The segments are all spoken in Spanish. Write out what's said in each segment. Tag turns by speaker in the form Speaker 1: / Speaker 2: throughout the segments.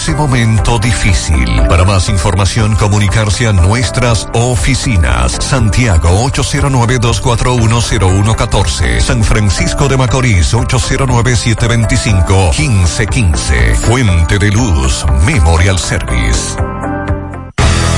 Speaker 1: ese momento difícil. Para más información, comunicarse a nuestras oficinas. Santiago 809-2410114. San Francisco de Macorís 809-725-1515. Fuente de Luz Memorial Service.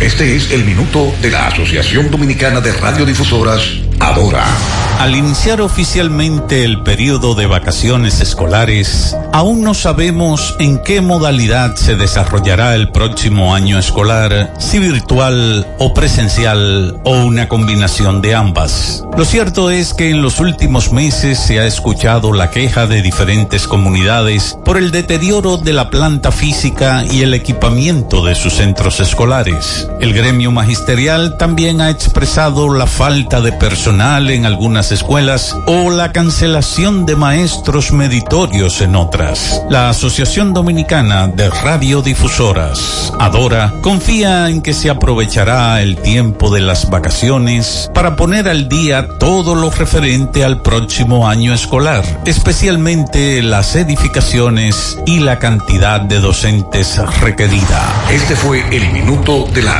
Speaker 2: Este es el minuto de la Asociación Dominicana de Radiodifusoras, Adora.
Speaker 3: Al iniciar oficialmente el periodo de vacaciones escolares, aún no sabemos en qué modalidad se desarrollará el próximo año escolar, si virtual o presencial o una combinación de ambas. Lo cierto es que en los últimos meses se ha escuchado la queja de diferentes comunidades por el deterioro de la planta física y el equipamiento de sus centros escolares. El gremio magisterial también ha expresado la falta de personal en algunas escuelas o la cancelación de maestros meritorios en otras. La Asociación Dominicana de Radiodifusoras, Adora, confía en que se aprovechará el tiempo de las vacaciones para poner al día todo lo referente al próximo año escolar, especialmente las edificaciones y la cantidad de docentes requerida.
Speaker 2: Este fue el minuto de la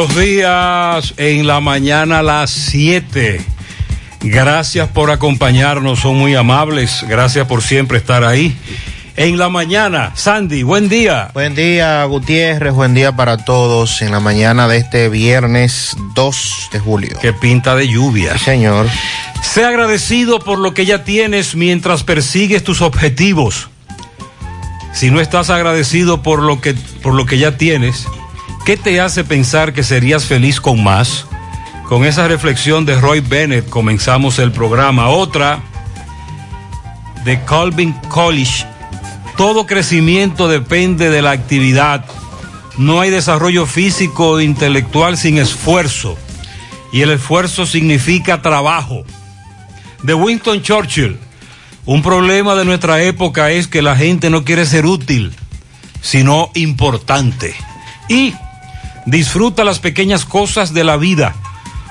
Speaker 4: Buenos días, en la mañana a las 7. Gracias por acompañarnos, son muy amables. Gracias por siempre estar ahí. En la mañana, Sandy, buen día.
Speaker 5: Buen día, Gutiérrez, buen día para todos. En la mañana de este viernes 2 de julio.
Speaker 4: Que pinta de lluvia.
Speaker 5: Sí, señor.
Speaker 4: Sé agradecido por lo que ya tienes mientras persigues tus objetivos. Si no estás agradecido por lo que, por lo que ya tienes, ¿Qué te hace pensar que serías feliz con más? Con esa reflexión de Roy Bennett comenzamos el programa. Otra de Calvin College. Todo crecimiento depende de la actividad. No hay desarrollo físico o intelectual sin esfuerzo. Y el esfuerzo significa trabajo. De Winston Churchill. Un problema de nuestra época es que la gente no quiere ser útil, sino importante. Y Disfruta las pequeñas cosas de la vida.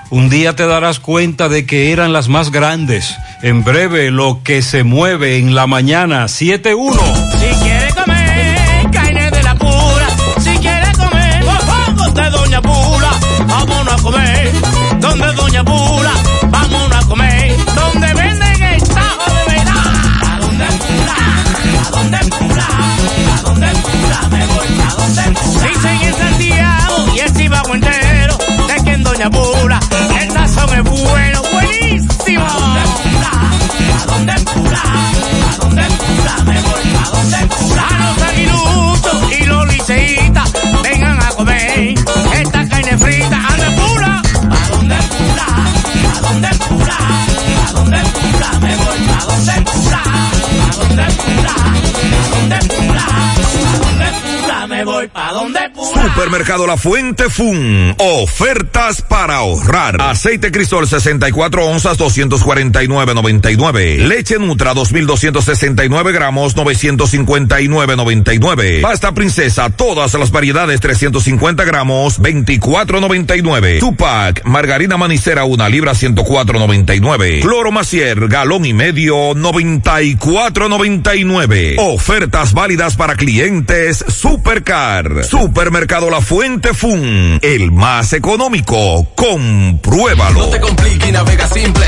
Speaker 4: Un día te darás cuenta de que eran las más grandes. En breve, lo que se mueve en la mañana, 7-1.
Speaker 6: Si quiere comer carne de la pura, si quiere comer mofongo de Doña Pula, vámonos a comer. Donde Doña Pula, vámonos a comer. Donde venden el tajo de verdad. ¿A dónde Pula? ¿A dónde Pula? ¿A dónde Pula? Me voy a donde Pula. Dicen Cibago entero de que en Doña Pula el sazón es bueno, buenísimo. ¿A dónde Pula? ¿A dónde Pula? Me voy a donde Pula. A los aguiluchos y los liceitas vengan a comer esta carne frita. ¿A dónde Pula? ¿A dónde Pula? ¿A dónde Pula? ¿A dónde Pula? Me voy a donde Pula. ¿A dónde Pula? ¿A dónde Pula?
Speaker 7: Supermercado La Fuente Fun. Ofertas para ahorrar. Aceite Crisol 64 onzas 249.99. Leche Nutra 2269 gramos 959.99. Pasta Princesa todas las variedades 350 gramos 24.99. Tupac Margarina Manicera una libra 104.99. Cloro Macier galón y medio 94.99. Ofertas válidas para clientes Supermercado La Fuente Fun. El más económico. Compruébalo.
Speaker 8: No te compliques navega simple.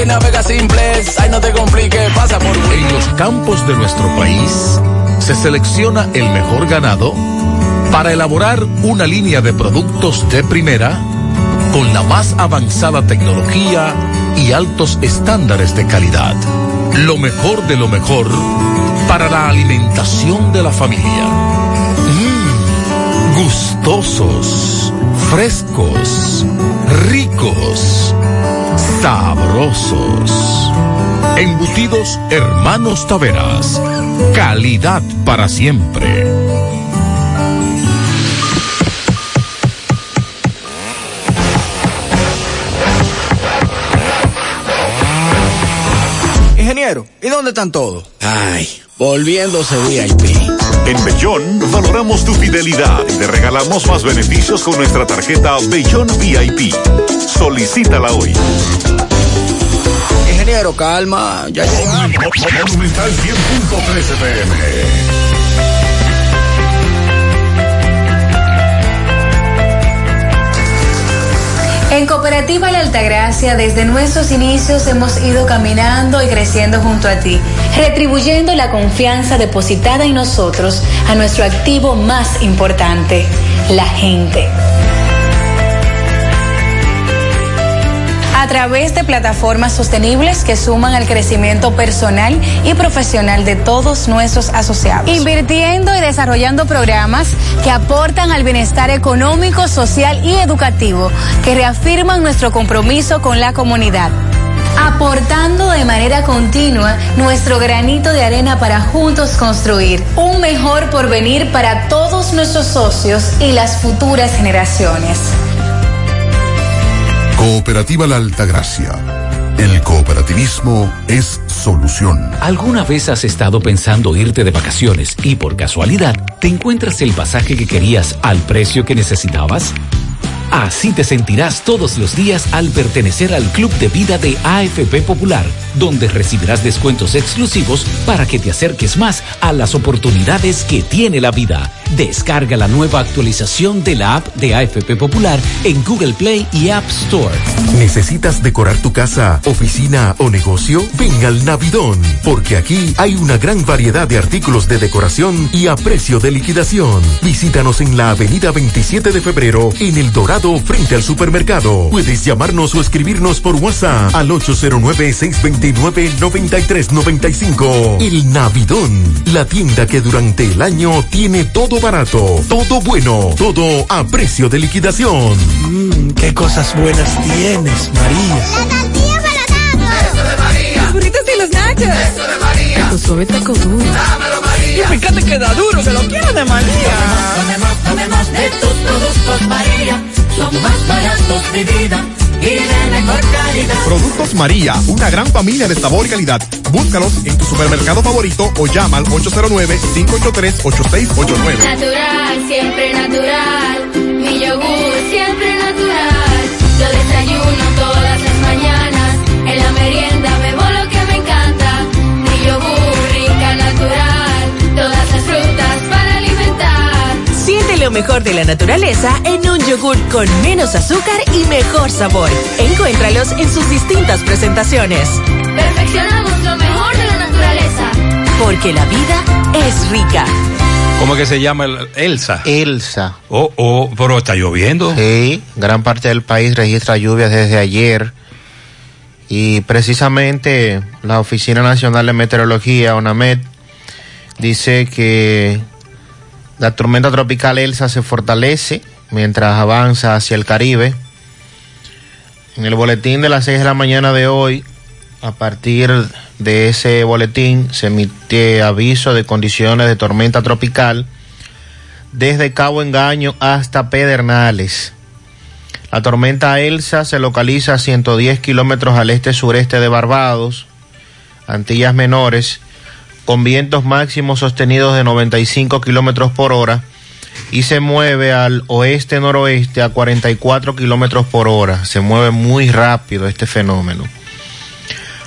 Speaker 9: y navega simplex. Ay, no te compliques, pasa por.
Speaker 10: En los campos de nuestro país se selecciona el mejor ganado para elaborar una línea de productos de primera con la más avanzada tecnología y altos estándares de calidad. Lo mejor de lo mejor para la alimentación de la familia. Mmm, gustosos, frescos, ricos, sabrosos. Embutidos Hermanos Taveras. Calidad para siempre.
Speaker 11: Ingeniero, ¿y dónde están todos? Ay, volviéndose VIP.
Speaker 12: En Bellón valoramos tu fidelidad y te regalamos más beneficios con nuestra tarjeta Bellón VIP. Solicítala hoy.
Speaker 11: Ingeniero, calma, ya llegamos.
Speaker 12: Monumental 100.13 pm.
Speaker 13: En Cooperativa La Altagracia, desde nuestros inicios hemos ido caminando y creciendo junto a ti, retribuyendo la confianza depositada en nosotros a nuestro activo más importante, la gente. a través de plataformas sostenibles que suman al crecimiento personal y profesional de todos nuestros asociados. Invirtiendo y desarrollando programas que aportan al bienestar económico, social y educativo, que reafirman nuestro compromiso con la comunidad aportando de manera continua nuestro granito de arena para juntos construir un mejor porvenir para todos nuestros socios y las futuras generaciones.
Speaker 14: Cooperativa La Altagracia. El cooperativismo es solución.
Speaker 15: ¿Alguna vez has estado pensando irte de vacaciones y por casualidad te encuentras el pasaje que querías al precio que necesitabas? Así te sentirás todos los días al pertenecer al Club de Vida de AFP Popular, donde recibirás descuentos exclusivos para que te acerques más a las oportunidades que tiene la vida. Descarga la nueva actualización de la app de AFP Popular en Google Play y App Store.
Speaker 14: ¿Necesitas decorar tu casa, oficina o negocio? Ven al Navidón, porque aquí hay una gran variedad de artículos de decoración y a precio de liquidación. Visítanos en la avenida 27 de febrero en El Dorado frente al supermercado. Puedes llamarnos o escribirnos por WhatsApp al 809-629-9395. El Navidón, la tienda que durante el año tiene todo barato, todo bueno, todo a precio de liquidación.
Speaker 11: Mmm, qué cosas buenas tienes, María.
Speaker 16: La tortilla para
Speaker 6: Eso de María.
Speaker 16: Los burritos y los nachos.
Speaker 6: Eso de María.
Speaker 16: Tu suave taco duro.
Speaker 6: Dámelo, María.
Speaker 11: Y fíjate que da duro, que lo quiero de María.
Speaker 6: Tomemos, tomemos de tus productos, María son más baratos de vida y de mejor calidad.
Speaker 17: Productos María, una gran familia de sabor y calidad. Búscalos en tu supermercado favorito o llama al 809-583-8689.
Speaker 16: Natural, siempre natural. Mi yogur, lo
Speaker 18: mejor de la naturaleza en un yogur con menos azúcar y mejor sabor. Encuéntralos en sus distintas presentaciones.
Speaker 16: Perfeccionamos lo mejor de la naturaleza.
Speaker 18: Porque la vida es rica.
Speaker 4: ¿Cómo que se llama el- Elsa?
Speaker 5: Elsa.
Speaker 4: Oh, oh, pero está lloviendo.
Speaker 5: Sí, gran parte del país registra lluvias desde ayer. Y precisamente la Oficina Nacional de Meteorología, ONAMED, dice que la tormenta tropical Elsa se fortalece mientras avanza hacia el Caribe. En el boletín de las 6 de la mañana de hoy, a partir de ese boletín, se emite aviso de condiciones de tormenta tropical desde Cabo Engaño hasta Pedernales. La tormenta Elsa se localiza a 110 kilómetros al este-sureste de Barbados, Antillas Menores, con vientos máximos sostenidos de 95 kilómetros por hora y se mueve al oeste-noroeste a 44 kilómetros por hora. Se mueve muy rápido este fenómeno.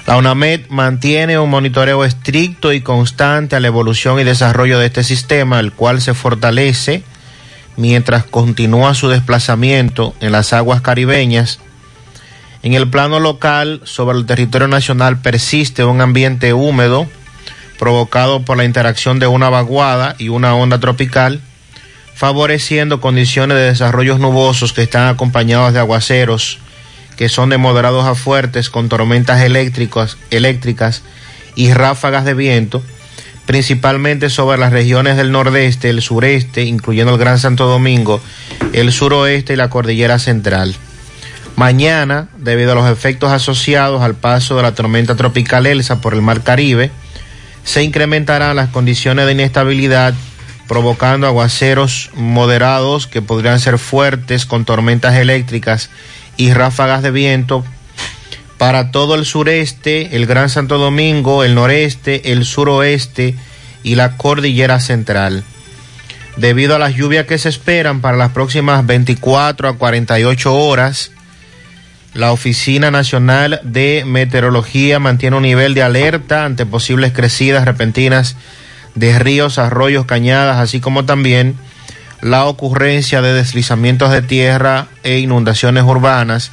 Speaker 5: La UNAMED mantiene un monitoreo estricto y constante a la evolución y desarrollo de este sistema, el cual se fortalece mientras continúa su desplazamiento en las aguas caribeñas. En el plano local, sobre el territorio nacional, persiste un ambiente húmedo provocado por la interacción de una vaguada y una onda tropical, favoreciendo condiciones de desarrollos nubosos que están acompañados de aguaceros que son de moderados a fuertes con tormentas eléctricas, eléctricas y ráfagas de viento, principalmente sobre las regiones del nordeste, el sureste, incluyendo el Gran Santo Domingo, el suroeste y la cordillera central. Mañana, debido a los efectos asociados al paso de la tormenta tropical Elsa por el Mar Caribe, se incrementarán las condiciones de inestabilidad, provocando aguaceros moderados que podrían ser fuertes con tormentas eléctricas y ráfagas de viento para todo el sureste, el Gran Santo Domingo, el noreste, el suroeste y la cordillera central. Debido a las lluvias que se esperan para las próximas 24 a 48 horas, la Oficina Nacional de Meteorología mantiene un nivel de alerta ante posibles crecidas repentinas de ríos, arroyos, cañadas, así como también la ocurrencia de deslizamientos de tierra e inundaciones urbanas.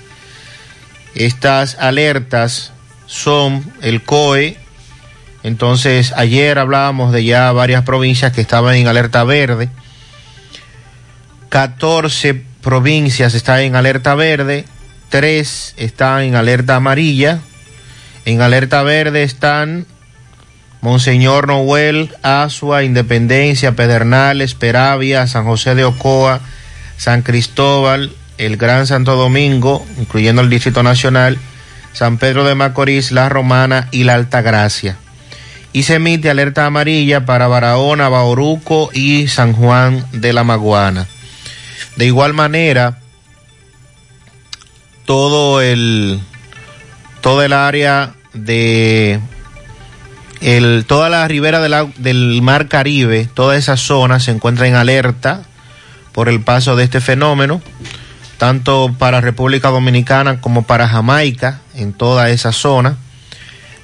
Speaker 5: Estas alertas son el COE. Entonces, ayer hablábamos de ya varias provincias que estaban en alerta verde. 14 provincias están en alerta verde, 3 están en alerta amarilla. En alerta verde están Monseñor Noel, Asua, Independencia, Pedernales, Peravia, San José de Ocoa, San Cristóbal, el Gran Santo Domingo, incluyendo el Distrito Nacional, San Pedro de Macorís, La Romana y La Altagracia. Y se emite alerta amarilla para Barahona, Bauruco y San Juan de la Maguana. De igual manera, todo el, todo el área de el, toda la ribera del Mar Caribe, toda esa zona se encuentra en alerta por el paso de este fenómeno, tanto para República Dominicana como para Jamaica, en toda esa zona,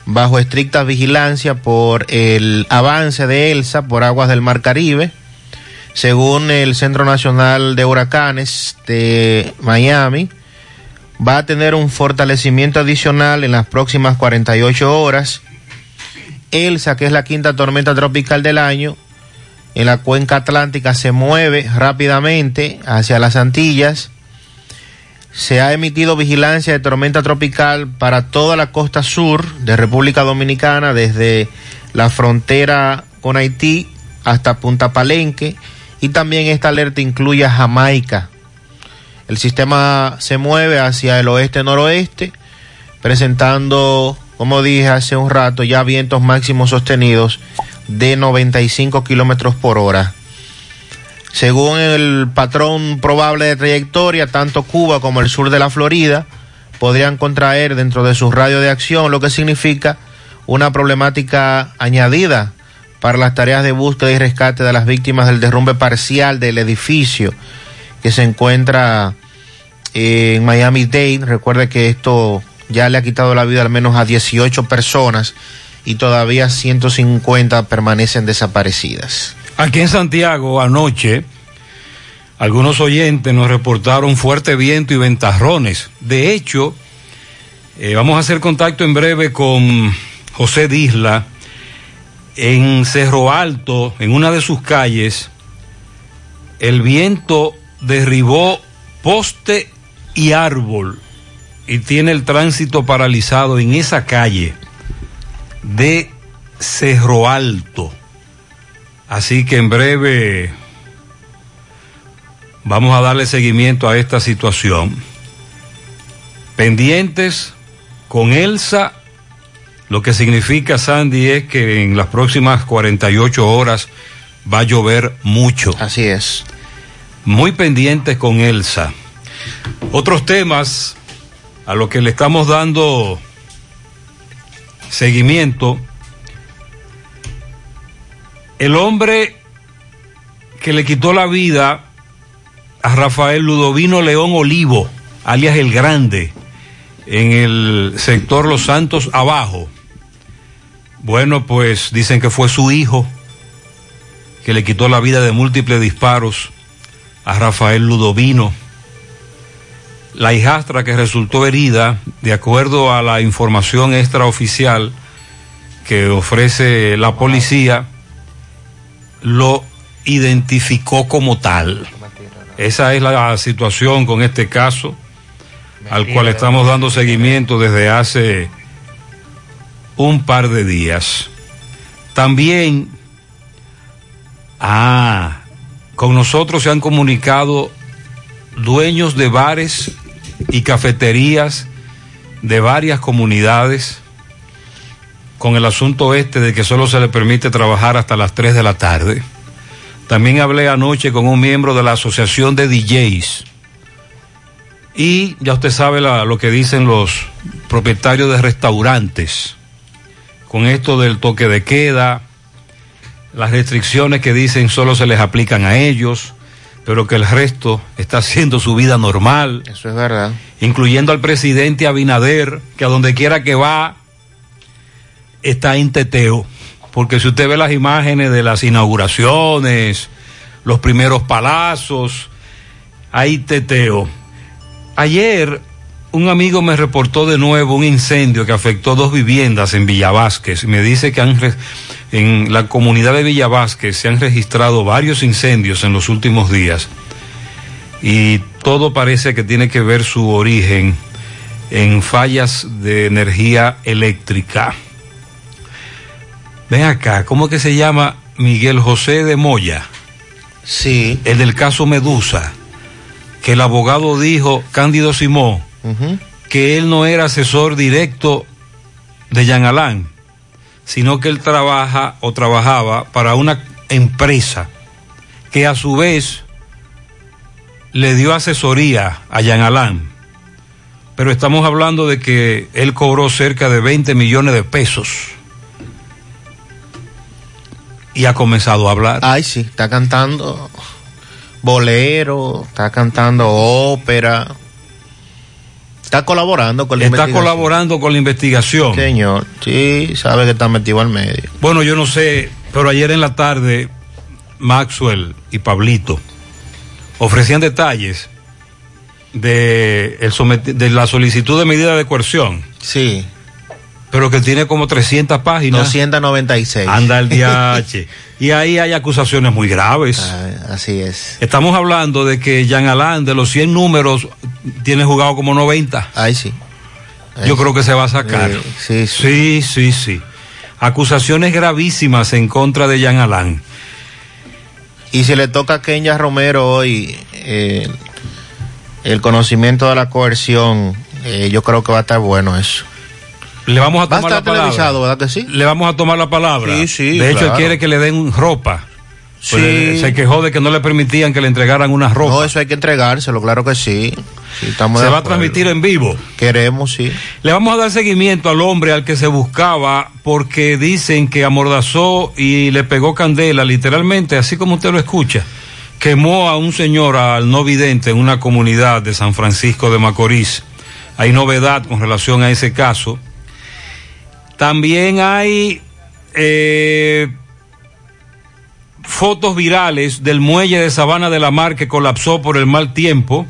Speaker 5: bajo estricta vigilancia por el avance de Elsa por aguas del Mar Caribe. Según el Centro Nacional de Huracanes de Miami, va a tener un fortalecimiento adicional en las próximas 48 horas Elsa, que es la quinta tormenta tropical del año, en la cuenca atlántica se mueve rápidamente hacia las Antillas. Se ha emitido vigilancia de tormenta tropical para toda la costa sur de República Dominicana, desde la frontera con Haití hasta Punta Palenque, y también esta alerta incluye a Jamaica. El sistema se mueve hacia el oeste-noroeste, presentando como dije hace un rato, ya vientos máximos sostenidos de 95 kilómetros por hora. Según el patrón probable de trayectoria, tanto Cuba como el sur de la Florida podrían contraer dentro de su radio de acción, lo que significa una problemática añadida para las tareas de búsqueda y rescate de las víctimas del derrumbe parcial del edificio se encuentra en Miami-Dade. Recuerde que esto ya le ha quitado la vida al menos a 18 personas y todavía 150 permanecen desaparecidas.
Speaker 4: Aquí en Santiago anoche algunos oyentes nos reportaron fuerte viento y ventarrones. De hecho, eh, vamos a hacer contacto en breve con José Disla en Cerro Alto, en una de sus calles. El viento derribó poste y árbol y tiene el tránsito paralizado en esa calle de Cerro Alto. Así que en breve vamos a darle seguimiento a esta situación. Pendientes con Elsa, lo que significa Sandy es que en las próximas 48 horas va a llover mucho.
Speaker 5: Así es.
Speaker 4: Muy pendientes con Elsa. Otros temas a los que le estamos dando seguimiento. El hombre que le quitó la vida a Rafael Ludovino León Olivo, alias El Grande, en el sector Los Santos abajo. Bueno, pues dicen que fue su hijo que le quitó la vida de múltiples disparos a Rafael Ludovino. La hijastra que resultó herida, de acuerdo a la información extraoficial que ofrece la policía, lo identificó como tal. Esa es la situación con este caso, al cual estamos dando seguimiento desde hace un par de días. También, ah, con nosotros se han comunicado dueños de bares y cafeterías de varias comunidades con el asunto este de que solo se le permite trabajar hasta las 3 de la tarde. También hablé anoche con un miembro de la Asociación de DJs. Y ya usted sabe lo que dicen los propietarios de restaurantes con esto del toque de queda, las restricciones que dicen solo se les aplican a ellos, pero que el resto está haciendo su vida normal.
Speaker 5: Eso es verdad.
Speaker 4: Incluyendo al presidente Abinader, que a donde quiera que va está en teteo. Porque si usted ve las imágenes de las inauguraciones, los primeros palazos, hay teteo. Ayer un amigo me reportó de nuevo un incendio que afectó dos viviendas en Villa Vázquez. Me dice que han en la comunidad de Villa Vázquez se han registrado varios incendios en los últimos días y todo parece que tiene que ver su origen en fallas de energía eléctrica. Ven acá, ¿cómo que se llama Miguel José de Moya?
Speaker 5: Sí.
Speaker 4: El del caso Medusa, que el abogado dijo, Cándido Simón, Que él no era asesor directo de Jean Alain, sino que él trabaja o trabajaba para una empresa que a su vez le dio asesoría a Jean Alain. Pero estamos hablando de que él cobró cerca de 20 millones de pesos. Y ha comenzado a hablar.
Speaker 5: Ay, sí, está cantando bolero, está cantando ópera, está colaborando con la
Speaker 4: Está
Speaker 5: investigación.
Speaker 4: colaborando con la investigación.
Speaker 5: Señor, sí, sabe que está metido al medio.
Speaker 4: Bueno, yo no sé, pero ayer en la tarde Maxwell y Pablito ofrecían detalles de, el de la solicitud de medida de coerción.
Speaker 5: Sí.
Speaker 4: Pero que tiene como 300 páginas.
Speaker 5: 296.
Speaker 4: Anda el DH. y ahí hay acusaciones muy graves.
Speaker 5: así es.
Speaker 4: Estamos hablando de que Jean Alain, de los 100 números, tiene jugado como 90.
Speaker 5: Ay, sí.
Speaker 4: Yo creo que se va a sacar.
Speaker 5: Eh, sí,
Speaker 4: sí, sí, sí. Acusaciones gravísimas en contra de Jean Alain.
Speaker 5: Y si le toca a Kenya Romero hoy eh, el conocimiento de la coerción, eh, yo creo que va a estar bueno eso.
Speaker 4: Le vamos a
Speaker 5: Va a
Speaker 4: tomar
Speaker 5: estar
Speaker 4: la palabra.
Speaker 5: televisado, ¿verdad que sí?
Speaker 4: Le vamos a tomar la palabra.
Speaker 5: Sí, sí,
Speaker 4: De hecho,
Speaker 5: claro.
Speaker 4: él quiere que le den ropa. Pues,
Speaker 5: Sí.
Speaker 4: se quejó de que no le permitían que le entregaran una ropa.
Speaker 5: No, eso hay que entregárselo, claro que sí. Sí, estamos
Speaker 4: se va a transmitir en vivo.
Speaker 5: Queremos, sí.
Speaker 4: Le vamos a dar seguimiento al hombre al que se buscaba porque dicen que amordazó y le pegó candela, literalmente, así como usted lo escucha. Quemó a un señor, al no vidente, en una comunidad de San Francisco de Macorís. Hay novedad con relación a ese caso. También hay eh, fotos virales del muelle de Sabana de la Mar que colapsó por el mal tiempo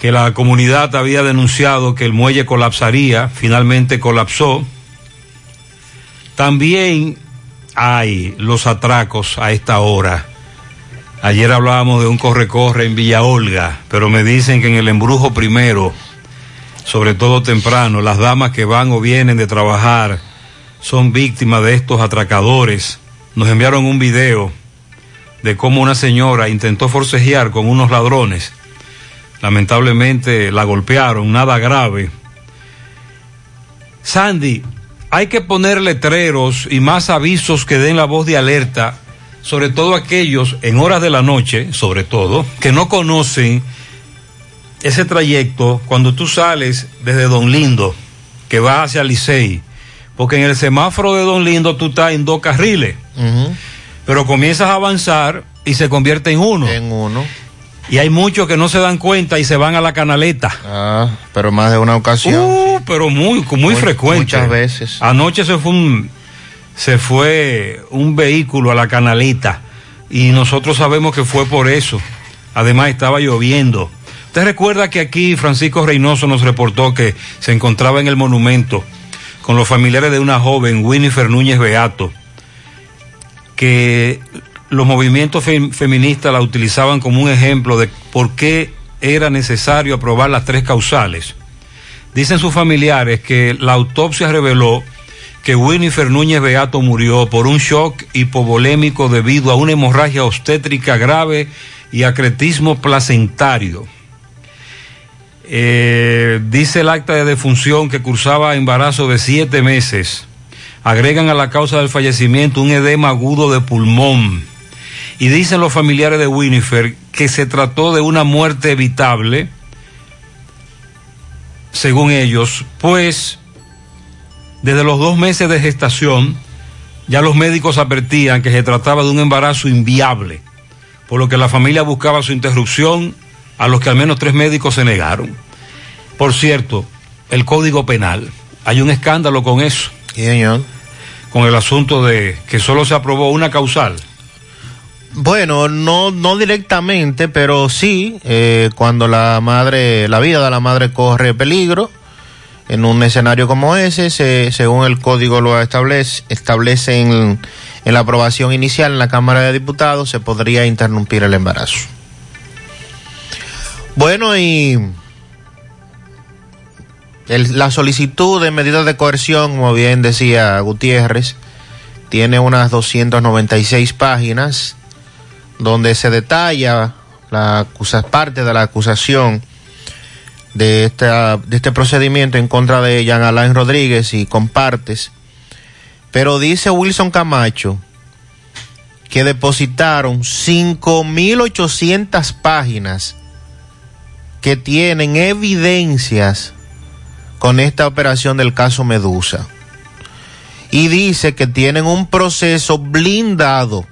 Speaker 4: que la comunidad había denunciado que el muelle colapsaría, finalmente colapsó. También hay los atracos a esta hora. Ayer hablábamos de un corre-corre en Villa Olga, pero me dicen que en el embrujo primero, sobre todo temprano, las damas que van o vienen de trabajar son víctimas de estos atracadores. Nos enviaron un video de cómo una señora intentó forcejear con unos ladrones lamentablemente la golpearon, nada grave. Sandy, hay que poner letreros y más avisos que den la voz de alerta, sobre todo aquellos en horas de la noche, sobre todo, que no conocen ese trayecto, cuando tú sales desde Don Lindo, que va hacia Licey, porque en el semáforo de Don Lindo tú estás en dos carriles, pero comienzas a avanzar y se convierte en uno.
Speaker 5: En uno.
Speaker 4: Y hay muchos que no se dan cuenta y se van a la canaleta.
Speaker 5: Ah, pero más de una ocasión.
Speaker 4: Uh, pero muy, muy,
Speaker 5: Muy-
Speaker 4: frecuente.
Speaker 5: muchas veces.
Speaker 4: Anoche se fue un, se fue un vehículo a la canaleta y nosotros sabemos que fue por eso. Además estaba lloviendo. Usted recuerda que aquí Francisco Reynoso nos reportó que se encontraba en el monumento con los familiares de una joven, Winifred Núñez Beato, que los movimientos fem- feministas la utilizaban como un ejemplo de por qué era necesario aprobar las tres causales. Dicen sus familiares que la autopsia reveló que Winifred Núñez Beato murió por un shock hipovolémico debido a una hemorragia obstétrica grave y acretismo placentario. Eh, dice el acta de defunción que cursaba embarazo de siete meses. Agregan a la causa del fallecimiento un edema agudo de pulmón. Y dicen los familiares de Winifred que se trató de una muerte evitable, según ellos, pues desde los dos meses de gestación ya los médicos advertían que se trataba de un embarazo inviable, por lo que la familia buscaba su interrupción, a los que al menos tres médicos se negaron. Por cierto, el Código Penal, hay un escándalo con eso. Con el asunto de que solo se aprobó una causal.
Speaker 5: Bueno, no, no directamente, pero sí, eh, cuando la madre, la vida de la madre corre peligro, en un escenario como ese, se- según el código lo establece, establece en, en la aprobación inicial en la Cámara de Diputados, se podría interrumpir el embarazo. Bueno, y la solicitud de medidas de coerción, como bien decía Gutiérrez, tiene unas 296 páginas donde se detalla la acusa- parte de la acusación de, esta, de este procedimiento en contra de Jean Alain Rodríguez y compartes. Pero dice Wilson Camacho que depositaron 5.800 páginas que tienen evidencias con esta operación del caso Medusa. Y dice que tienen un proceso blindado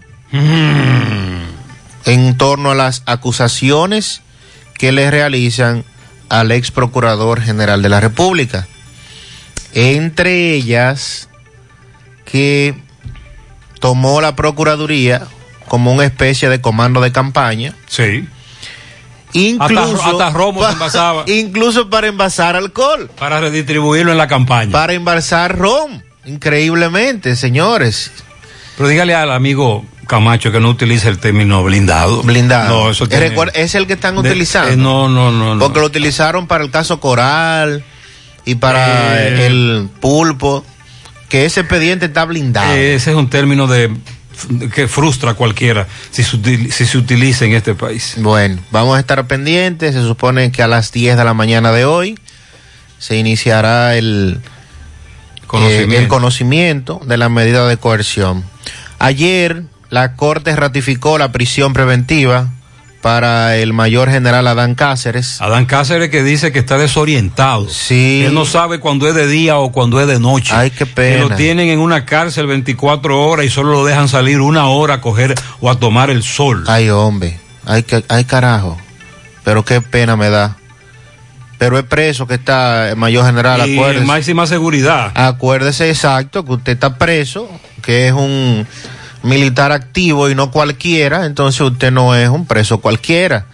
Speaker 5: en torno a las acusaciones que le realizan al ex procurador general de la República. Entre ellas, que tomó la Procuraduría como una especie de comando de campaña.
Speaker 4: Sí.
Speaker 5: Incluso,
Speaker 4: Hasta- hasta romo se envasaba.
Speaker 5: incluso para envasar alcohol.
Speaker 4: Para redistribuirlo en la campaña.
Speaker 5: Para envasar rom. Increíblemente, señores.
Speaker 4: Pero dígale al amigo Camacho que no utilice el término blindado.
Speaker 5: Blindado.
Speaker 4: No, eso tiene-
Speaker 5: es el que están
Speaker 4: de-
Speaker 5: utilizando.
Speaker 4: eh, no, no, no, no.
Speaker 5: Porque lo utilizaron para el caso Coral y para
Speaker 4: Eh.
Speaker 5: el pulpo. Que ese expediente está blindado.
Speaker 4: Ese es un término de que frustra a cualquiera si se, si se utiliza en este país.
Speaker 5: Bueno, vamos a estar pendientes. Se supone que a las 10 de la mañana de hoy se iniciará el
Speaker 4: Conocimiento.
Speaker 5: eh, el conocimiento de la medida de coerción. Ayer la Corte ratificó la prisión preventiva para el mayor general Adán Cáceres.
Speaker 4: Adán Cáceres que dice que está desorientado.
Speaker 5: Sí.
Speaker 4: Él no sabe cuándo es de día o cuando es de noche.
Speaker 5: Ay, qué
Speaker 4: Que lo
Speaker 5: pena.
Speaker 4: tienen en una cárcel 24 horas y solo lo dejan salir una hora a coger o a tomar el sol.
Speaker 5: Ay, hombre, ay, que- ay carajo. Pero qué pena me da. Pero es preso que está el mayor general,
Speaker 4: y
Speaker 5: acuérdese.
Speaker 4: máxima seguridad.
Speaker 5: Acuérdese exacto que usted está preso, que es un militar activo y no cualquiera, entonces usted no es un preso cualquiera.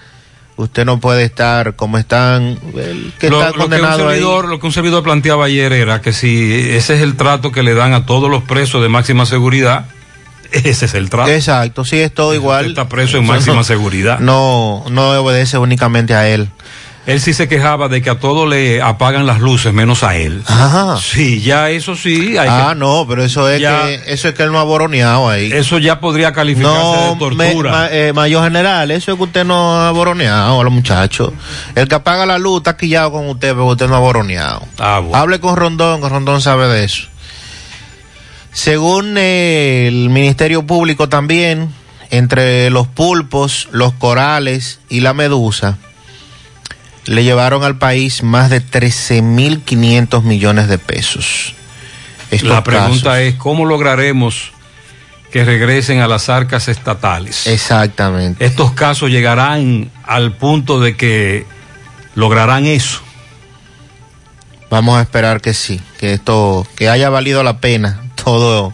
Speaker 5: Usted no puede estar como están el que
Speaker 4: lo,
Speaker 5: está
Speaker 4: lo que un
Speaker 5: condenado ahí.
Speaker 4: servidor, lo que un servidor planteaba ayer era que si ese es el trato que le dan a todos los presos de máxima seguridad, ese es el trato.
Speaker 5: Exacto, sí es todo igual.
Speaker 4: Está preso en máxima seguridad.
Speaker 5: No, no obedece únicamente a él.
Speaker 4: Él sí se quejaba de que a todos le apagan las luces menos a él.
Speaker 5: Ajá.
Speaker 4: Sí, ya eso sí. Hay
Speaker 5: ah,
Speaker 4: que-
Speaker 5: no, pero eso es
Speaker 4: Ya-
Speaker 5: que eso es que él no ha boroneado ahí.
Speaker 4: Eso ya podría calificarse
Speaker 5: No,
Speaker 4: de tortura.
Speaker 5: me- ma- eh, mayor general, eso es que usted no ha boroneado a los muchachos. El que apaga la luz está quillado con usted, pero usted no ha boroneado.
Speaker 4: Ah, bueno.
Speaker 5: Hable con Rondón, que Rondón sabe de eso. Según el Ministerio Público también, entre los pulpos, los corales y la medusa, le llevaron al país más de 13.500 millones de pesos. Estos
Speaker 4: La pregunta
Speaker 5: casos.
Speaker 4: es, ¿cómo lograremos que regresen a las arcas estatales?
Speaker 5: Exactamente.
Speaker 4: Estos casos llegarán al punto de que lograrán eso.
Speaker 5: Vamos a esperar que sí, que esto, que haya valido la pena todo,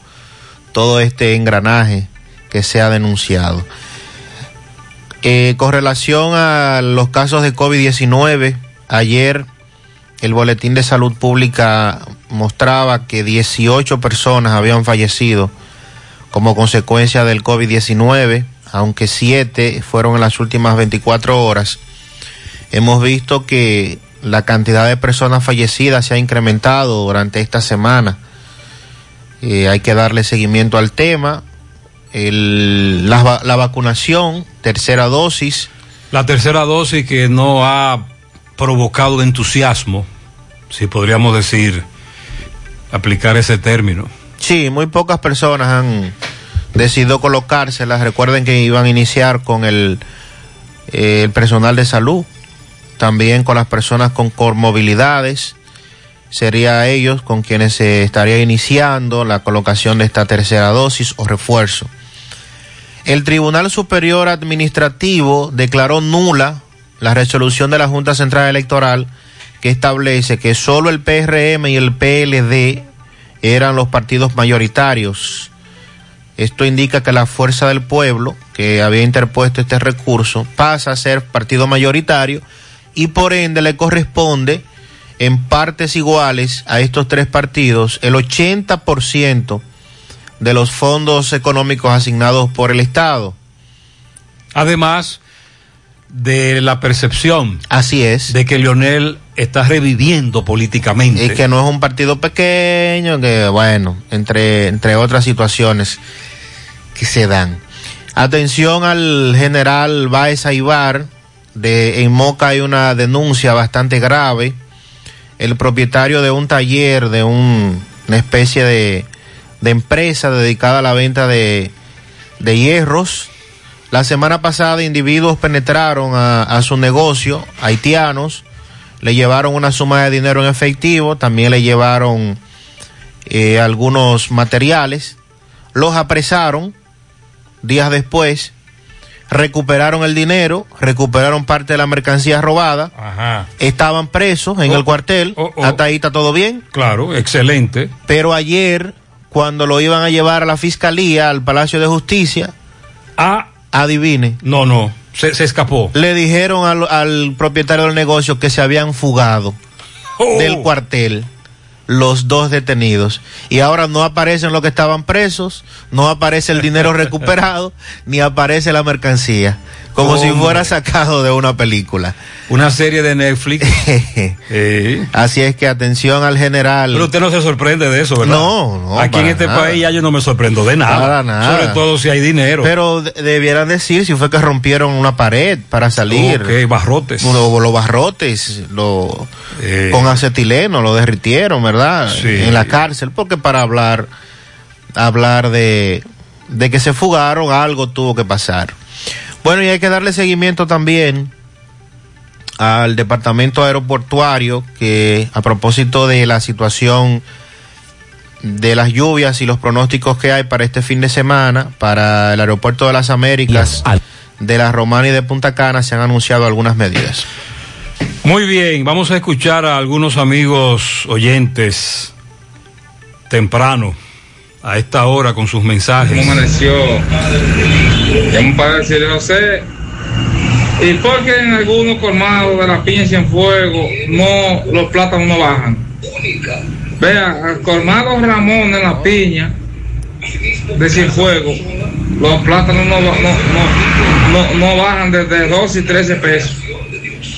Speaker 5: todo este engranaje que se ha denunciado. Eh, con relación a los casos de COVID-19, ayer el Boletín de Salud Pública mostraba que 18 personas habían fallecido como consecuencia del COVID-19, aunque 7 fueron en las últimas 24 horas. Hemos visto que la cantidad de personas fallecidas se ha incrementado durante esta semana. Eh, hay que darle seguimiento al tema. El- la, la vacunación, tercera dosis.
Speaker 4: La tercera dosis que no ha provocado entusiasmo, si podríamos decir, aplicar ese término.
Speaker 5: Sí, muy pocas personas han decidido colocárselas. Recuerden que iban a iniciar con el, eh, el personal de salud, también con las personas con comorbilidades. Sería ellos con quienes se estaría iniciando la colocación de esta tercera dosis o refuerzo. El Tribunal Superior Administrativo declaró nula la resolución de la Junta Central Electoral que establece que solo el PRM y el PLD eran los partidos mayoritarios. Esto indica que la Fuerza del Pueblo, que había interpuesto este recurso, pasa a ser partido mayoritario y por ende le corresponde en partes iguales a estos tres partidos el 80% de los fondos económicos asignados por el Estado.
Speaker 4: Además de la percepción.
Speaker 5: Así es.
Speaker 4: De que Leonel está reviviendo políticamente.
Speaker 5: Y que no es un partido pequeño, que bueno, entre, entre otras situaciones que se dan. Atención al general Baez Aibar, de, en Moca hay una denuncia bastante grave. El propietario de un taller, de un- una especie de, de empresa dedicada a la venta de, de hierros, la semana pasada individuos penetraron a, a su negocio, haitianos, le llevaron una suma de dinero en efectivo, también le llevaron eh, algunos materiales, los apresaron días después, recuperaron el dinero, recuperaron parte de la mercancía robada,
Speaker 4: Ajá.
Speaker 5: estaban presos en
Speaker 4: Oh,
Speaker 5: el cuartel,
Speaker 4: oh, oh.
Speaker 5: hasta ahí está todo bien.
Speaker 4: Claro, excelente.
Speaker 5: Pero ayer, cuando lo iban a llevar a la fiscalía, al Palacio de Justicia,
Speaker 4: Ah,
Speaker 5: adivine.
Speaker 4: no, no, se, se escapó.
Speaker 5: Le dijeron al, al propietario del negocio que se habían fugado
Speaker 4: Oh.
Speaker 5: del cuartel los dos detenidos. Y ahora no aparecen los que estaban presos, no aparece el dinero recuperado, ni aparece la mercancía. Como si fuera sacado de una película.
Speaker 4: Una serie de Netflix.
Speaker 5: Así es que atención al general.
Speaker 4: Pero usted no se sorprende de eso, ¿verdad?
Speaker 5: No, no,
Speaker 4: Aquí en este
Speaker 5: nada.
Speaker 4: país ya yo no me sorprendo de nada.
Speaker 5: Para nada.
Speaker 4: Sobre todo si hay dinero.
Speaker 5: Pero de- debieran decir si fue que rompieron una pared para salir.
Speaker 4: Ok, barrotes.
Speaker 5: Lo- los barrotes, lo,
Speaker 4: Eh.
Speaker 5: con acetileno, lo derritieron, ¿verdad?
Speaker 4: Sí.
Speaker 5: En la cárcel, porque para hablar, hablar de, de que se fugaron, algo tuvo que pasar. Bueno, y hay que darle seguimiento también al departamento aeroportuario que a propósito de la situación de las lluvias y los pronósticos que hay para este fin de semana para el aeropuerto de las Américas de la Romana y de Punta Cana se han anunciado algunas medidas.
Speaker 4: Muy bien, vamos a escuchar a algunos amigos oyentes temprano, a esta hora, con sus mensajes.
Speaker 19: ¿Cómo amaneció? Llamo para decirle, José, ¿y por qué en algunos colmados de la piña en fuego no, los plátanos no bajan? Vea, al colmado Ramón en la piña de Cienfuegos, los plátanos no, no, no, no, bajan desde 12 y 13 pesos.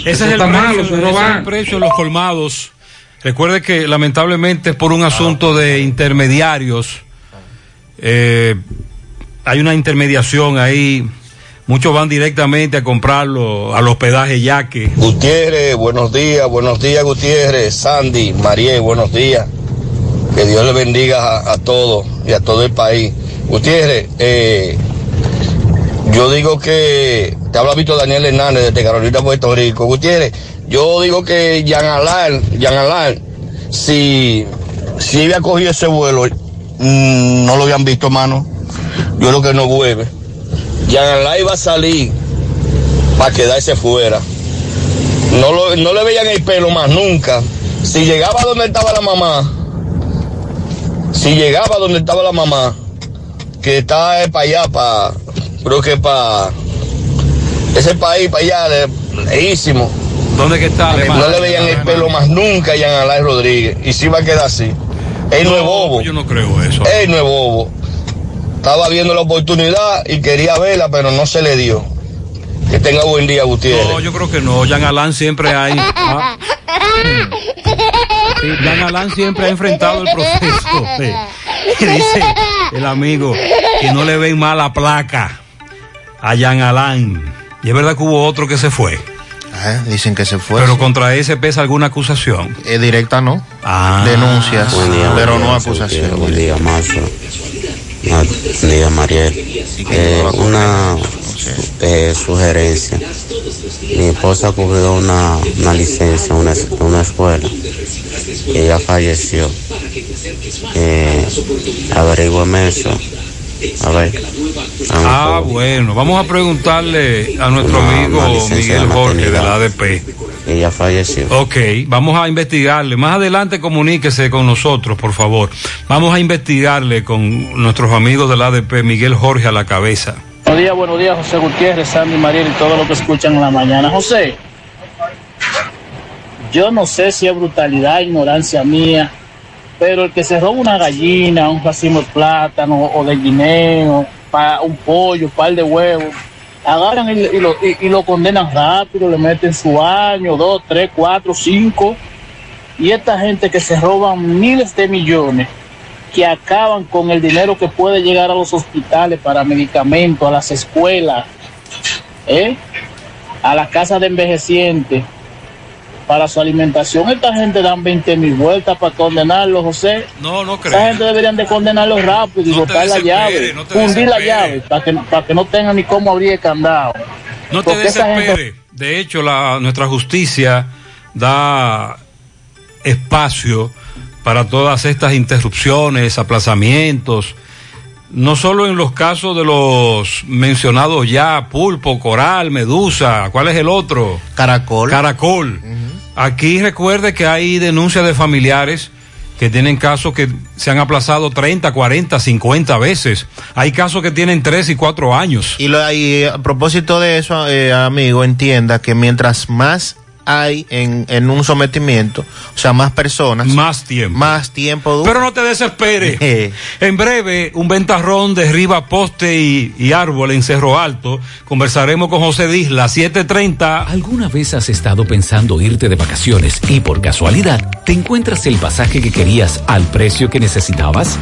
Speaker 4: Ese
Speaker 19: Eso
Speaker 4: es el precio,
Speaker 19: malo,
Speaker 4: ese
Speaker 19: se
Speaker 4: es el precio de los colmados. Recuerde que lamentablemente es por un asunto de intermediarios. Eh, hay una intermediación ahí. Muchos van directamente a comprarlo al hospedaje Yaque.
Speaker 20: Gutiérrez, buenos días, buenos días Gutiérrez, Sandy, María, buenos días. Que Dios le bendiga a, todos y a todo el país. Gutiérrez, eh, yo digo que te habla Víctor Daniel Hernández desde Carolina, Puerto Rico. Gutiérrez, yo digo que Jean Alain, Jean Alain, si, si había cogido ese vuelo, mm, no lo habían visto, hermano. Yo creo que no vuelve. Jean Alain iba a salir para quedarse fuera. No, lo- no le veían el pelo más nunca. Si llegaba donde estaba la mamá, si llegaba donde estaba la mamá, que está para allá, para, creo que para ese país, para allá, lejísimo.
Speaker 4: ¿Dónde que está?
Speaker 20: No le veían el pelo más nunca a Jean Alain Rodríguez. Y si va a quedar así. Él no, es bobo.
Speaker 4: Yo no creo eso.
Speaker 20: Él no es bobo. Estaba viendo la oportunidad y quería verla, pero no se le dio. Que tenga buen día, Gutiérrez.
Speaker 4: No, yo creo que no. Jean Alain siempre ha. ha- Sí, siempre ha enfrentado el proceso. Sí. Y dice el amigo que no le ven mala placa a Jean Alain. Y es verdad que hubo otro que se fue.
Speaker 5: Ah, dicen que se fue.
Speaker 4: Pero contra ese pesa alguna acusación.
Speaker 5: Eh, directa no.
Speaker 4: Ah.
Speaker 5: Denuncias,
Speaker 21: Buen día,
Speaker 5: pero
Speaker 21: buen
Speaker 5: no
Speaker 21: día,
Speaker 5: acusaciones.
Speaker 21: Buen día, Marzo. Ah, día, Mariel. Eh, una eh, sugerencia. Mi esposa cubrió una, una licencia en una, una escuela y ella falleció. Eh, averigüeme eso. A ver.
Speaker 4: Ah, bueno. Vamos a preguntarle a nuestro
Speaker 21: Una-
Speaker 4: amigo
Speaker 21: una
Speaker 4: Miguel Jorge de la. ADP.
Speaker 21: Ella falleció.
Speaker 4: Ok, vamos a investigarle. Más adelante comuníquese con nosotros, por favor. Vamos a investigarle con nuestros amigos del ADP, Miguel Jorge a la cabeza.
Speaker 22: Buenos días, buenos días, José Gutiérrez, Sandy Mariel y todo lo que escuchan en la mañana. José, yo no sé si es brutalidad, ignorancia mía, pero el que se roba una gallina, un racimo de plátano o de guineo, pa- un pollo, un par de huevos, agarran y, lo condenan rápido, le meten su año, dos, tres, cuatro, cinco. Y esta gente que se roban miles de millones, que acaban con el dinero que puede llegar a los hospitales para medicamentos, a las escuelas, ¿eh? a las casas de envejecientes, para su alimentación. Esta gente dan 20 mil vueltas para condenarlos, José.
Speaker 4: No, no
Speaker 22: Esta
Speaker 4: creo.
Speaker 22: gente deberían de condenarlos rápido y
Speaker 4: No te
Speaker 22: botar la llave,
Speaker 4: no te
Speaker 22: fundir la llave, para que, para que no tengan ni cómo abrir el candado.
Speaker 4: No te
Speaker 22: Porque gente-
Speaker 4: desesperes. De hecho, la, nuestra justicia da espacio para todas estas interrupciones, aplazamientos, no solo en los casos de los mencionados ya, pulpo, coral, medusa, ¿cuál es el otro?
Speaker 5: Caracol.
Speaker 4: Caracol. Aquí recuerde que hay denuncias de familiares que tienen casos que se han aplazado 30, 40, 50 veces. Hay casos que tienen 3 y 4 años.
Speaker 5: Y, lo, y a propósito de eso, eh, amigo, entienda que mientras más hay en, en un sometimiento, o sea, más personas,
Speaker 4: más tiempo,
Speaker 5: más tiempo dura.
Speaker 4: Pero no te desesperes. en breve, un ventarrón derriba poste y, y árbol en Cerro Alto. Conversaremos con José Disla, 7:30.
Speaker 15: ¿Alguna vez has estado pensando irte de vacaciones y por casualidad te encuentras el pasaje que querías al precio que necesitabas?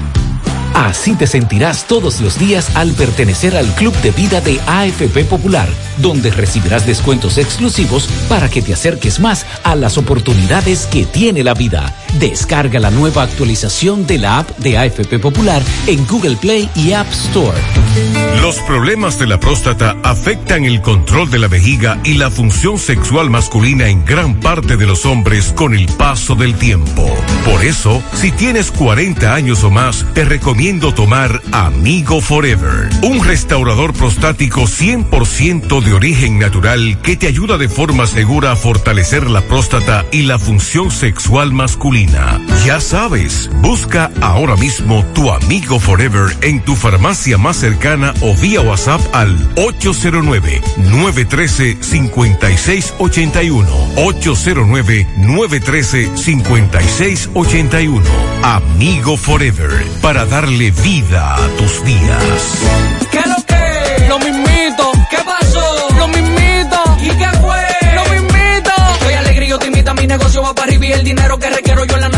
Speaker 15: Así te sentirás todos los días al pertenecer al Club de Vida de AFP Popular, donde recibirás descuentos exclusivos para que te acerques más a las oportunidades que tiene la vida. Descarga la nueva actualización de la app de AFP Popular en Google Play y App Store.
Speaker 14: Los problemas de la próstata afectan el control de la vejiga y la función sexual masculina en gran parte de los hombres con el paso del tiempo. Por eso, si tienes 40 años o más, te recomiendo tomar Amigo Forever, un restaurador prostático 100% de origen natural que te ayuda de forma segura a fortalecer la próstata y la función sexual masculina. Ya sabes, busca ahora mismo tu Amigo Forever en tu farmacia más cercana o vía WhatsApp al 809-913-5681. 809-913-5681. Amigo Forever, para darle vida a tus días.
Speaker 23: ¿Qué lo que? Lo mismito. ¿Qué pasó? Lo mismito. ¿Y qué fue? Lo mismito. Soy alegre yo te invito a mi negocio va para arriba y el dinero que requiero yo en la.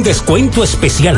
Speaker 24: descuento especial.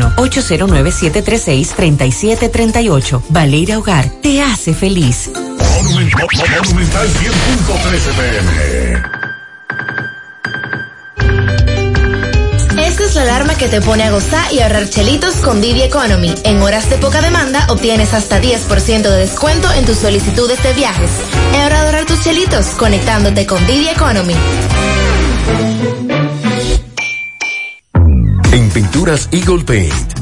Speaker 25: 809-736-3738. Valeria Hogar te hace feliz.
Speaker 7: Monumental 100.13 pm.
Speaker 26: Esta es la alarma que te pone a gozar y ahorrar chelitos con Didi Economy. En horas de poca demanda obtienes hasta 10% de descuento en tus solicitudes de viajes. Es hora de ahorrar tus chelitos conectándote con Didi Economy.
Speaker 14: Pinturas Eagle Paint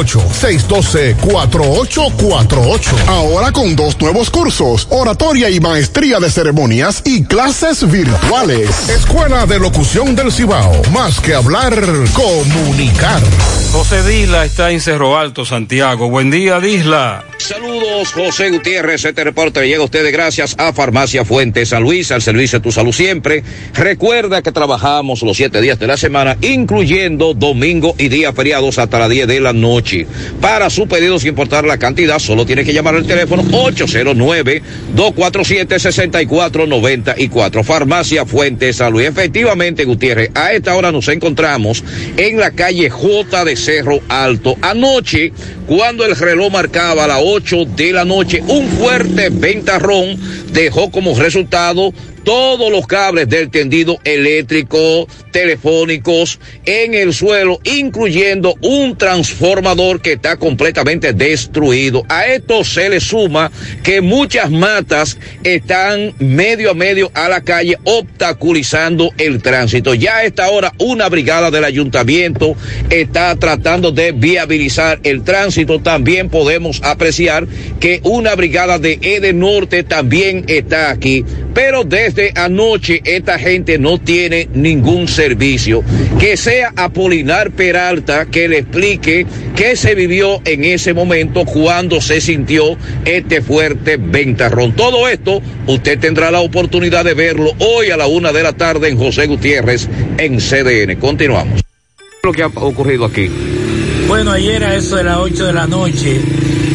Speaker 27: 612-4848. Ahora con dos nuevos cursos, oratoria y maestría de ceremonias y clases virtuales. Escuela de Locución del Cibao. Más que hablar, comunicar.
Speaker 4: José Disla está en Cerro Alto, Santiago. Buen día, Disla.
Speaker 28: Saludos, José Gutiérrez. Este reporte llega a ustedes gracias a Farmacia Fuentes San Luis, al servicio de tu salud siempre. Recuerda que trabajamos los siete días de la semana, incluyendo domingo y días feriados hasta las 10 de la noche. Para su pedido, sin importar la cantidad, solo tiene que llamar al teléfono 809-247-6494. Farmacia Fuentes San Luis. Efectivamente, Gutiérrez, a esta hora nos encontramos en la calle J de Cerro Alto. Anoche, cuando el reloj marcaba las 8 de la noche, un fuerte ventarrón dejó como resultado todos los cables del tendido eléctrico, telefónicos en el suelo, incluyendo un transformador que está completamente destruido. A esto se le suma que muchas matas están medio a medio a la calle obstaculizando el tránsito. Ya a esta hora una brigada del ayuntamiento está tratando de viabilizar el tránsito. También podemos apreciar que una brigada de Ede Norte también está aquí. Pero desde anoche esta gente no tiene ningún servicio. Que sea Apolinar Peralta que le explique qué se vivió en ese momento cuando se sintió este fuerte ventarrón. Todo esto usted tendrá la oportunidad de verlo hoy a la una de la tarde en José Gutiérrez en CDN. Continuamos. Lo que ha ocurrido aquí.
Speaker 29: Bueno, ayer a eso de las 8 de la noche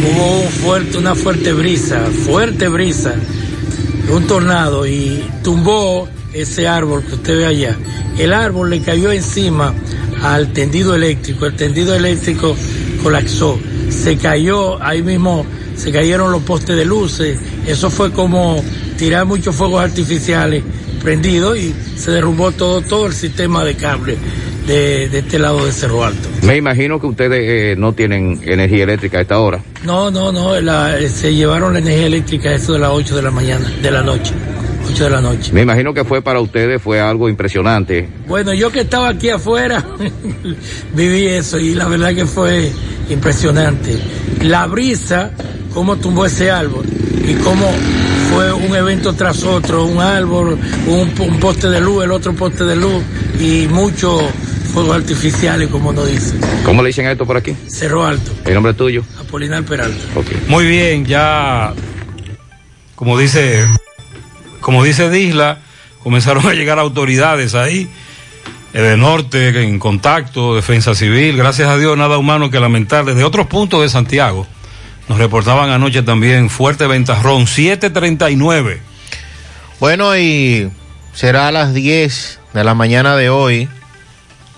Speaker 29: hubo un fuerte, una fuerte brisa, fuerte brisa, un tornado y tumbó ese árbol que usted ve allá. El árbol le cayó encima al tendido eléctrico, el tendido eléctrico colapsó, se cayó, ahí mismo se cayeron los postes de luces, eso fue como tirar muchos fuegos artificiales prendidos y se derrumbó todo, todo el sistema de cable de, de este lado de Cerro Alto.
Speaker 28: Me imagino que ustedes eh, no tienen energía eléctrica a esta hora.
Speaker 29: No, no, no, la- se llevaron la energía eléctrica a eso de las 8 de la mañana, de la noche, 8 de la noche.
Speaker 28: Me imagino que fue para ustedes, fue algo impresionante.
Speaker 29: Bueno, yo que estaba aquí afuera, viví eso y la verdad que fue impresionante. La brisa, cómo tumbó ese árbol y cómo fue un evento tras otro, un árbol, un, un poste de luz, el otro poste de luz y muchos fuegos artificiales, como nos dicen.
Speaker 28: ¿Cómo le dicen a esto por aquí?
Speaker 29: Cerro Alto,
Speaker 28: El nombre es tuyo.
Speaker 29: Apolinar Peralta.
Speaker 4: Muy bien, ya, como dice, como dice Disla, comenzaron a llegar autoridades ahí, eh, de norte, en contacto, defensa civil, gracias a Dios, nada humano que lamentar. Desde otros puntos de Santiago, nos reportaban anoche también fuerte ventarrón, 739.
Speaker 5: Bueno, y será a las 10 de la mañana de hoy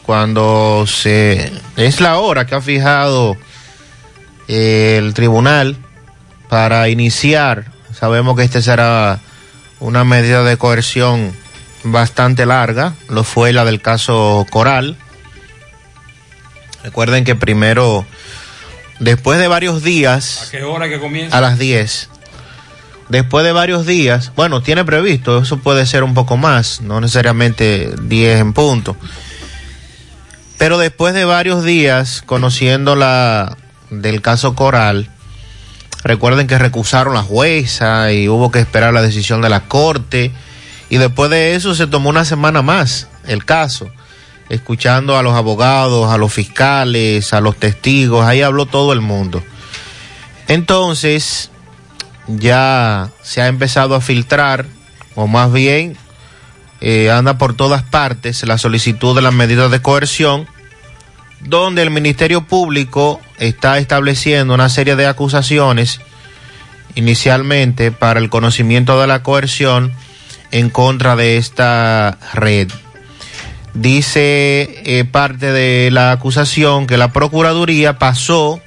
Speaker 5: cuando se es la hora que ha fijado eh, el tribunal para iniciar. Sabemos que este será una medida de coerción bastante larga, lo fue la del caso Coral. Recuerden que primero, después de varios días,
Speaker 4: ¿A qué hora que comienza?
Speaker 5: a las 10. Después de varios días, bueno, tiene previsto, eso puede ser un poco más, no necesariamente 10 en punto. Pero después de varios días, conociendo la del caso Coral, recuerden que recusaron la jueza y hubo que esperar la decisión de la corte. Y después de eso se tomó una semana más el caso, escuchando a los abogados, a los fiscales, a los testigos, ahí habló todo el mundo. Entonces, ya se ha empezado a filtrar, o más bien eh, anda por todas partes la solicitud de las medidas de coerción, donde el Ministerio Público está estableciendo una serie de acusaciones inicialmente para el conocimiento de la coerción en contra de esta red. Dice eh, parte de la acusación que la Procuraduría pasó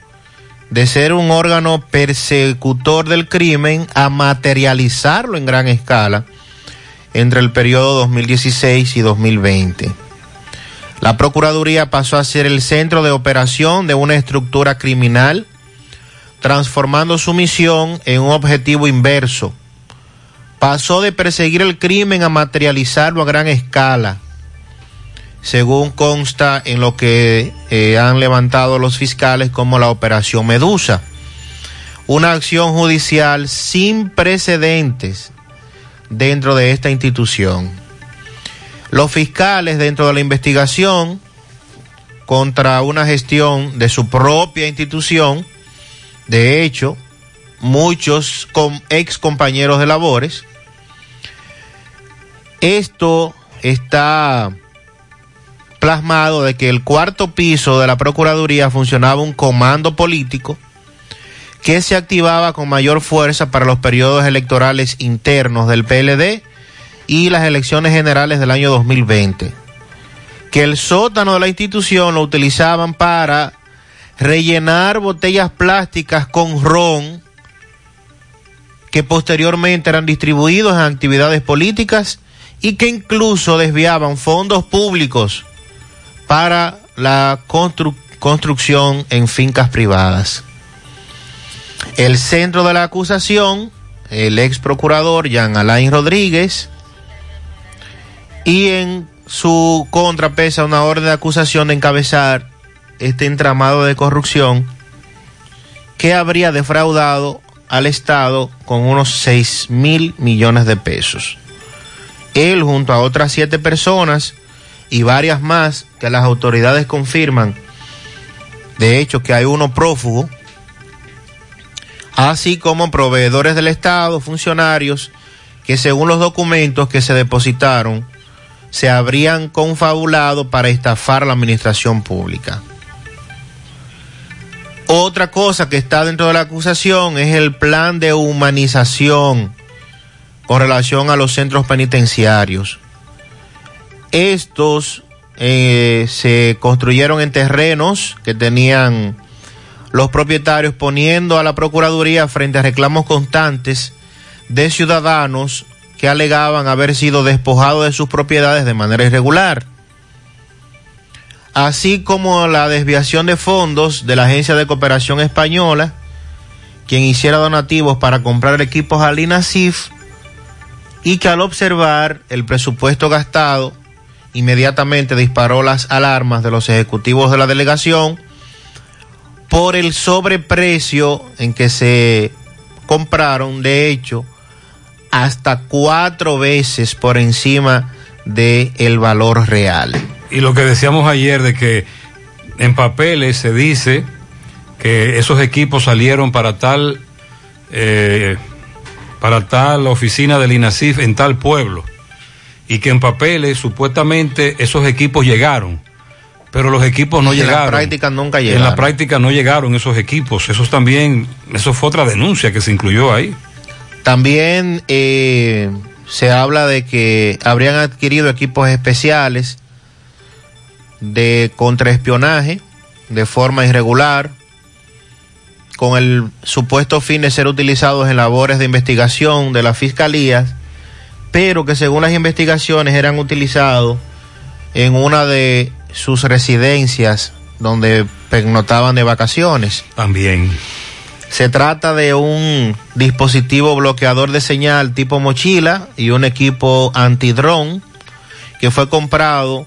Speaker 5: de ser un órgano persecutor del crimen a materializarlo en gran escala entre el periodo 2016 y 2020. La Procuraduría pasó a ser el centro de operación de una estructura criminal, transformando su misión en un objetivo inverso. Pasó de perseguir el crimen a materializarlo a gran escala, según consta en lo que eh, han levantado los fiscales como la Operación Medusa. Una acción judicial sin precedentes dentro de esta institución. Los fiscales dentro de la investigación contra una gestión de su propia institución, de hecho, muchos ex compañeros de labores, esto está plasmado de que el cuarto piso de la Procuraduría funcionaba un comando político que se activaba con mayor fuerza para los periodos electorales internos del PLD y las elecciones generales del año 2020. Que el sótano de la institución lo utilizaban para rellenar botellas plásticas con ron que posteriormente eran distribuidos en actividades políticas y que incluso desviaban fondos públicos para la constru- construcción en fincas privadas. El centro de la acusación, el ex procurador Jean Alain Rodríguez, y en su contra pesa una orden de acusación de encabezar este entramado de corrupción que habría defraudado al Estado con unos 6 mil millones de pesos. Él junto a otras siete personas y varias más que las autoridades confirman, de hecho que hay uno prófugo, así como proveedores del Estado, funcionarios, que según los documentos que se depositaron, se habrían confabulado para estafar la administración pública. Otra cosa que está dentro de la acusación es el plan de humanización con relación a los centros penitenciarios. Estos eh, se construyeron en terrenos que tenían los propietarios poniendo a la Procuraduría frente a reclamos constantes de ciudadanos que alegaban haber sido despojados de sus propiedades de manera irregular, así como la desviación de fondos de la Agencia de Cooperación Española, quien hiciera donativos para comprar equipos al INASIF y que al observar el presupuesto gastado, inmediatamente disparó las alarmas de los ejecutivos de la delegación por el sobreprecio en que se compraron, de hecho, hasta cuatro veces por encima del el valor real.
Speaker 4: Y lo que decíamos ayer de que en papeles se dice que esos equipos salieron para tal eh, para tal oficina del INASIF en tal pueblo y que en papeles supuestamente esos equipos llegaron, pero los equipos no
Speaker 5: En la
Speaker 4: llegaron.
Speaker 5: práctica nunca
Speaker 4: En
Speaker 5: llegaron.
Speaker 4: la práctica no llegaron esos equipos. Eso también, eso fue otra denuncia que se incluyó ahí.
Speaker 5: También eh, se habla de que habrían adquirido equipos especiales de contraespionaje de forma irregular, con el supuesto fin de ser utilizados en labores de investigación de las fiscalías, pero que según las investigaciones eran utilizados en una de sus residencias donde pernoctaban de vacaciones.
Speaker 4: También.
Speaker 5: Se trata de un dispositivo bloqueador de señal tipo mochila y un equipo antidrón que fue comprado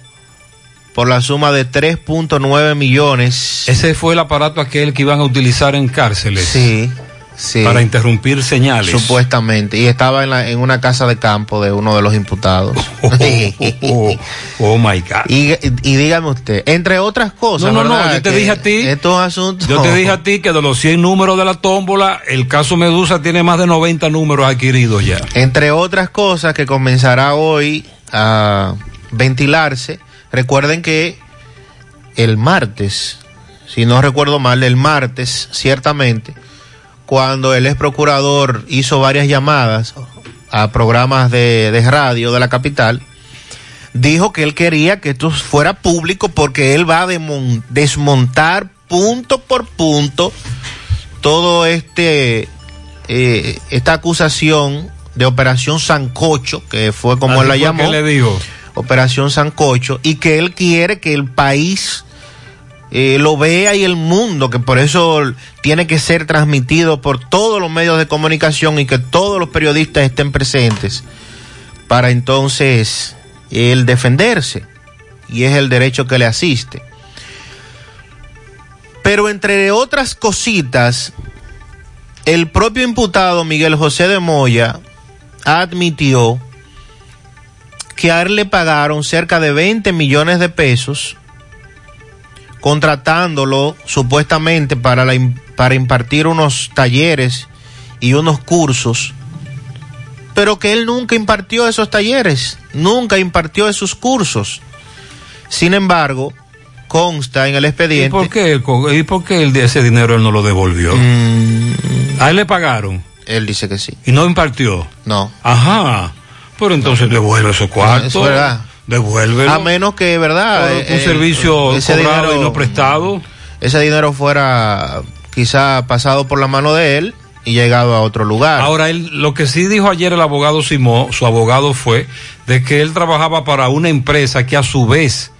Speaker 5: por la suma de 3.9 millones.
Speaker 4: Ese fue el aparato aquel que iban a utilizar en cárceles.
Speaker 5: Sí, sí.
Speaker 4: Para interrumpir señales.
Speaker 5: Supuestamente. Y estaba en, la- en una casa de campo de uno de los imputados.
Speaker 4: oh, oh my God.
Speaker 5: Y, y dígame usted, entre otras cosas.
Speaker 4: No, no, no, yo te dije a ti.
Speaker 5: Estos asuntos.
Speaker 4: Yo te dije a ti que de los 100 números de la tómbola, el caso Medusa tiene más de 90 números adquiridos ya.
Speaker 5: Entre otras cosas que comenzará hoy a ventilarse, recuerden que el martes, si no recuerdo mal, el martes, ciertamente, cuando el ex procurador hizo varias llamadas a programas de, de radio de la capital, dijo que él quería que esto fuera público porque él va a desmontar punto por punto todo este eh, esta acusación de Operación Sancocho, que fue como
Speaker 4: Así
Speaker 5: él la llamó,
Speaker 4: le dijo.
Speaker 5: Operación Sancocho, y que él quiere que el país eh, lo vea y el mundo, que por eso tiene que ser transmitido por todos los medios de comunicación y que todos los periodistas estén presentes para entonces él defenderse, y es el derecho que le asiste. Pero entre otras cositas, el propio imputado Miguel José de Moya admitió que a él le pagaron cerca de 20 millones de pesos contratándolo supuestamente para, la para impartir unos talleres y unos cursos, pero que él nunca impartió esos talleres, nunca impartió esos cursos. Sin embargo, consta en el
Speaker 4: ¿Y
Speaker 5: expediente.
Speaker 4: por qué, ¿Y por qué el de ese dinero él no lo devolvió? ¿A él le pagaron?
Speaker 5: Mm, Él dice que sí.
Speaker 4: ¿Y no impartió?
Speaker 5: No.
Speaker 4: Ajá. Pero entonces devuelve esos cuartos.
Speaker 5: Es verdad.
Speaker 4: Devuélvelo.
Speaker 5: A menos que, ¿verdad? Eh,
Speaker 4: un
Speaker 5: eh,
Speaker 4: servicio
Speaker 5: ese
Speaker 4: cobrado
Speaker 5: dinero-
Speaker 4: y no prestado.
Speaker 5: Ese dinero fuera quizá pasado por la mano de él y llegado a otro lugar.
Speaker 4: Ahora, él, lo que sí dijo ayer el abogado Simó, su abogado fue de que él trabajaba para una empresa que a su vez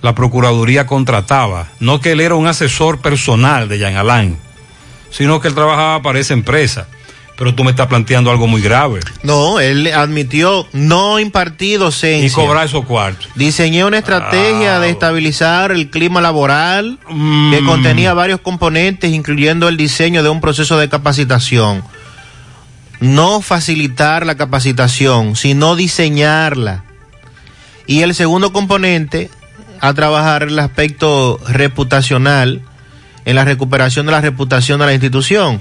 Speaker 4: la Procuraduría contrataba. No que él era un asesor personal de Jean Alain, sino que él trabajaba para esa empresa. Pero tú me estás planteando algo muy grave.
Speaker 5: No, él admitió no impartir docencia.
Speaker 4: Y cobrar esos cuartos.
Speaker 5: Diseñé una estrategia de estabilizar el clima laboral que contenía varios componentes, incluyendo el diseño de un proceso de capacitación. No facilitar la capacitación, sino diseñarla. Y el segundo componente, a trabajar el aspecto reputacional, en la recuperación de la reputación de la institución.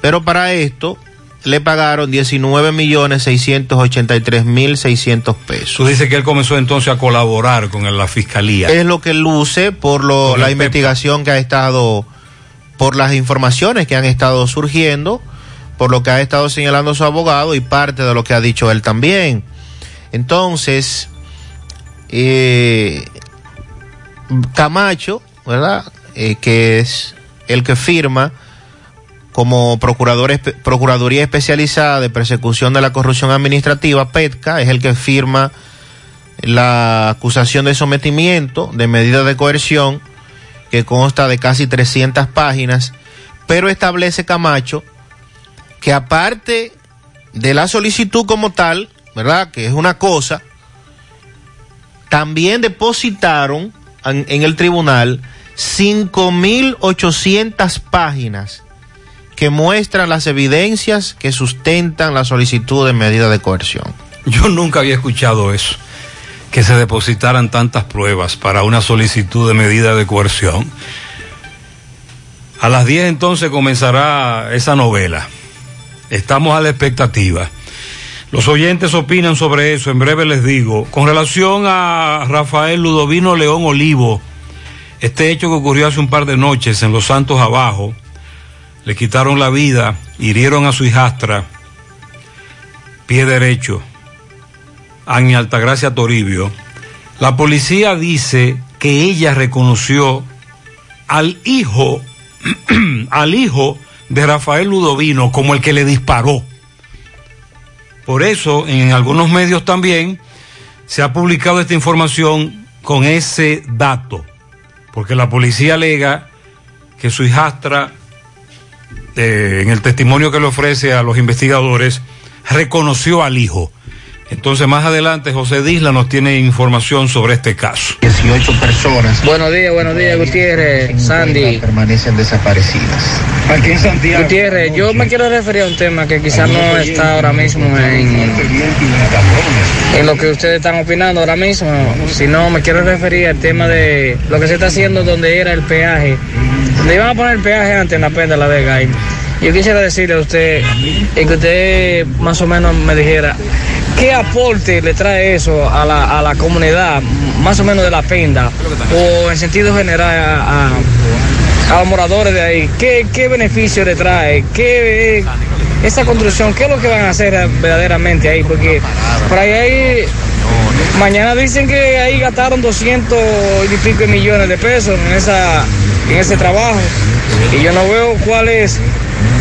Speaker 5: Pero para esto le pagaron 19 millones 683 mil 600 pesos.
Speaker 4: Tú dices que él comenzó entonces a colaborar con la fiscalía.
Speaker 5: Es lo que luce por lo, la investigación que ha estado, por las informaciones que han estado surgiendo, por lo que ha estado señalando su abogado y parte de lo que ha dicho él también. Entonces, eh, Camacho, ¿verdad? Eh, que es el que firma como procurador, Procuraduría Especializada de Persecución de la Corrupción Administrativa, PETCA, es el que firma la acusación de sometimiento de medida de coerción que consta de casi 300 páginas, pero establece Camacho que aparte de la solicitud como tal, ¿verdad? Que es una cosa, también depositaron en, en el tribunal 5.800 páginas que muestran las evidencias que sustentan la solicitud de medida de coerción.
Speaker 4: Yo nunca había escuchado eso, que se depositaran tantas pruebas para una solicitud de medida de coerción. A las 10 entonces comenzará esa novela. Estamos a la expectativa. Los oyentes opinan sobre eso, en breve les digo. Con relación a Rafael Ludovino León Olivo, este hecho que ocurrió hace un par de noches en Los Santos Abajo, le quitaron la vida, hirieron a su hijastra, pie derecho, Ani Altagracia Toribio. La policía dice que ella reconoció al hijo, al hijo de Rafael Ludovino como el que le disparó. Por eso, en algunos medios también se ha publicado esta información con ese dato, porque la policía alega que su hijastra, eh, en el testimonio que le ofrece a los investigadores, reconoció al hijo. Entonces, más adelante, José Disla nos tiene información sobre este caso.
Speaker 30: 18 personas
Speaker 31: Buenos días, buenos días, Gutiérrez, Sandy.
Speaker 30: permanecen desaparecidas.
Speaker 31: Aquí en Santiago. Gutiérrez, yo me quiero referir a un tema que quizás no está ahora mismo en, en lo que ustedes están opinando ahora mismo, sino me quiero referir al tema de lo que se está haciendo donde era el peaje. Donde iban a poner peaje antes en la penda La Vega. Y Yo quisiera decirle a usted, y que usted más o menos me dijera, ¿qué aporte le trae eso a la, a la comunidad, más o menos de la penda, o en sentido general a, a- a los moradores de ahí? ¿Qué, qué beneficio le trae? ¿Qué, esa construcción, qué es lo que van a hacer verdaderamente ahí? Porque por ahí hay Mañana dicen que ahí gastaron 200 y pico millones de pesos en, esa, en ese trabajo. Y yo no veo cuál es,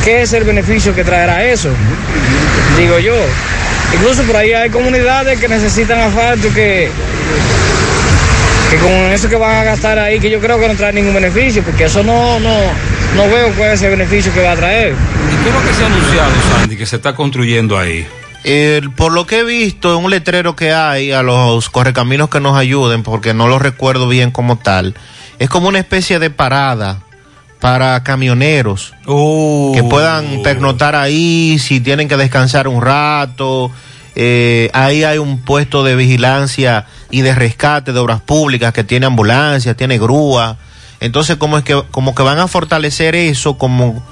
Speaker 31: qué es el beneficio que traerá eso. Digo yo. Incluso por ahí hay comunidades que necesitan asfalto que, que con eso que van a gastar ahí, que yo creo que no trae ningún beneficio, porque eso no, no, no veo cuál es el beneficio que va a traer.
Speaker 4: ¿Y qué es lo que se ha anunciado, Sandy, que se está construyendo ahí?
Speaker 5: Eh, por lo que he visto en un letrero que hay a los correcaminos que nos ayuden, porque no lo recuerdo bien como tal, es como una especie de parada para camioneros que puedan pernoctar ahí, si tienen que descansar un rato. Eh, ahí hay un puesto de vigilancia y de rescate de obras públicas que tiene ambulancia, tiene grúa. Entonces, como es que como que van a fortalecer eso como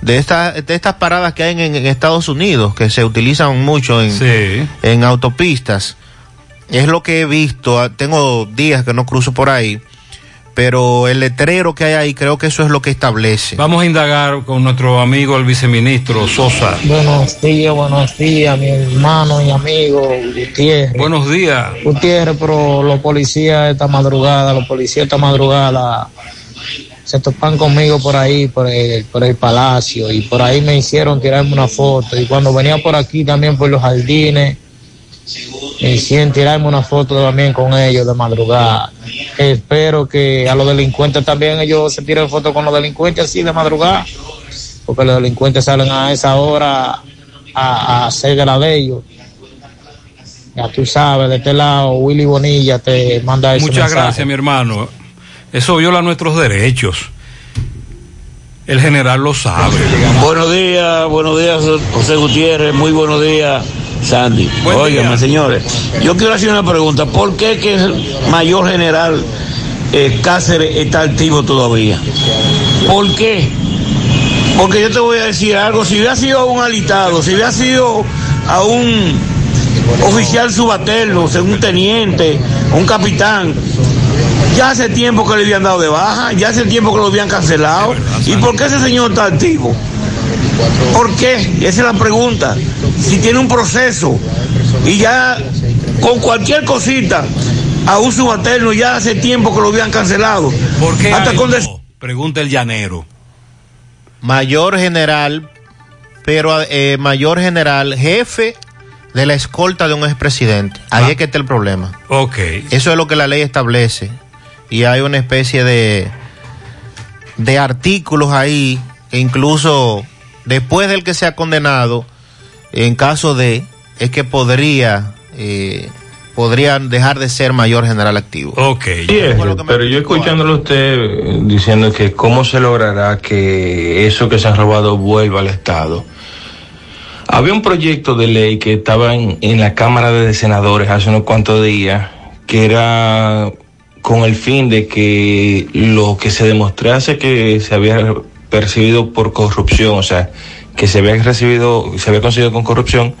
Speaker 5: de estas de estas paradas que hay en, en Estados Unidos que se utilizan mucho en, en autopistas. Es lo que he visto. ah, Tengo días que no cruzo por ahí, pero el letrero que hay ahí creo que eso es lo que establece.
Speaker 4: Vamos a indagar con nuestro amigo el viceministro Sosa.
Speaker 22: Buenos días, buenos días, mi hermano y amigo Gutiérrez.
Speaker 4: Buenos días.
Speaker 22: Gutiérrez, pero los policías esta madrugada, los policías esta madrugada
Speaker 31: se topan conmigo por ahí, por el, por el palacio, y por ahí me hicieron tirarme una foto. Y cuando venía por aquí también por los jardines, me hicieron tirarme una foto también con ellos de madrugada. Espero que a los delincuentes también ellos se tiren fotos con los delincuentes así de madrugada, porque los delincuentes salen a esa hora a, a hacer de la de ellos. Ya tú sabes, de este lado, Willy Bonilla te manda ese
Speaker 4: Muchas
Speaker 31: mensaje.
Speaker 4: gracias, mi hermano. Eso viola nuestros derechos. El general lo sabe.
Speaker 32: Buenos días, buenos días, José Gutiérrez, muy buenos días, Sandy.
Speaker 4: Buen
Speaker 32: Óigame,
Speaker 4: día.
Speaker 32: señores, yo quiero hacer una pregunta. ¿Por qué que el mayor general eh, Cáceres está activo todavía? ¿Por qué? Porque yo te voy a decir algo, si hubiera sido a un alitado, si hubiera sido a un oficial subalterno, un teniente, un capitán, ya hace tiempo que le habían dado de baja, ya hace tiempo que lo habían cancelado. ¿Y por qué ese señor está activo? ¿Por qué? Esa es la pregunta. Si tiene un proceso y ya con cualquier cosita a un subalterno ya hace tiempo que lo habían cancelado.
Speaker 4: ¿Por qué
Speaker 32: Hasta con
Speaker 4: Pregunta el llanero.
Speaker 5: Mayor general, pero eh, mayor general, jefe de la escolta de un expresidente. Ahí es que está el problema.
Speaker 4: Ok.
Speaker 5: Eso es lo que la ley establece. Y hay una especie de, de artículos ahí, que incluso después del que sea condenado, en caso de, es que podría, eh, podrían dejar de ser mayor general activo.
Speaker 4: Ok.
Speaker 33: Sí, es, pero yo escuchándolo a usted diciendo que cómo se logrará que eso que se han robado vuelva al Estado. Había un proyecto de ley que estaba en, en la Cámara de Senadores hace unos cuantos días, que era con el fin de que lo que se demostrase que se había percibido por corrupción, o sea, que se había recibido, se había conseguido con corrupción,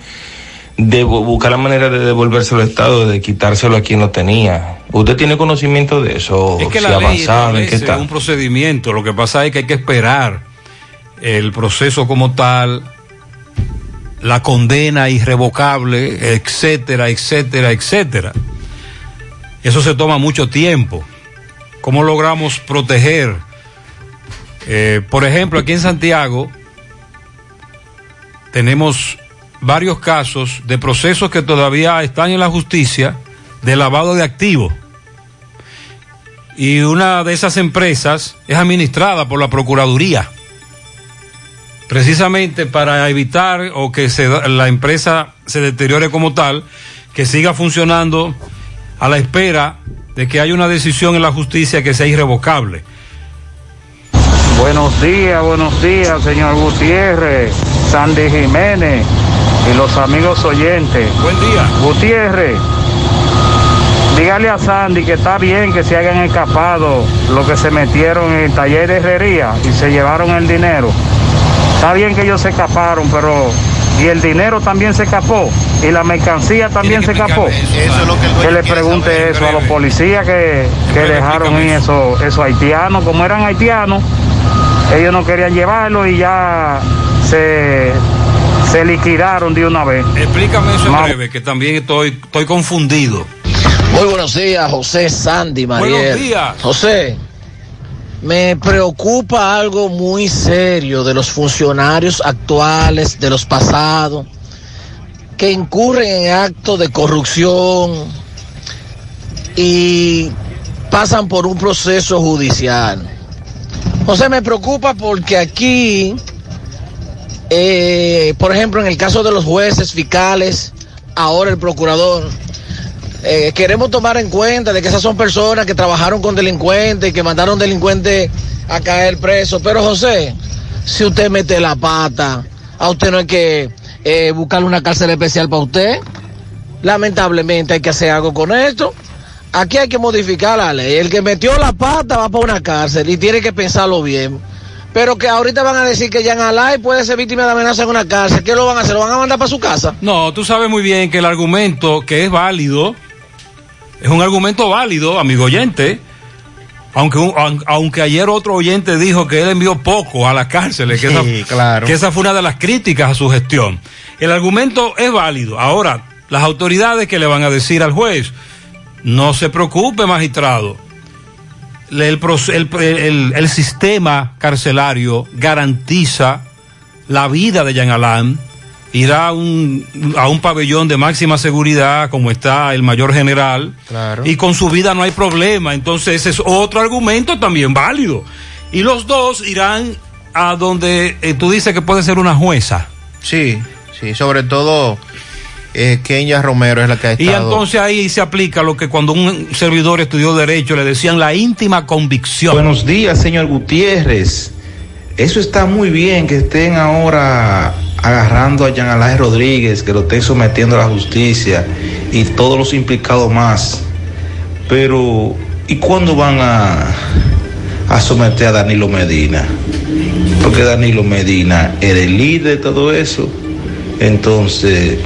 Speaker 33: de bu- buscar la manera de devolvérselo al Estado, de quitárselo a quien lo tenía. ¿Usted tiene conocimiento de eso?
Speaker 4: Es que
Speaker 33: ¿Se
Speaker 4: la ley
Speaker 33: está?
Speaker 4: un procedimiento. Lo que pasa es que hay que esperar el proceso como tal, la condena irrevocable, etcétera, etcétera, etcétera. Eso se toma mucho tiempo. ¿Cómo logramos proteger? Eh, por ejemplo, aquí en Santiago tenemos varios casos de procesos que todavía están en la justicia de lavado de activos. Y una de esas empresas es administrada por la Procuraduría. Precisamente para evitar o que se, la empresa se deteriore como tal, que siga funcionando a la espera de que haya una decisión en la justicia que sea irrevocable.
Speaker 34: Buenos días, buenos días, señor Gutiérrez, Sandy Jiménez y los amigos oyentes.
Speaker 4: Buen día.
Speaker 34: Gutiérrez, dígale a Sandy que está bien que se hayan escapado los que se metieron en el taller de herrería y se llevaron el dinero. Está bien que ellos se escaparon, pero y el dinero también se escapó y la mercancía también se escapó. que le pregunte eso a los policías que, que dejaron en esos, esos haitianos. Como eran haitianos, ellos no querían llevarlo y ya se, se liquidaron de una vez.
Speaker 4: Explícame eso en breve, que también estoy, estoy confundido.
Speaker 35: Muy buenos días, José Sandy Mariel.
Speaker 4: Buenos días.
Speaker 35: José, me preocupa algo muy serio de los funcionarios actuales, de los pasados, que incurren en actos de corrupción y pasan por un proceso judicial. José, me preocupa porque aquí, eh, por ejemplo, en el caso de los jueces, fiscales, ahora el procurador, eh, queremos tomar en cuenta de que esas son personas que trabajaron con delincuentes, que mandaron delincuentes a caer presos. Pero José, si usted mete la pata, a usted no hay que eh, buscarle una cárcel especial para usted. Lamentablemente hay que hacer algo con esto. Aquí hay que modificar la ley. El que metió la pata va para una cárcel y tiene que pensarlo bien. Pero que ahorita van a decir que Jan Alay puede ser víctima de amenaza en una cárcel. ¿Qué lo van a hacer? ¿Lo van a mandar para su casa?
Speaker 4: No, tú sabes muy bien que el argumento que es válido es un argumento válido, amigo oyente. Aunque, un- aun- aunque ayer otro oyente dijo que él envió poco a las cárceles, que,
Speaker 5: Sí,
Speaker 4: esa,
Speaker 5: claro.
Speaker 4: que esa fue una de las críticas a su gestión. El argumento es válido. Ahora, las autoridades que le van a decir al juez, no se preocupe, magistrado. el, proce- el- el- el sistema carcelario garantiza la vida de Jean Alain, irá a un, a un pabellón de máxima seguridad como está el mayor general
Speaker 5: Claro.
Speaker 4: y con su vida no hay problema. Entonces ese es otro argumento también válido. Y los dos irán a donde eh, tú dices que puede ser una jueza.
Speaker 5: Sí, sí, sobre todo eh, Kenya Romero es la que ha
Speaker 4: Y
Speaker 5: estado.
Speaker 4: entonces ahí se aplica lo que cuando un servidor estudió derecho le decían la íntima convicción.
Speaker 33: Buenos días, señor Gutiérrez. Eso está muy bien que estén ahora agarrando a Jean Alain Rodríguez, que lo estén sometiendo a la justicia y todos los implicados más. Pero, ¿y cuándo van a, someter a Danilo Medina? Porque Danilo Medina era el líder de todo eso. Entonces,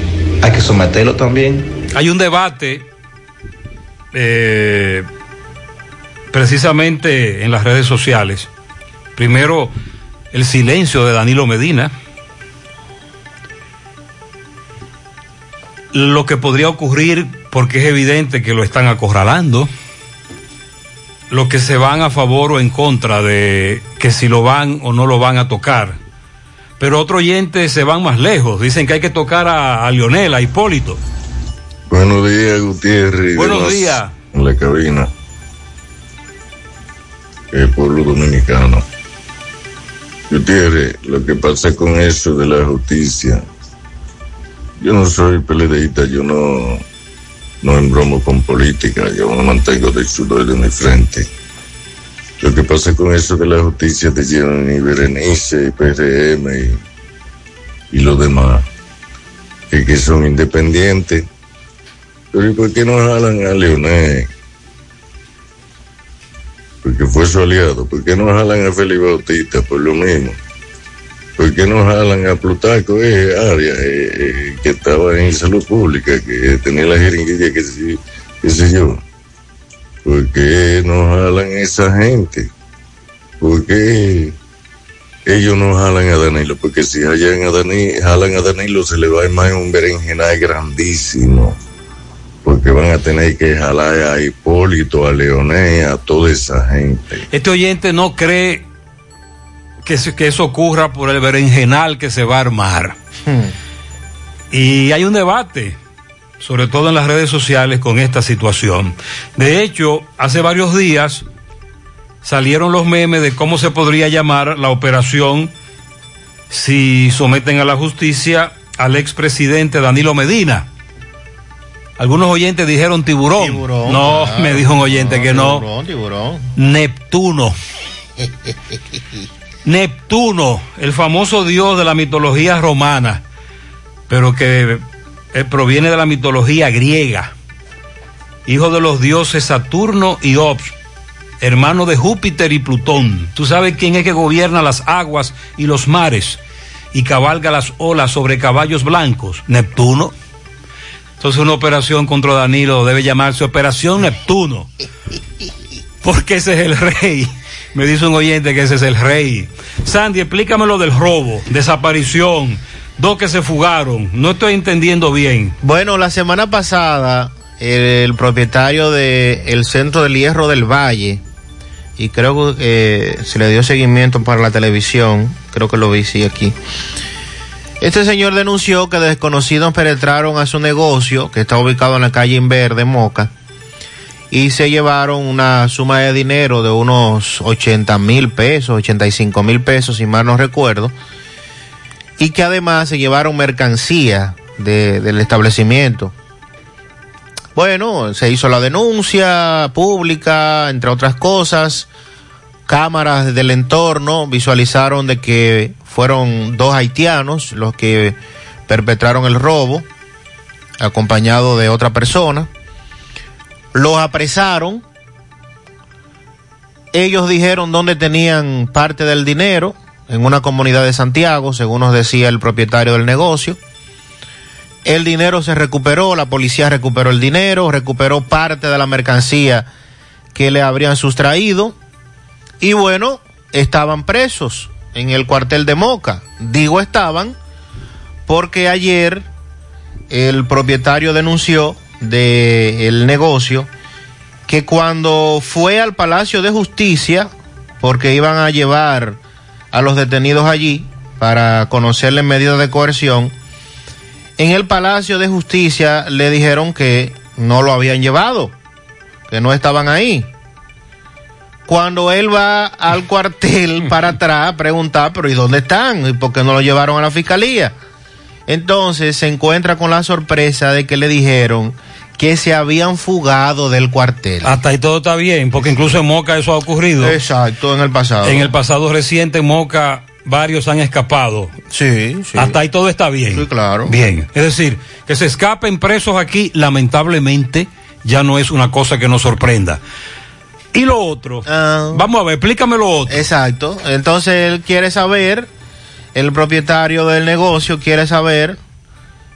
Speaker 33: hay que someterlo también.
Speaker 4: Hay un debate eh, precisamente en las redes sociales. Primero, el silencio de Danilo Medina. Lo que podría ocurrir, porque es evidente que lo están acorralando. Los que se van a favor o en contra de que si lo van o no lo van a tocar. Pero otros oyentes se van más lejos. Dicen que hay que tocar a, a Lionel, a Hipólito.
Speaker 36: Buenos días, Gutiérrez.
Speaker 4: Buenos días.
Speaker 36: En la cabina. El pueblo dominicano. Gutiérrez, lo que pasa con eso de la justicia. Yo no soy peledeísta, yo no, no embromo con política, yo me mantengo de chulo de mi frente. Lo que pasa con eso de la justicia de Jenny Berenice y PRM y, y los demás, que, que son independientes. Pero ¿y por qué no jalan a Leonel? Porque fue su aliado. ¿Por qué no jalan a Felipe Bautista por lo mismo? ¿Por qué no jalan a Plutarco eh, Arias, eh, eh, que estaba en salud pública, que tenía la jeringuilla, que sí, qué sé yo? ¿Por qué no jalan esa gente? ¿Por qué ellos no jalan a Danilo? Porque si jalan a Danilo, jalan a Danilo se le va a armar un berenjenal grandísimo porque van a tener que jalar a Hipólito, a Leonel, a toda esa gente.
Speaker 4: Este oyente no cree que, que eso ocurra por el berenjenal que se va a armar. Y hay un debate, sobre todo en las redes sociales, con esta situación. De hecho, hace varios días salieron los memes de cómo se podría llamar la operación si someten a la justicia al expresidente Danilo Medina. Algunos oyentes dijeron tiburón. no,
Speaker 5: claro.
Speaker 4: me dijo un oyente que no.
Speaker 5: Tiburón, tiburón.
Speaker 4: Neptuno. Neptuno, el famoso dios de la mitología romana, pero que eh, proviene de la mitología griega. Hijo de los dioses Saturno y Ops, hermano de Júpiter y Plutón. Tú sabes quién es que gobierna las aguas y los mares y cabalga las olas sobre caballos blancos. Neptuno. Entonces una operación contra Danilo debe llamarse Operación Neptuno. Porque ese es el rey. Me dice un oyente que ese es el rey. Sandy, explícame lo del robo, desaparición, dos que se fugaron. No estoy entendiendo bien.
Speaker 5: Bueno, la semana pasada, el, propietario del Centro del Hierro del Valle, y creo que eh, se le dio seguimiento para la televisión, creo que lo vi, sí, aquí. Este señor denunció que desconocidos penetraron a su negocio, que está ubicado en la calle Inverde, Moca, y se llevaron una suma de dinero de unos 80 mil pesos, 85 mil pesos, si mal no recuerdo, y que además se llevaron mercancía de- del establecimiento. Bueno, se hizo la denuncia pública, entre otras cosas. Cámaras del entorno visualizaron de que fueron dos haitianos los que perpetraron el robo, acompañado de otra persona. Los apresaron. Ellos dijeron dónde tenían parte del dinero, en una comunidad de Santiago, según nos decía el propietario del negocio. El dinero se recuperó, la policía recuperó el dinero, recuperó parte de la mercancía que le habrían sustraído y bueno, estaban presos en el cuartel de Moca. Digo estaban porque ayer el propietario denunció del negocio que cuando fue al Palacio de Justicia, porque iban a llevar a los detenidos allí para conocerle medidas de coerción, en el Palacio de Justicia le dijeron que no lo habían llevado, que no estaban ahí. Cuando él va al cuartel para atrás a preguntar, pero ¿y dónde están? ¿Y por qué no lo llevaron a la fiscalía? Entonces se encuentra con la sorpresa de que le dijeron que se habían fugado del cuartel.
Speaker 4: Hasta ahí todo está bien, porque incluso en Moca eso ha ocurrido.
Speaker 5: Exacto, en el pasado.
Speaker 4: En el pasado reciente en Moca varios han escapado.
Speaker 5: Sí, sí.
Speaker 4: Hasta ahí todo está bien.
Speaker 5: Sí, claro.
Speaker 4: Bien. Es decir, que se escapen presos aquí, lamentablemente, ya no es una cosa que nos sorprenda. Y lo otro, vamos a ver, explícame lo otro.
Speaker 5: Exacto. Entonces él quiere saber, el propietario del negocio quiere saber,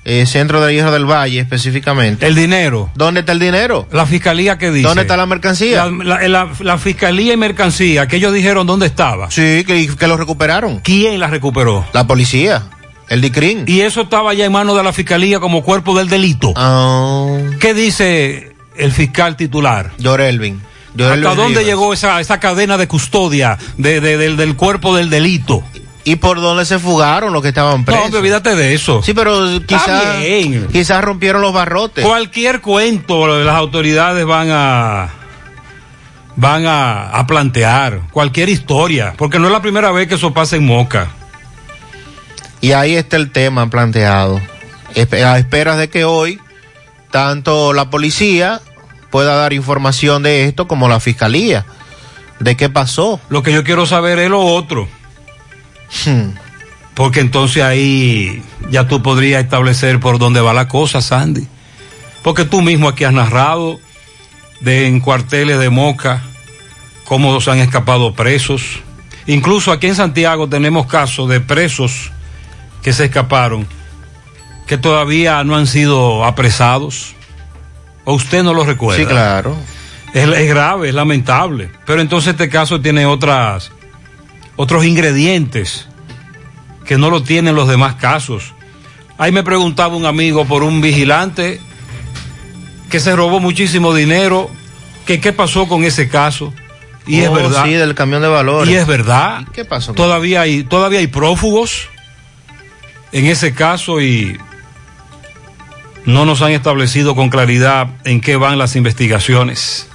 Speaker 5: eh, Centro de Hierro del Valle específicamente.
Speaker 4: El dinero.
Speaker 5: ¿Dónde está el dinero?
Speaker 4: La fiscalía que dice.
Speaker 5: ¿Dónde está la mercancía?
Speaker 4: La, la- la- la fiscalía y mercancía, que ellos dijeron dónde estaba.
Speaker 5: Sí, que, que lo recuperaron.
Speaker 4: ¿Quién la recuperó?
Speaker 5: La policía, el DICRIN.
Speaker 4: Y eso estaba ya en manos de la fiscalía como cuerpo del delito.
Speaker 5: Ah.
Speaker 4: ¿Qué dice el fiscal titular?
Speaker 5: Yorelvin.
Speaker 4: ¿Hasta dónde llegó esa, esa cadena de custodia de- de- del, del cuerpo del delito?
Speaker 5: ¿Y por dónde se fugaron los que estaban
Speaker 4: No,
Speaker 5: presos?
Speaker 4: hombre, olvídate de eso.
Speaker 5: Sí, pero quizás
Speaker 4: bien.
Speaker 5: quizás rompieron los barrotes.
Speaker 4: Cualquier cuento las autoridades van a van a, a plantear, cualquier historia, porque no es la primera vez que eso pasa en Moca.
Speaker 5: Y ahí está el tema planteado. A esperas de que hoy tanto la policía pueda dar información de esto como la fiscalía. ¿De qué pasó?
Speaker 4: Lo que yo quiero saber es lo otro,
Speaker 5: Hmm.
Speaker 4: porque entonces ahí ya tú podrías establecer por dónde va la cosa, Sandy. Porque tú mismo aquí has narrado de en cuarteles de Moca cómo se han escapado presos. Incluso aquí en Santiago tenemos casos de presos que se escaparon que todavía no han sido apresados. ¿O usted no lo recuerda?
Speaker 5: Sí, claro.
Speaker 4: Es, es grave, es lamentable. Pero entonces este caso tiene otras, otros ingredientes que no lo tienen los demás casos. Ahí me preguntaba un amigo por un vigilante que se robó muchísimo dinero, que qué pasó con ese caso. Y es
Speaker 5: Oh,
Speaker 4: verdad.
Speaker 5: Sí, del camión de valores.
Speaker 4: Y es verdad.
Speaker 5: ¿Y ¿Qué pasó?
Speaker 4: Todavía hay, todavía hay prófugos en ese caso y no nos han establecido con claridad en qué van las investigaciones.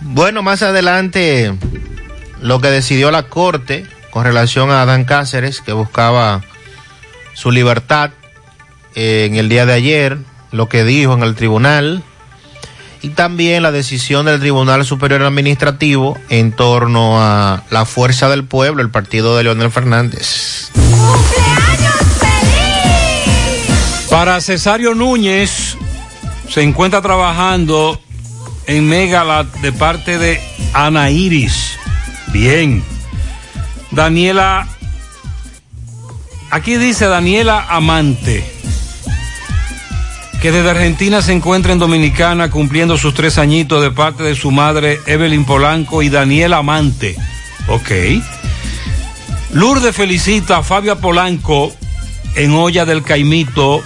Speaker 5: Bueno, más adelante lo que decidió la Corte con relación a Adán Cáceres, que buscaba su libertad eh, en el día de ayer, lo que dijo en el tribunal, y también la decisión del Tribunal Superior Administrativo en torno a la fuerza del pueblo, el partido de Leonel Fernández.
Speaker 4: Para Cesario Núñez, se encuentra trabajando en Megalat de parte de Ana Iris. Bien. Daniela, aquí dice Daniela Amante, que desde Argentina se encuentra en Dominicana cumpliendo sus tres añitos de parte de su madre Evelyn Polanco y Daniela Amante. Ok. Lourdes felicita a Fabia Polanco en Olla del Caimito.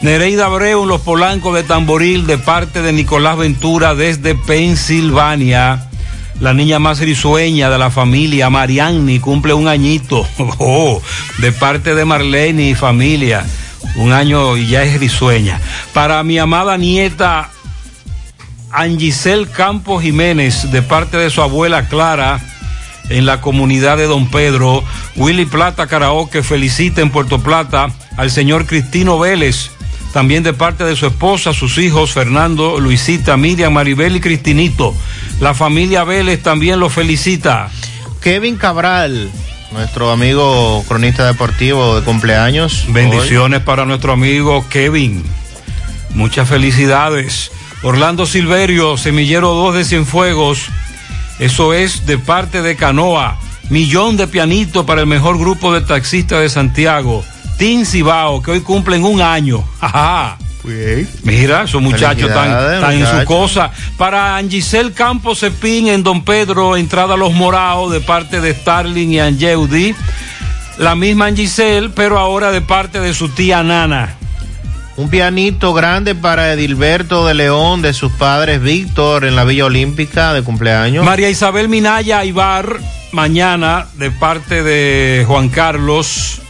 Speaker 4: Nereida Abreu en Los Polancos de Tamboril de parte de Nicolás Ventura desde Pensilvania. La niña más risueña de la familia, Marianni, cumple un añito. Oh, de parte de Marlene y familia. Un año y ya es risueña. Para mi amada nieta Angisel Campos Jiménez, de parte de su abuela Clara, en la comunidad de Don Pedro. Willy Plata Karaoke felicita en Puerto Plata al señor Cristino Vélez, también de parte de su esposa, sus hijos Fernando, Luisita, Miriam, Maribel y Cristinito. La familia Vélez también lo felicita.
Speaker 5: Kevin Cabral, nuestro amigo cronista deportivo de cumpleaños.
Speaker 4: Bendiciones para nuestro amigo Kevin. Muchas felicidades. Orlando Silverio, Semillero 2 de Cienfuegos. Eso es de parte de Canoa. Millón de pianitos para el mejor grupo de taxistas de Santiago. Team Cibao, que hoy cumplen un año. Ajá. Mira, esos muchachos están, en su cosa. Para Angisel Campos Cepín en Don Pedro, entrada a Los Moraos de parte de Starling y Angeudi. La misma Angisel, pero ahora de parte de su tía Nana.
Speaker 5: Un pianito grande para Edilberto de León, de sus padres Víctor, en la Villa Olímpica de cumpleaños.
Speaker 4: María Isabel Minaya Ibar, mañana, de parte de Juan Carlos.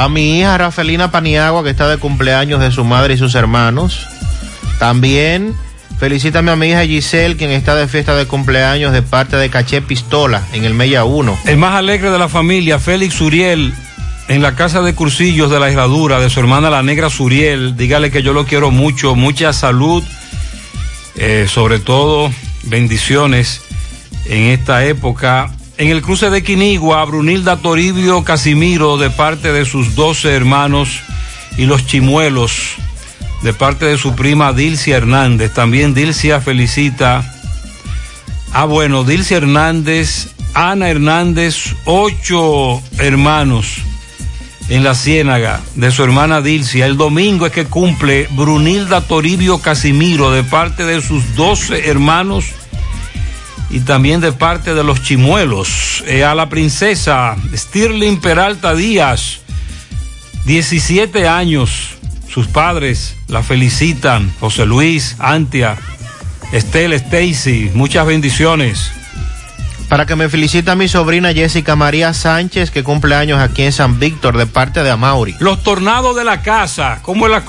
Speaker 5: A mi hija Rafelina Paniagua, que está de cumpleaños de su madre y sus hermanos. También felicítame a mi hija Giselle, quien está de fiesta de cumpleaños de parte de Caché Pistola, en el Mella 1.
Speaker 4: El más alegre de la familia, Félix Uriel, en la casa de cursillos de la herradura de su hermana la negra Suriel. Dígale que yo lo quiero mucho, mucha salud, eh, sobre todo bendiciones en esta época. En el cruce de Quinigua, Brunilda Toribio Casimiro, de parte de sus doce hermanos, y los chimuelos, de parte de su prima Dilcia Hernández. También Dilcia felicita. Ah, bueno, Dilcia Hernández, Ana Hernández, ocho hermanos en la Ciénaga de su hermana Dilcia. El domingo es que cumple Brunilda Toribio Casimiro de parte de sus doce hermanos y también de parte de los chimuelos. Eh, a la princesa Stirling Peralta Díaz, 17 años. Sus padres la felicitan. José Luis, Antia, Estela, Stacy, muchas bendiciones.
Speaker 5: Para que me felicite a mi sobrina Jessica María Sánchez, que cumple años aquí en San Víctor, de parte de Amauri.
Speaker 4: Los tornados de la casa, ¿cómo es la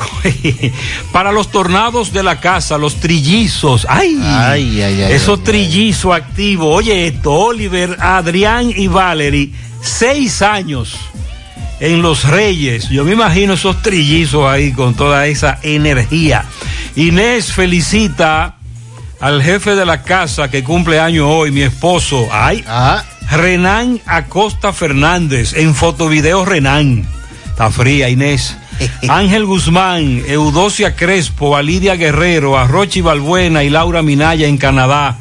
Speaker 4: Para los tornados de la casa, los trillizos. ¡Ay!
Speaker 5: Ay, ay, ay,
Speaker 4: Esos trillizos activos. Oye, esto, Oliver, Adrián y Valerie, seis años en Los Reyes. Yo me imagino esos trillizos ahí con toda esa energía. Inés felicita al jefe de la casa que cumple año hoy, mi esposo. Ay, Renan Acosta Fernández, en fotovideo Renan. Está fría, Inés. Ángel Guzmán, Eudocia Crespo, a Lidia Guerrero, a Rochi Balbuena y Laura Minaya en Canadá.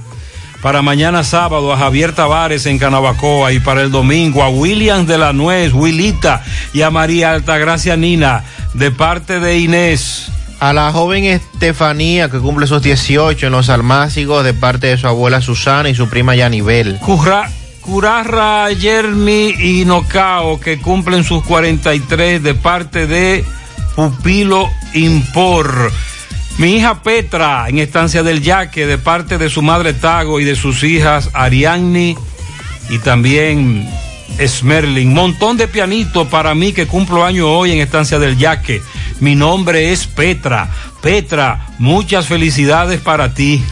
Speaker 4: Para mañana sábado a Javier Tavares en Canabacoa y para el domingo a Williams de la Nuez, Wilita y a María Altagracia Nina de parte de Inés.
Speaker 5: A la joven Estefanía, que cumple sus 18 en los Almácigos, de parte de su abuela Susana y su prima Yanibel.
Speaker 4: Curra, Curarra, Yermi y Nocao, que cumplen sus 43 de parte de Pupilo Impor. Mi hija Petra, en Estancia del Yaque, de parte de su madre Tago y de sus hijas Ariadni y también Smerling. Montón de pianito para mí que cumplo año hoy en Estancia del Yaque. Mi nombre es Petra. Petra, muchas felicidades para ti.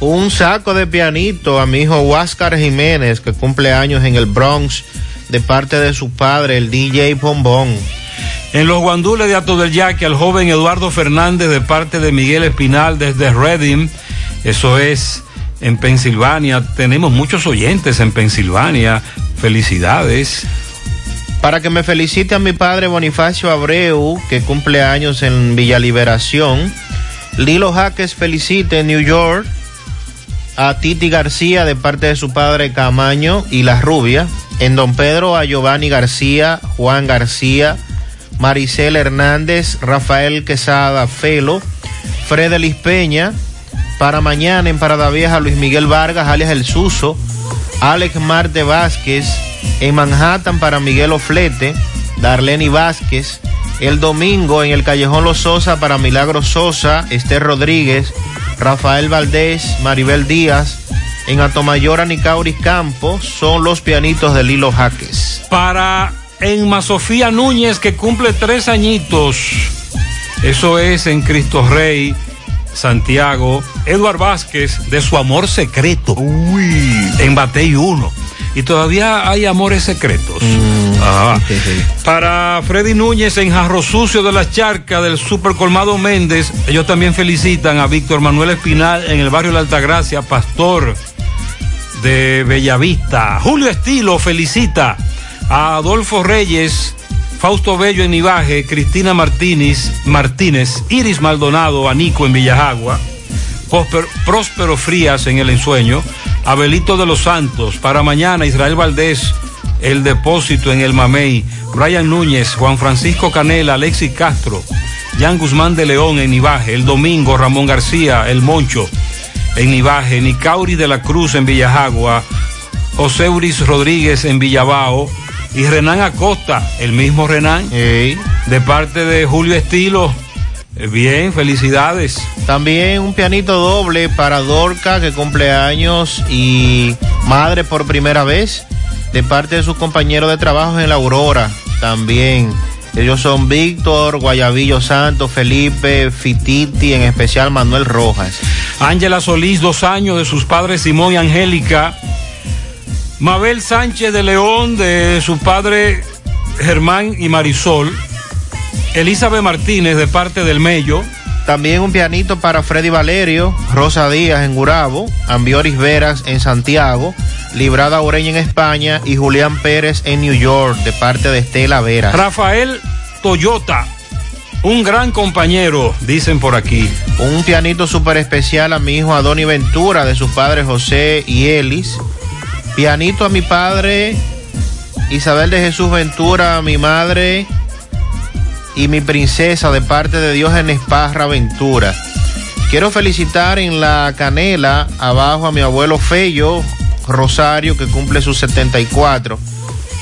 Speaker 5: Un saco de pianito a mi hijo Huáscar Jiménez, que cumple años en el Bronx, de parte de su padre, el DJ Bombón.
Speaker 4: En los guandules de Ato del Yaque, al joven Eduardo Fernández de parte de Miguel Espinal desde Reading, eso es en Pensilvania. Tenemos muchos oyentes en Pensilvania. Felicidades.
Speaker 5: Para que me felicite a mi padre Bonifacio Abreu, que cumple años en Villa Liberación. Lilo Jaques felicite en New York a Titi García de parte de su padre Camaño y La Rubia. En Don Pedro a Giovanni García, Juan García, Maricel Hernández, Rafael Quesada Felo, Fredelis Peña. Para mañana en Parada Vieja Luis Miguel Vargas, alias El Suso, Alex Marte Vázquez. En Manhattan para Miguel Oflete, Darlene Vázquez. El domingo en el Callejón Los Sosa para Milagro Sosa, Esther Rodríguez, Rafael Valdés, Maribel Díaz. En Atomayor, Anicauris Campos son los pianitos de Lilo Jaques.
Speaker 4: Para Enma Sofía Núñez, que cumple tres añitos. Eso es en Cristo Rey, Santiago. Eduard Vázquez, de su amor secreto. En Batey 1. Y todavía hay amores secretos. Ajá. Para Freddy Núñez en Jarro Sucio de las Charcas del Super Colmado Méndez, ellos también felicitan a Víctor Manuel Espinal en el barrio La Altagracia, pastor de Bellavista. Julio Estilo felicita a Adolfo Reyes, Fausto Bello en Ibaje, Cristina Martínez, Martínez, Iris Maldonado, Anico en Villajagua, Próspero, Frías en El Ensueño, Abelito de los Santos, para mañana Israel Valdés, El Depósito en El Mamey, Brian Núñez, Juan Francisco Canela, Alexis Castro, Jan Guzmán de León en Ibaje, el domingo Ramón García, El Moncho en Ibaje, Nicauri de la Cruz en Villajagua, Oseuris Rodríguez en Villabao y Renan Acosta, el mismo Renan, de parte de Julio Estilo, Bien, felicidades.
Speaker 5: También un pianito doble para Dorca que cumple años y madre por primera vez de parte de sus compañeros de trabajo en la Aurora. También ellos son Víctor, Guayabillo Santos, Felipe, Fititi, en especial Manuel Rojas.
Speaker 4: Ángela Solís, dos años de sus padres Simón y Angélica. Mabel Sánchez de León, de su padre Germán y Marisol. Elizabeth Martínez, de parte del Mello.
Speaker 5: También un pianito para Freddy Valerio, Rosa Díaz en Gurabo, Ambioris Veras en Santiago, Librada Ureña en España y Julián Pérez en New York, de parte de Estela Vera.
Speaker 4: Rafael Toyota, un gran compañero, dicen por aquí.
Speaker 5: Un pianito súper especial a mi hijo Adoni Ventura, de sus padres José y Elis. Pianito a mi padre Isabel de Jesús Ventura, a mi madre y mi princesa, de parte de Dios en Esparra Ventura. Quiero felicitar en la canela abajo a mi abuelo Fello Rosario, que cumple sus 74,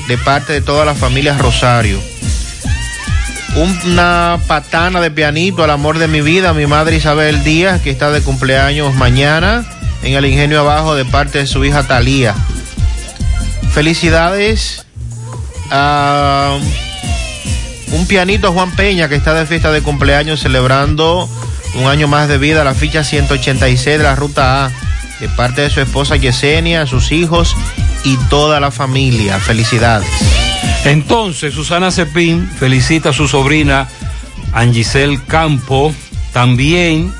Speaker 5: de parte de toda la familia Rosario. Una patana de pianito al amor de mi vida, mi madre Isabel Díaz, que está de cumpleaños mañana en el ingenio abajo de parte de su hija Talía. Felicidades a un pianito Juan Peña, que está de fiesta de cumpleaños celebrando un año más de vida, la ficha 186 de la ruta A, de parte de su esposa Yesenia, sus hijos y toda la familia. Felicidades.
Speaker 4: Entonces, Susana Cepín felicita a su sobrina Angisel Campo. También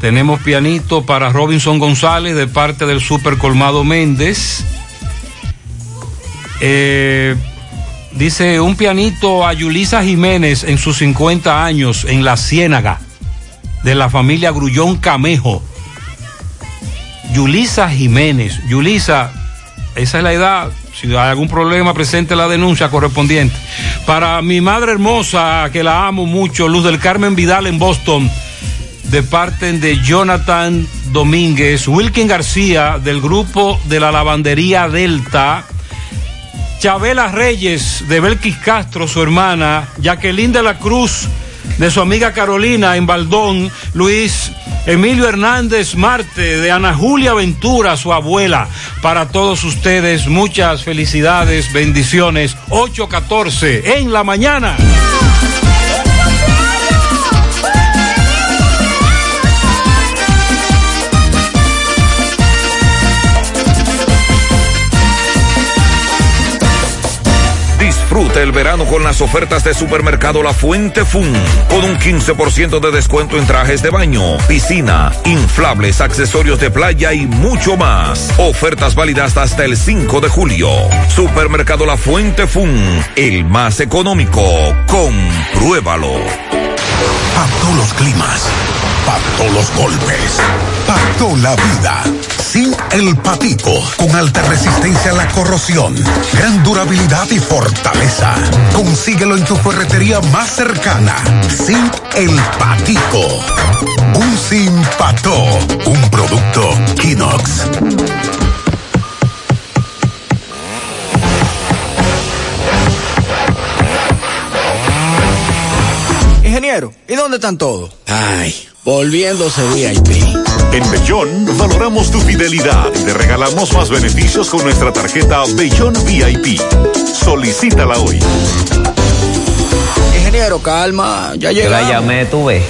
Speaker 4: tenemos pianito para Robinson González de parte del Super Colmado Méndez. Eh, dice un pianito a Yulisa Jiménez en sus 50 años en la Ciénaga de la familia Grullón Camejo. Yulisa Jiménez. Yulisa, esa es la edad. Si hay algún problema, presente la denuncia correspondiente. Para mi madre hermosa, que la amo mucho, Luz del Carmen Vidal en Boston, de parte de Jonathan Domínguez, Wilkin García, del grupo de la lavandería Delta, Chabela Reyes, de Belkis Castro, su hermana, Jacqueline de la Cruz, de su amiga Carolina en Baldón, Luis Emilio Hernández Marte, de Ana Julia Ventura, su abuela. Para todos ustedes, muchas felicidades, bendiciones. 8.14 en la mañana.
Speaker 7: El verano con las ofertas de Supermercado La Fuente Fun, con un 15% de descuento en trajes de baño, piscina, inflables, accesorios de playa y mucho más. Ofertas válidas hasta el 5 de julio. Supermercado La Fuente Fun, el más económico. Compruébalo.
Speaker 27: Todos los climas, todos los golpes, toda la vida. Sin el patico, con alta resistencia a la corrosión, gran durabilidad y fortaleza. Consíguelo en tu ferretería más cercana. Sin el patico. Un sin pato, un producto Kinox.
Speaker 9: Ingeniero, ¿y dónde están todos? Ay, volviéndose VIP.
Speaker 12: En Bellón valoramos tu fidelidad y te regalamos más beneficios con nuestra tarjeta Bellón VIP. Solicítala hoy.
Speaker 9: Ingeniero, calma, ya
Speaker 37: Yo
Speaker 9: llegamos.
Speaker 37: la llamé, tú ves,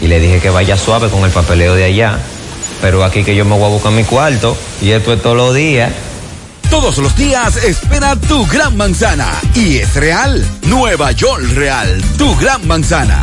Speaker 37: y le dije que vaya suave con el papeleo de allá. Pero aquí que yo me voy a buscar mi cuarto, y esto es todos los días.
Speaker 10: Todos los días espera tu gran manzana. Y es real. Nueva York Real. Tu gran manzana.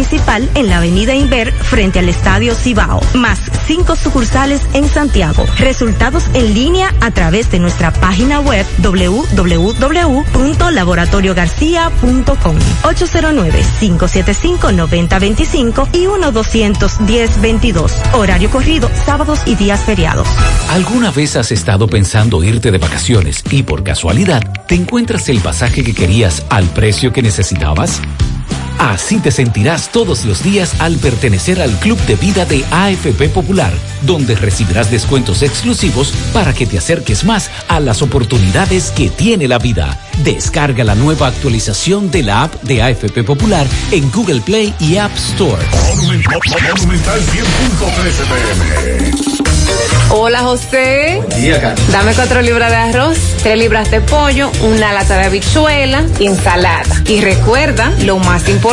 Speaker 38: en la avenida Inver frente al Estadio Cibao, más cinco sucursales en Santiago. Resultados en línea a través de nuestra página web www.laboratoriogarcia.com 809-575-9025 y 1-210-22. Horario corrido, sábados y días feriados.
Speaker 15: ¿Alguna vez has estado pensando irte de vacaciones y por casualidad te encuentras el pasaje que querías al precio que necesitabas? Así te sentirás todos los días al pertenecer al Club de Vida de AFP Popular, donde recibirás descuentos exclusivos para que te acerques más a las oportunidades que tiene la vida. Descarga la nueva actualización de la app de AFP Popular en Google Play y App Store.
Speaker 39: Hola José. Dame cuatro libras de arroz, tres libras de pollo, una lata de habichuela y ensalada. Y recuerda, lo más importante,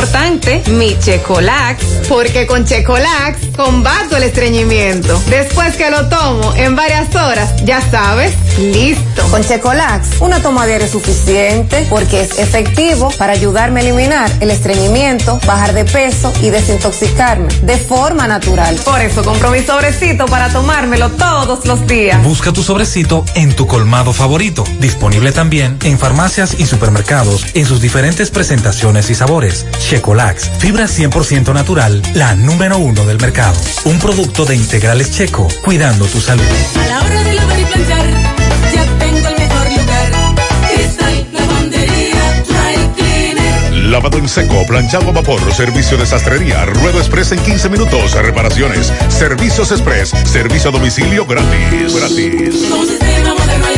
Speaker 39: mi Checolax, porque con Checolax combato el estreñimiento. Después que lo tomo en varias horas, ya sabes, listo.
Speaker 40: Con Checolax, una toma diaria es suficiente porque es efectivo para ayudarme a eliminar el estreñimiento, bajar de peso y desintoxicarme de forma natural.
Speaker 39: Por eso compro mi sobrecito para tomármelo todos los días.
Speaker 41: Busca tu sobrecito en tu colmado favorito. Disponible también en farmacias y supermercados en sus diferentes presentaciones y sabores. Checolax, fibra 100% natural, la número uno del mercado. Un producto de integrales checo, cuidando tu salud.
Speaker 16: A la hora de lavar y planchar, ya tengo el mejor lugar. Cristal, lavandería, dry cleaner.
Speaker 12: Lavado en seco, planchado a vapor, servicio de sastrería, ruedo express en 15 minutos, reparaciones, servicios express, servicio a domicilio gratis. Gratis.
Speaker 16: Con sistema moderno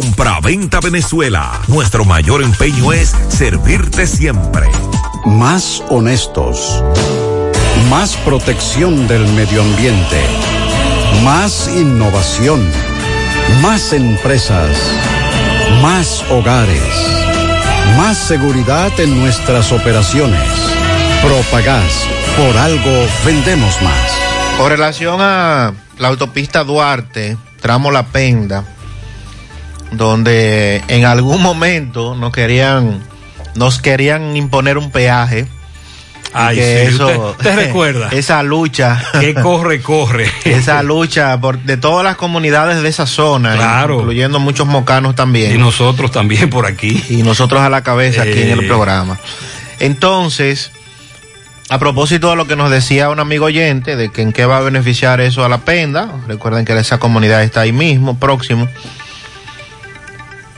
Speaker 7: Compra-venta Venezuela. Nuestro mayor empeño es servirte siempre.
Speaker 42: Más honestos. Más protección del medio ambiente. Más innovación. Más empresas. Más hogares. Más seguridad en nuestras operaciones. Propagás. Por algo vendemos más.
Speaker 5: Con relación a la autopista Duarte, tramo La Penda, donde en algún momento nos querían, nos querían imponer un peaje.
Speaker 4: Ay,
Speaker 5: que
Speaker 4: sí,
Speaker 5: eso,
Speaker 4: usted- usted recuerda.
Speaker 5: esa lucha.
Speaker 4: Que corre, corre.
Speaker 5: esa lucha por, de todas las comunidades de esa zona,
Speaker 4: Claro.
Speaker 5: incluyendo muchos mocanos también.
Speaker 4: Y nosotros también por aquí.
Speaker 5: Y nosotros a la cabeza aquí en el
Speaker 4: Eh.
Speaker 5: programa. Entonces, a propósito de lo que nos decía un amigo oyente, de que en qué va a beneficiar eso a la penda, recuerden que esa comunidad está ahí mismo, próximo.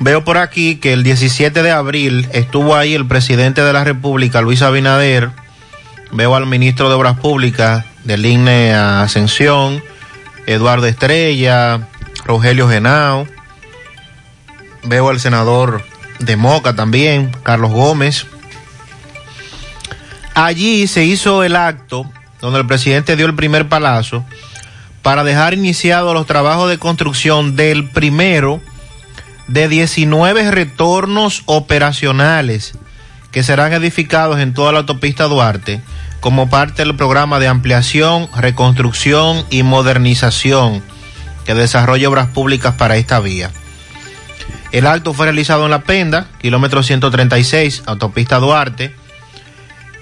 Speaker 5: Veo por aquí que el 17 de abril estuvo ahí el presidente de la República, Luis Abinader. Veo al ministro de Obras Públicas del INE Ascensión, Eduardo Estrella, Rogelio Genao. Veo al senador de Moca también, Carlos Gómez. Allí se hizo el acto donde el presidente dio el primer palazo para dejar iniciados los trabajos de construcción del primero de 19 retornos operacionales que serán edificados en toda la autopista Duarte como parte del programa de ampliación, reconstrucción y modernización que desarrolla obras públicas para esta vía. El acto fue realizado en La Penda, kilómetro 136, autopista Duarte,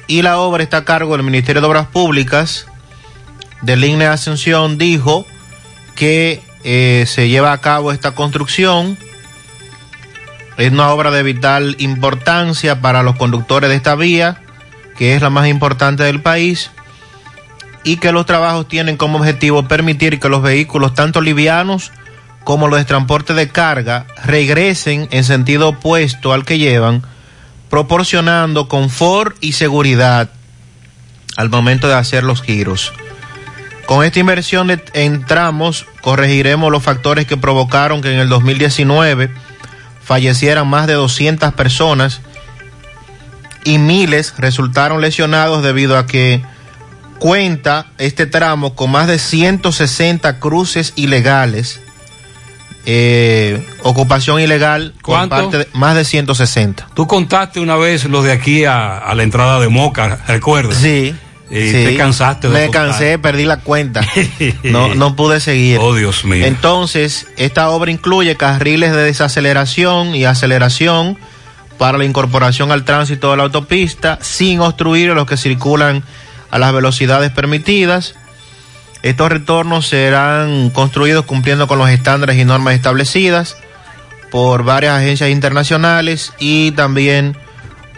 Speaker 5: y la obra está a cargo del Ministerio de Obras Públicas. Del INE Ascensión dijo que eh, se lleva a cabo esta construcción. Es una obra de vital importancia para los conductores de esta vía, que es la más importante del país, y que los trabajos tienen como objetivo permitir que los vehículos, tanto livianos como los de transporte de carga, regresen en sentido opuesto al que llevan, proporcionando confort y seguridad al momento de hacer los giros. Con esta inversión de- en tramos corregiremos los factores que provocaron que en el 2019 fallecieran más de 200 personas y miles resultaron lesionados debido a que cuenta este tramo con más de 160 cruces ilegales, eh, ocupación ilegal
Speaker 4: ¿Cuánto?
Speaker 5: parte de más de 160.
Speaker 4: Tú contaste una vez los de aquí a, a la entrada de Moca, ¿recuerdas?
Speaker 5: Sí. Sí.
Speaker 4: te cansaste de
Speaker 5: Me cansé, perdí la cuenta. No, no pude seguir.
Speaker 4: Oh, Dios mío.
Speaker 5: Entonces, esta obra incluye carriles de desaceleración y aceleración para la incorporación al tránsito de la autopista sin obstruir a los que circulan a las velocidades permitidas. Estos retornos serán construidos cumpliendo con los estándares y normas establecidas por varias agencias internacionales y también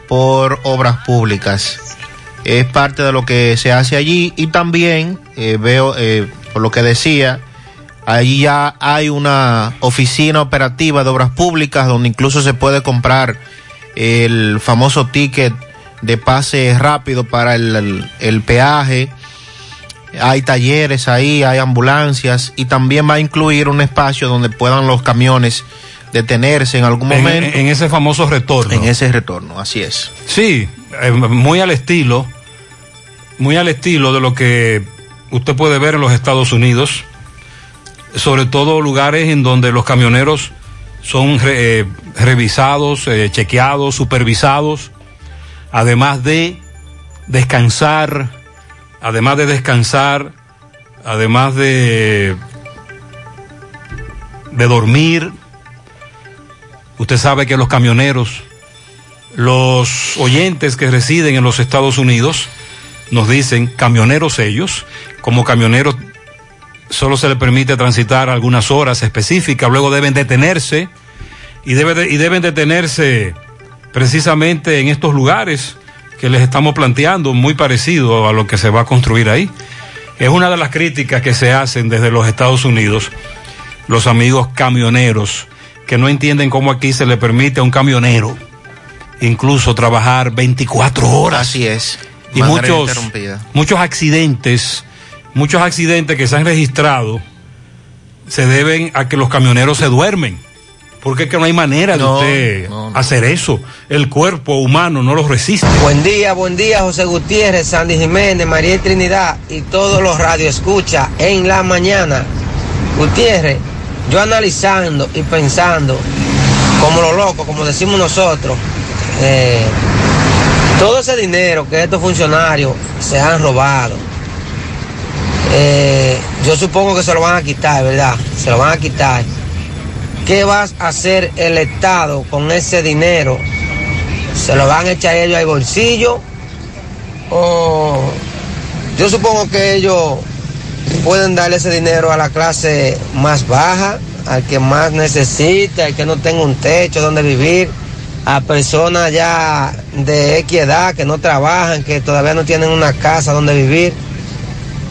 Speaker 5: por obras públicas. Es parte de lo que se hace allí y también eh, veo, eh, por lo que decía, allí ya hay una oficina operativa de obras públicas donde incluso se puede comprar el famoso ticket de pase rápido para el, el- el peaje. Hay talleres ahí, hay ambulancias y también va a incluir un espacio donde puedan los camiones detenerse en algún
Speaker 4: En-
Speaker 5: momento.
Speaker 4: en ese famoso retorno.
Speaker 5: En ese retorno, así es.
Speaker 4: Sí, eh, muy al estilo, muy al estilo de lo que usted puede ver en los Estados Unidos, sobre todo lugares en donde los camioneros son re- eh, revisados, eh, chequeados, supervisados, además de descansar, además de descansar, además de de dormir. Usted sabe que los camioneros los oyentes que residen en los Estados Unidos nos dicen, camioneros ellos, como camioneros solo se les permite transitar algunas horas específicas, luego deben detenerse y, y deben detenerse precisamente en estos lugares que les estamos planteando, muy parecido a lo que se va a construir ahí. Es una de las críticas que se hacen desde los Estados Unidos, los amigos camioneros, que no entienden cómo aquí se le permite a un camionero incluso trabajar 24 horas.
Speaker 5: Así es.
Speaker 4: Y muchos, accidentes, muchos accidentes que se han registrado se deben a que los camioneros se duermen. Porque es que no hay manera
Speaker 5: No,
Speaker 4: de usted hacer eso. El cuerpo humano no lo resiste.
Speaker 43: Buen día, buen día, José Gutiérrez, Sandy Jiménez, María Trinidad y todos los radioescuchas en la mañana. Gutiérrez, yo analizando y pensando, como lo loco, como decimos nosotros, eh, todo ese dinero que estos funcionarios se han robado, eh, yo supongo que se lo van a quitar, ¿verdad? Se lo van a quitar. ¿Qué va a hacer el Estado con ese dinero? ¿Se lo van a echar ellos al bolsillo? ¿O yo supongo que ellos pueden darle ese dinero a la clase más baja, al que más necesita, al que no tenga un techo donde vivir, a personas ya de equidad que no trabajan, que todavía no tienen una casa donde vivir?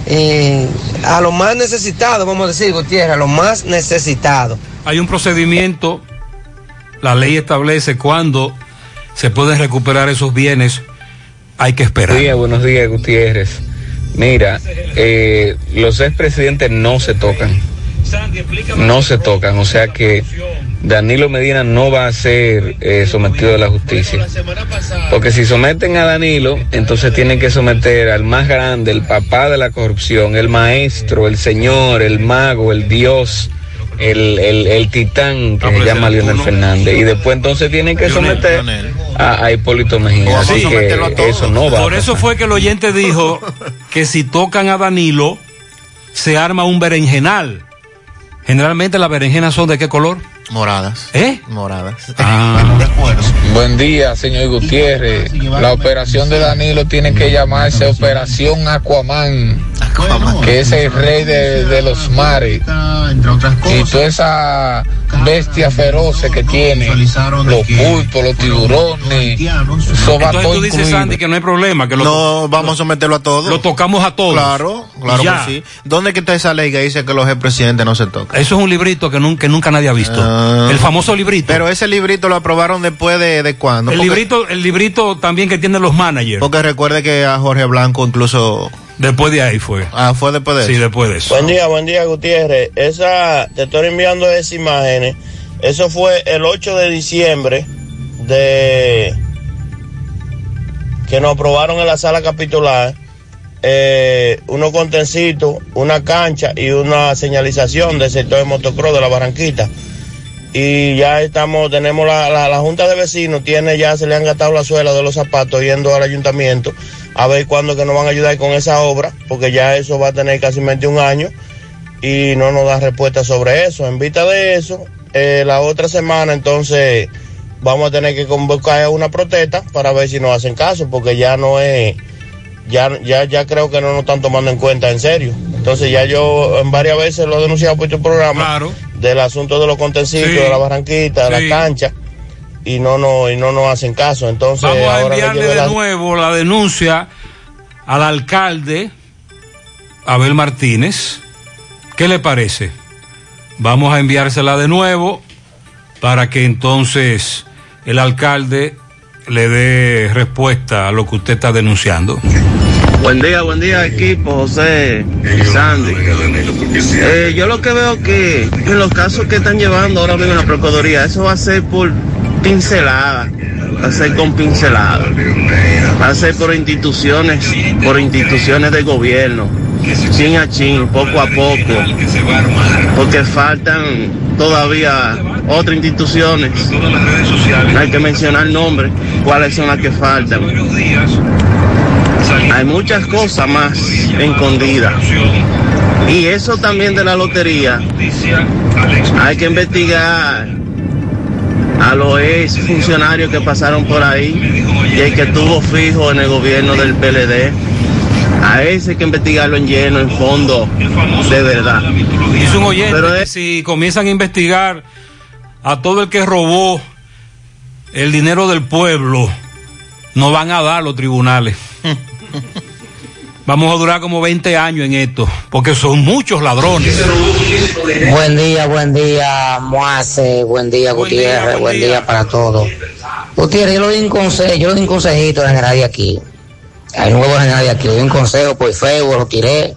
Speaker 43: Y a los más necesitados, vamos a decir, Gutiérrez, a los más necesitados.
Speaker 4: Hay un procedimiento, la ley establece cuándo se pueden recuperar esos bienes, hay que esperar.
Speaker 44: Buenos días, buenos días, Gutiérrez. Mira, eh, los expresidentes no se tocan. No se tocan, o sea que Danilo Medina no va a ser eh, sometido a la justicia. Porque si someten a Danilo, entonces tienen que someter al más grande, el papá de la corrupción, el maestro, el señor, el mago, el dios, el, el, el titán que se llama Leonel Fernández. Y después entonces tienen que someter a, a Hipólito Mejía. Así que eso no va. a
Speaker 4: Por eso fue que el oyente dijo que si tocan a Danilo, se arma un berenjenal. Generalmente las berenjenas son de qué color?
Speaker 5: Moradas.
Speaker 4: ¿Eh?
Speaker 5: Moradas.
Speaker 45: Buen día, señor Gutiérrez. La operación de Danilo tiene que llamarse Operación Aquaman. que es el rey de, de los mares, y toda esa bestia feroz que tiene, los pulpos, los tiburones,
Speaker 4: Entonces tú dices. Sandy, que no hay problema, que lo,
Speaker 5: No, vamos a someterlo a todos.
Speaker 4: lo tocamos a todos.
Speaker 5: Claro, claro
Speaker 4: Ya.
Speaker 5: que sí. ¿Dónde que está esa ley que dice que los expresidentes no se tocan?
Speaker 4: Eso es un librito que nunca, que nunca nadie ha visto.
Speaker 5: Ah.
Speaker 4: El famoso librito.
Speaker 5: Pero ese librito lo aprobaron después de, de cuándo?
Speaker 4: el
Speaker 5: Porque-
Speaker 4: librito, el librito también que tienen los managers.
Speaker 5: Porque recuerde que a Jorge Blanco incluso...
Speaker 4: Después de ahí fue.
Speaker 5: Ah, fue después de
Speaker 4: Sí,
Speaker 5: eso.
Speaker 4: después de eso.
Speaker 46: Buen día, buen día, Gutiérrez. Esa, te estoy enviando esas imágenes. Eso fue el 8 de diciembre de que nos aprobaron en la sala capitular eh, unos contencitos, una cancha y una señalización del sector de motocross de la Barranquita. Y ya estamos, tenemos la, la, Junta de Vecinos, tiene ya, se le han gastado la suela de los zapatos yendo al ayuntamiento a ver cuándo que nos van a ayudar con esa obra, porque ya eso va a tener casi un año y no nos da respuesta sobre eso. En vista de eso, eh, la otra semana entonces vamos a tener que convocar una protesta para ver si nos hacen caso, porque ya no es, ya, ya, ya creo que no nos están tomando en cuenta en serio. Entonces ya yo en varias veces lo he denunciado por tu programa del asunto de los contencitos,
Speaker 4: Sí.
Speaker 46: de la barranquita, de
Speaker 4: Sí.
Speaker 46: la cancha, y no, no, y no nos hacen caso. Entonces
Speaker 4: Vamos a
Speaker 46: ahora
Speaker 4: enviarle de
Speaker 46: la-
Speaker 4: nuevo la denuncia al alcalde Abel Martínez. ¿Qué le parece? Vamos a enviársela de nuevo para que entonces el alcalde le dé respuesta a lo que usted está denunciando.
Speaker 46: Buen día, buen día equipo, José Sandy. Eh, yo lo que veo que en los casos que están llevando ahora mismo en la Procuraduría, eso va a ser por pincelada, va a ser con pincelada, va a ser por instituciones, por instituciones de gobierno, chin a chin, poco a poco, porque faltan todavía otras instituciones, hay que mencionar nombres, cuáles son las que faltan. Hay muchas cosas más escondidas. Y eso también de la lotería. Hay que investigar a los ex funcionarios que pasaron por ahí y el que estuvo fijo en el gobierno del PLD. A ese hay que investigarlo en lleno, en fondo, de verdad.
Speaker 4: Dice un oyente que si comienzan a investigar a todo el que robó el dinero del pueblo, no van a dar los tribunales. Vamos a durar como 20 años en esto, porque son muchos ladrones.
Speaker 47: Buen día, buen día, Moase, buen día, Gutiérrez, buen, día. para todos. Gutiérrez, yo le doy un consejo, yo le doy un consejito al general de aquí, al nuevo general de aquí, le doy un consejo por Facebook, lo tiré,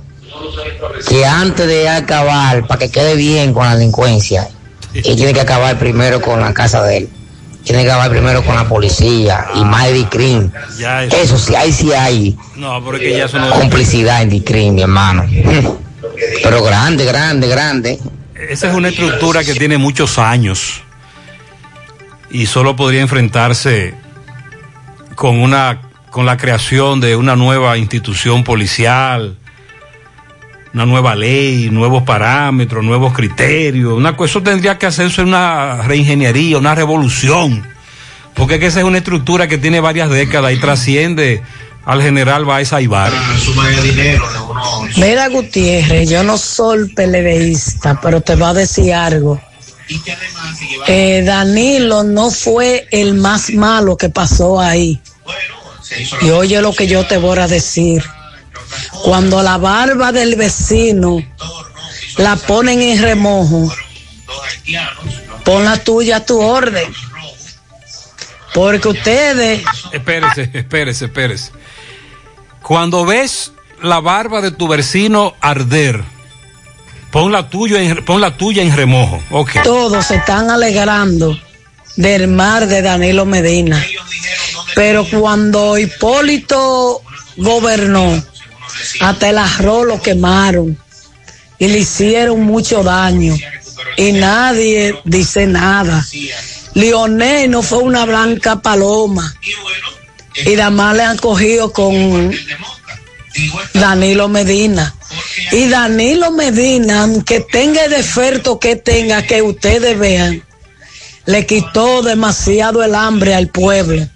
Speaker 47: que antes de acabar, para que quede bien con la delincuencia, él tiene que acabar primero con la casa de él, tiene que acabar primero con la policía y más de DICRIM.
Speaker 4: Eso.
Speaker 47: Eso sí, ahí sí hay
Speaker 4: No, pero es que ya eso no.
Speaker 47: complicidad en DICRIM, mi hermano. Pero grande, grande, grande.
Speaker 4: Esa es una estructura que tiene muchos años y solo podría enfrentarse con una con la creación de una nueva institución policial, una nueva ley, nuevos parámetros, nuevos criterios. Una cosa eso tendría que hacerse una reingeniería, una revolución, porque es que esa es una estructura que tiene varias décadas y trasciende al general Baez Aibar.
Speaker 48: Mira, Gutiérrez, yo no soy peledeísta, pero te voy a decir algo. Eh, Danilo no fue el más malo que pasó ahí. Y oye lo que yo te voy a decir. Cuando la barba del vecino la ponen en remojo, pon la tuya a tu orden. Porque ustedes
Speaker 4: Espérese, espérese, espérese. Cuando ves la barba de tu vecino arder, pon la tuya en, pon la tuya en remojo. Ok.
Speaker 48: todos se están alegrando del mar de Danilo Medina. Pero cuando Hipólito gobernó, hasta el arroz lo quemaron y le hicieron mucho daño y nadie dice nada. Leonel no fue una blanca paloma y además le han cogido con Danilo Medina. Y Danilo Medina, aunque tenga el defecto que tenga, que ustedes vean, le quitó demasiado el hambre al pueblo.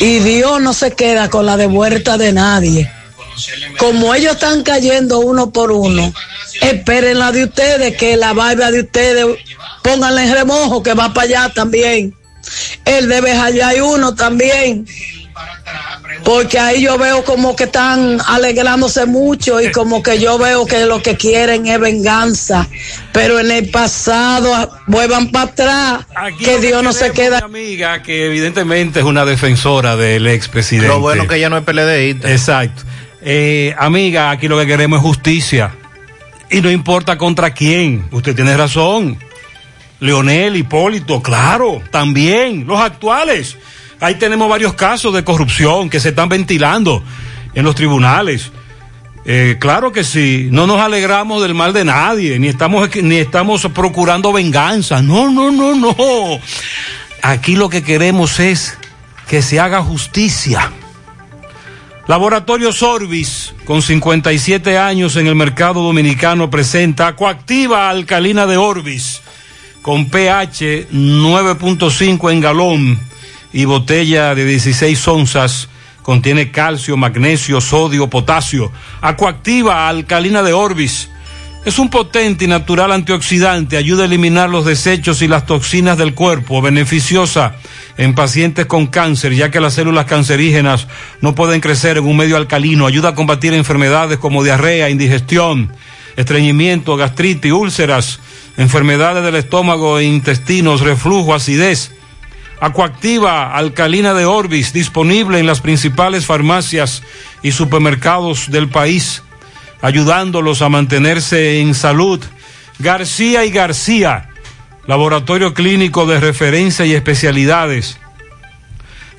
Speaker 48: Y Dios no se queda con la devuelta de nadie. Como ellos están cayendo uno por uno, esperen la de ustedes, que la barba de ustedes, pónganle en remojo que va para allá también. El de allá hay uno también. Porque ahí yo veo como que están alegrándose mucho y como que yo veo que lo que quieren es venganza. Pero en el pasado vuelvan para atrás, que Dios no se queda.
Speaker 4: amiga que evidentemente es una defensora del expresidente.
Speaker 5: Lo bueno que ella no es PLDista.
Speaker 4: Exacto. Eh, amiga, aquí lo que queremos es justicia. Y no importa contra quién. Usted tiene razón. Leonel, Hipólito, claro, también. Los actuales. Ahí tenemos varios casos de corrupción que se están ventilando en los tribunales. Eh, claro que sí, no nos alegramos del mal de nadie, ni estamos, ni estamos procurando venganza. No, no, no, no. Aquí lo que queremos es que se haga justicia. Laboratorio Sorbis, con 57 años en el mercado dominicano, presenta coactiva alcalina de Orbis, con pH 9.5 en galón y botella de 16 onzas. Contiene calcio, magnesio, sodio, potasio. Acuactiva alcalina de Orbis. Es un potente y natural antioxidante. Ayuda a eliminar los desechos y las toxinas del cuerpo. Beneficiosa en pacientes con cáncer, ya que las células cancerígenas no pueden crecer en un medio alcalino. Ayuda a combatir enfermedades como diarrea, indigestión, estreñimiento, gastritis, úlceras, enfermedades del estómago e intestinos, reflujo, acidez Acuactiva alcalina de Orbis, disponible en las principales farmacias y supermercados del país, ayudándolos a mantenerse en salud. García y García, laboratorio clínico de referencia y especialidades.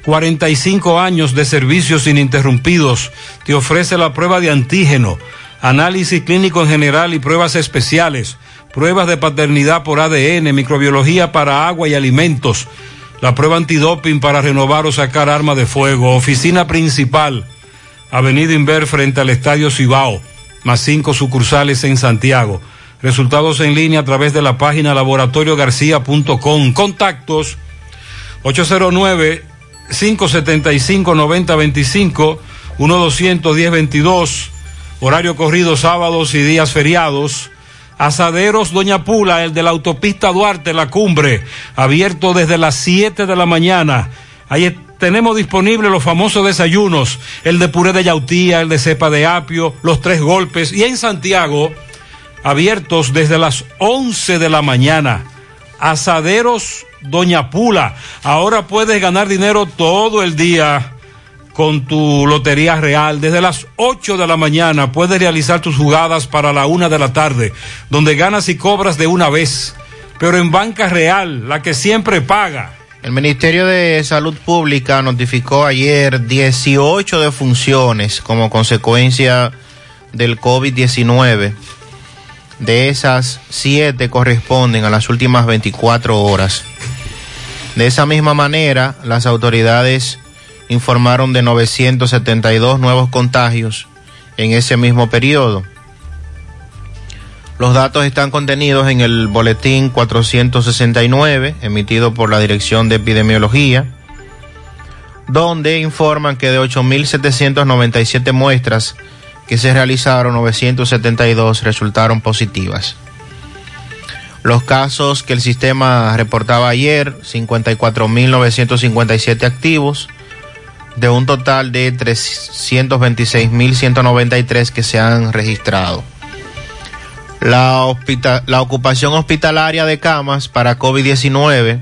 Speaker 4: 45 años de servicios ininterrumpidos. Te ofrece la prueba de antígeno, análisis clínico en general y pruebas especiales, pruebas de paternidad por ADN, microbiología para agua y alimentos la prueba antidoping para renovar o sacar arma de fuego. Oficina principal, Avenida Inver frente al Estadio Cibao, más cinco sucursales en Santiago. Resultados en línea a través de la página laboratoriogarcía.com. Contactos 809-575-9025, 1-210-22, horario corrido sábados y días feriados. Asaderos Doña Pula, el de la autopista Duarte, la cumbre, abierto desde las 7 de la mañana. Ahí tenemos disponibles los famosos desayunos, el de puré de yautía, el de cepa de apio, los tres golpes. Y en Santiago, abiertos desde las 11 de la mañana. Asaderos Doña Pula. Ahora puedes ganar dinero todo el día con tu Lotería Real. Desde las 8 de la mañana puedes realizar tus jugadas para la una de la tarde, donde ganas y cobras de una vez. Pero en Banca Real, la que siempre paga.
Speaker 5: El Ministerio de Salud Pública notificó ayer 18 defunciones como consecuencia del COVID-19. De esas, 7 corresponden a las últimas 24 horas. De esa misma manera, las autoridades informaron de 972 nuevos contagios en ese mismo periodo. Los datos están contenidos en el boletín 469 emitido por la Dirección de Epidemiología, donde informan que de 8.797 muestras que se realizaron, 972 resultaron positivas. Los casos que el sistema reportaba ayer, 54.957 activos, de un total de 326.193 que se han registrado. La, la ocupación hospitalaria de camas para COVID-19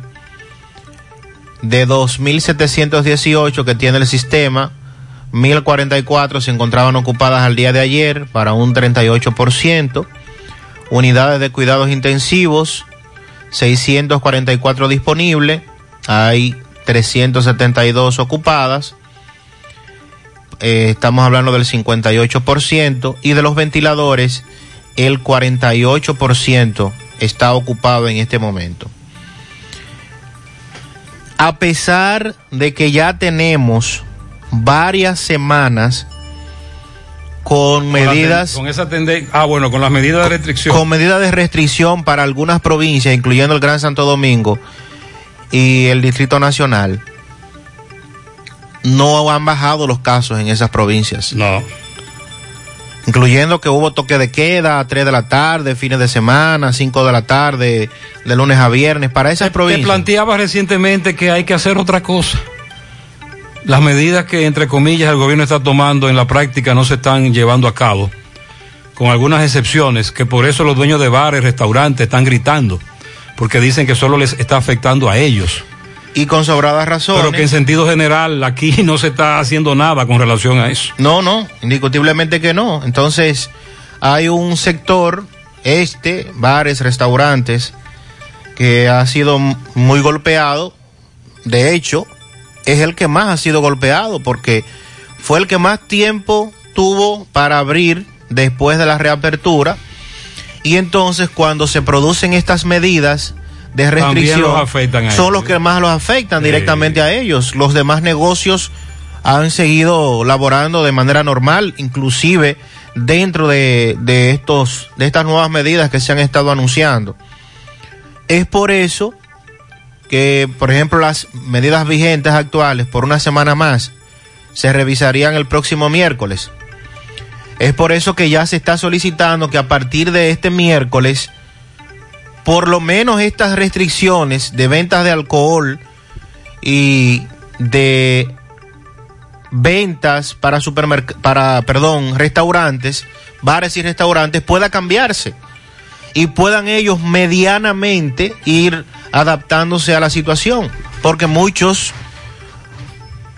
Speaker 5: de 2.718 que tiene el sistema, 1.044 se encontraban ocupadas al día de ayer para un 38%. Unidades de cuidados intensivos, 644 disponibles, hay 372 ocupadas eh, estamos hablando del 58%, y de los ventiladores, el 48% está ocupado en este momento. A pesar de que ya tenemos varias semanas con medidas
Speaker 4: con, esa tendencia ah bueno con las medidas de restricción
Speaker 5: con medidas de restricción para algunas provincias incluyendo el Gran Santo Domingo y el Distrito Nacional no han bajado los casos en esas provincias.
Speaker 4: No.
Speaker 5: Incluyendo que hubo toque de queda a 3 de la tarde, fines de semana, 5 de la tarde, de lunes a viernes, para esas
Speaker 4: Te
Speaker 5: provincias.
Speaker 4: planteaba recientemente que hay que hacer otra cosa. Las medidas que, entre comillas, el gobierno está tomando en la práctica no se están llevando a cabo, con algunas excepciones, que por eso los dueños de bares, restaurantes están gritando, porque dicen que solo les está afectando a ellos.
Speaker 5: Y con sobradas razones.
Speaker 4: Pero que en sentido general aquí no se está haciendo nada con relación a eso.
Speaker 5: No, no, indiscutiblemente que no. Entonces, hay un sector, este, bares, restaurantes, que ha sido muy golpeado. De hecho, es el que más ha sido golpeado porque fue el que más tiempo tuvo para abrir después de la reapertura. Y entonces, cuando se producen estas medidas de
Speaker 4: También
Speaker 5: restricción,
Speaker 4: los afectan a
Speaker 5: son
Speaker 4: ellos.
Speaker 5: los que más los afectan directamente a ellos. Los demás negocios han seguido laborando de manera normal, inclusive dentro de, de estos, de estas nuevas medidas que se han estado anunciando. Es por eso que, por ejemplo, las medidas vigentes actuales por una semana más se revisarían el próximo miércoles. Es por eso que ya se está solicitando que a partir de este miércoles, por lo menos estas restricciones de ventas de alcohol y de ventas para supermerc para perdón, restaurantes, bares y restaurantes pueda cambiarse y puedan ellos medianamente ir adaptándose a la situación, porque muchos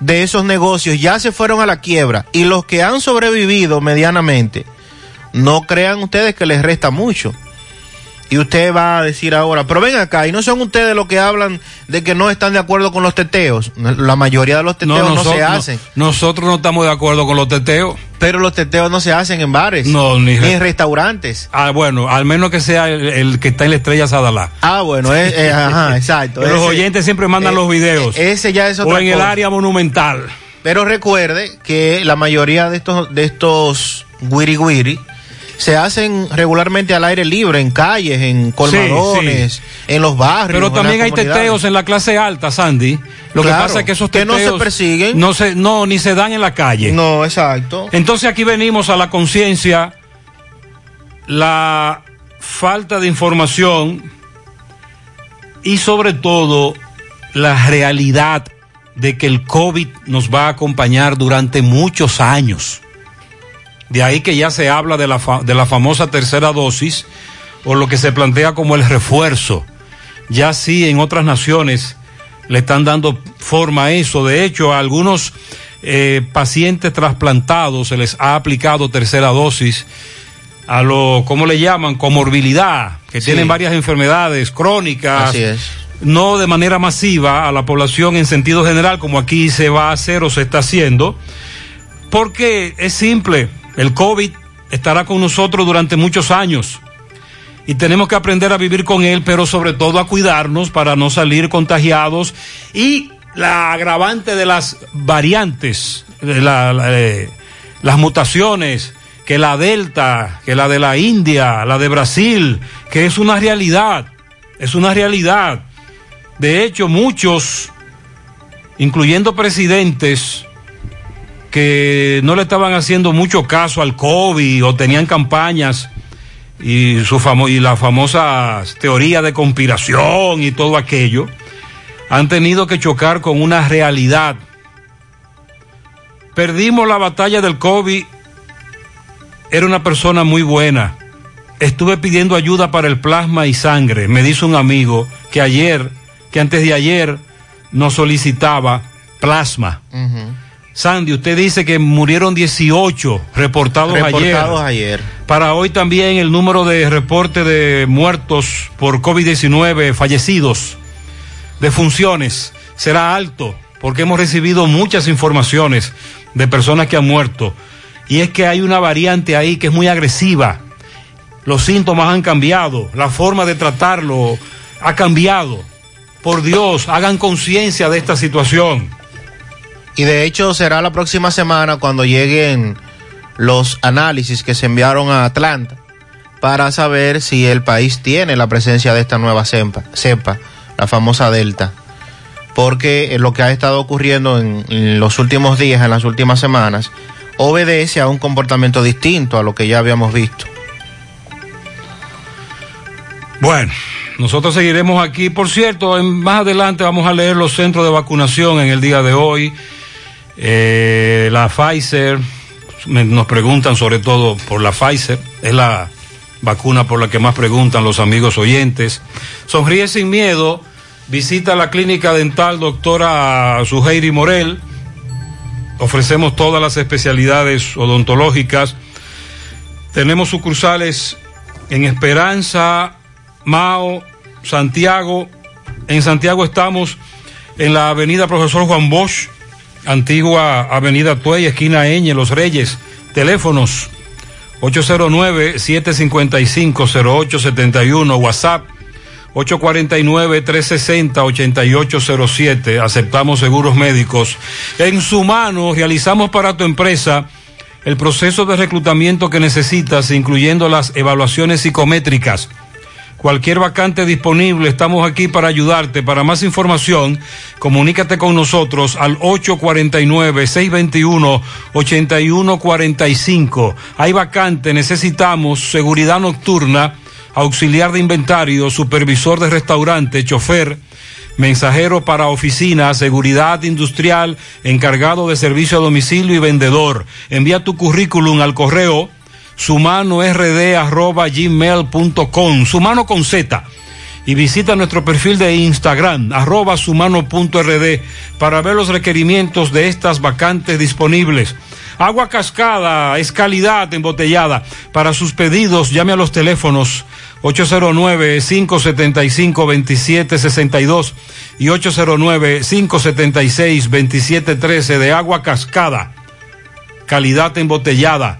Speaker 5: de esos negocios ya se fueron a la quiebra y los que han sobrevivido medianamente, no crean ustedes que les resta mucho. Y usted va a decir ahora, pero ven acá, y no son ustedes los que hablan de que no están de acuerdo con los teteos. La mayoría de los teteos no, se
Speaker 4: nosotros-
Speaker 5: hacen.
Speaker 4: Nosotros no estamos de acuerdo con los teteos.
Speaker 5: Pero los teteos no se hacen en bares.
Speaker 4: No, ni,
Speaker 5: en restaurantes.
Speaker 4: Ah, bueno, al menos que sea el, el que está en la estrella Sadalá.
Speaker 5: Ah, bueno, es, es- ajá, exacto.
Speaker 4: Que los oyentes siempre mandan
Speaker 5: eh,
Speaker 4: los videos.
Speaker 5: Ese ya es
Speaker 4: o
Speaker 5: otra
Speaker 4: en el área monumental.
Speaker 5: Pero recuerde que la mayoría de estos, de estos wiri wiri se hacen regularmente al aire libre, en calles, en colmadones, en los barrios.
Speaker 4: Pero también hay teteos en la clase alta, Sandy. Lo que pasa es que esos
Speaker 5: que no
Speaker 4: teteos
Speaker 5: se persiguen.
Speaker 4: No, se, no, ni se dan en la calle.
Speaker 5: No, exacto.
Speaker 4: Entonces aquí venimos a la conciencia, la falta de información y sobre todo la realidad de que el COVID nos va a acompañar durante muchos años. De ahí que ya se habla de la, fa- de la famosa tercera dosis o lo que se plantea como el refuerzo. Ya sí en otras naciones le están dando forma a eso. De hecho, a algunos eh, pacientes trasplantados se les ha aplicado tercera dosis a lo, ¿cómo le llaman? Comorbilidad, que
Speaker 5: Sí.
Speaker 4: tienen varias enfermedades crónicas.
Speaker 5: Así es.
Speaker 4: No de manera masiva a la población en sentido general, como aquí se va a hacer o se está haciendo, porque es simple, el COVID estará con nosotros durante muchos años y tenemos que aprender a vivir con él, pero sobre todo a cuidarnos para no salir contagiados y la agravante de las variantes, de eh, las mutaciones, que la Delta, que la de la India, la de Brasil, que es una realidad, es una realidad. De hecho, muchos, incluyendo presidentes, que no le estaban haciendo mucho caso al COVID o tenían campañas y, su famo y la famosa teoría de conspiración y todo aquello, han tenido que chocar con una realidad. Perdimos la batalla del COVID, era una persona muy buena. Estuve pidiendo ayuda para el plasma y sangre. Me dice un amigo que ayer, que antes de ayer, nos solicitaba plasma. Sandy, usted dice que murieron 18 reportados,
Speaker 5: Reportados
Speaker 4: ayer.
Speaker 5: ayer.
Speaker 4: Para hoy también el número de reporte de muertos por COVID-19, fallecidos, de funciones, será alto, porque hemos recibido muchas informaciones de personas que han muerto. Y es que hay una variante ahí que es muy agresiva. Los síntomas han cambiado, la forma de tratarlo ha cambiado. Por Dios, hagan conciencia de esta situación.
Speaker 5: Y de hecho será la próxima semana cuando lleguen los análisis que se enviaron a Atlanta para saber si el país tiene la presencia de esta nueva cepa, la famosa Delta. Porque eh, lo que ha estado ocurriendo en, en los últimos días, en las últimas semanas, obedece a un comportamiento distinto a lo que ya habíamos visto.
Speaker 4: Bueno, nosotros seguiremos aquí. Por cierto, en- más adelante vamos a leer los centros de vacunación en el día de hoy. Eh, la Pfizer, me- nos preguntan sobre todo por la Pfizer, es la vacuna por la que más preguntan los amigos oyentes. Sonríe sin miedo, visita la clínica dental doctora Suheiri Morel. Ofrecemos todas las especialidades odontológicas. Tenemos sucursales en Esperanza, Mao, Santiago. En Santiago estamos en la avenida Profesor Juan Bosch, antigua avenida Tuey, esquina Eñe, Los Reyes. Teléfonos 809-755-0871, WhatsApp 849-360-8807. Aceptamos seguros médicos. En su mano realizamos para tu empresa el proceso de reclutamiento que necesitas, incluyendo las evaluaciones psicométricas. Cualquier vacante disponible, estamos aquí para ayudarte. Para más información, comunícate con nosotros al 849-621-8145. Hay vacante, necesitamos seguridad nocturna, auxiliar de inventario, supervisor de restaurante, chofer, mensajero para oficina, seguridad industrial, encargado de servicio a domicilio y vendedor. Envía tu currículum al correo sumanord@gmail.com, sumano con Z. Y visita nuestro perfil de Instagram, arroba sumano.rd, para ver los requerimientos de estas vacantes disponibles. Agua cascada es calidad embotellada. Para sus pedidos, llame a los teléfonos 809-575-2762 y 809-576-2713 de agua cascada. Calidad embotellada.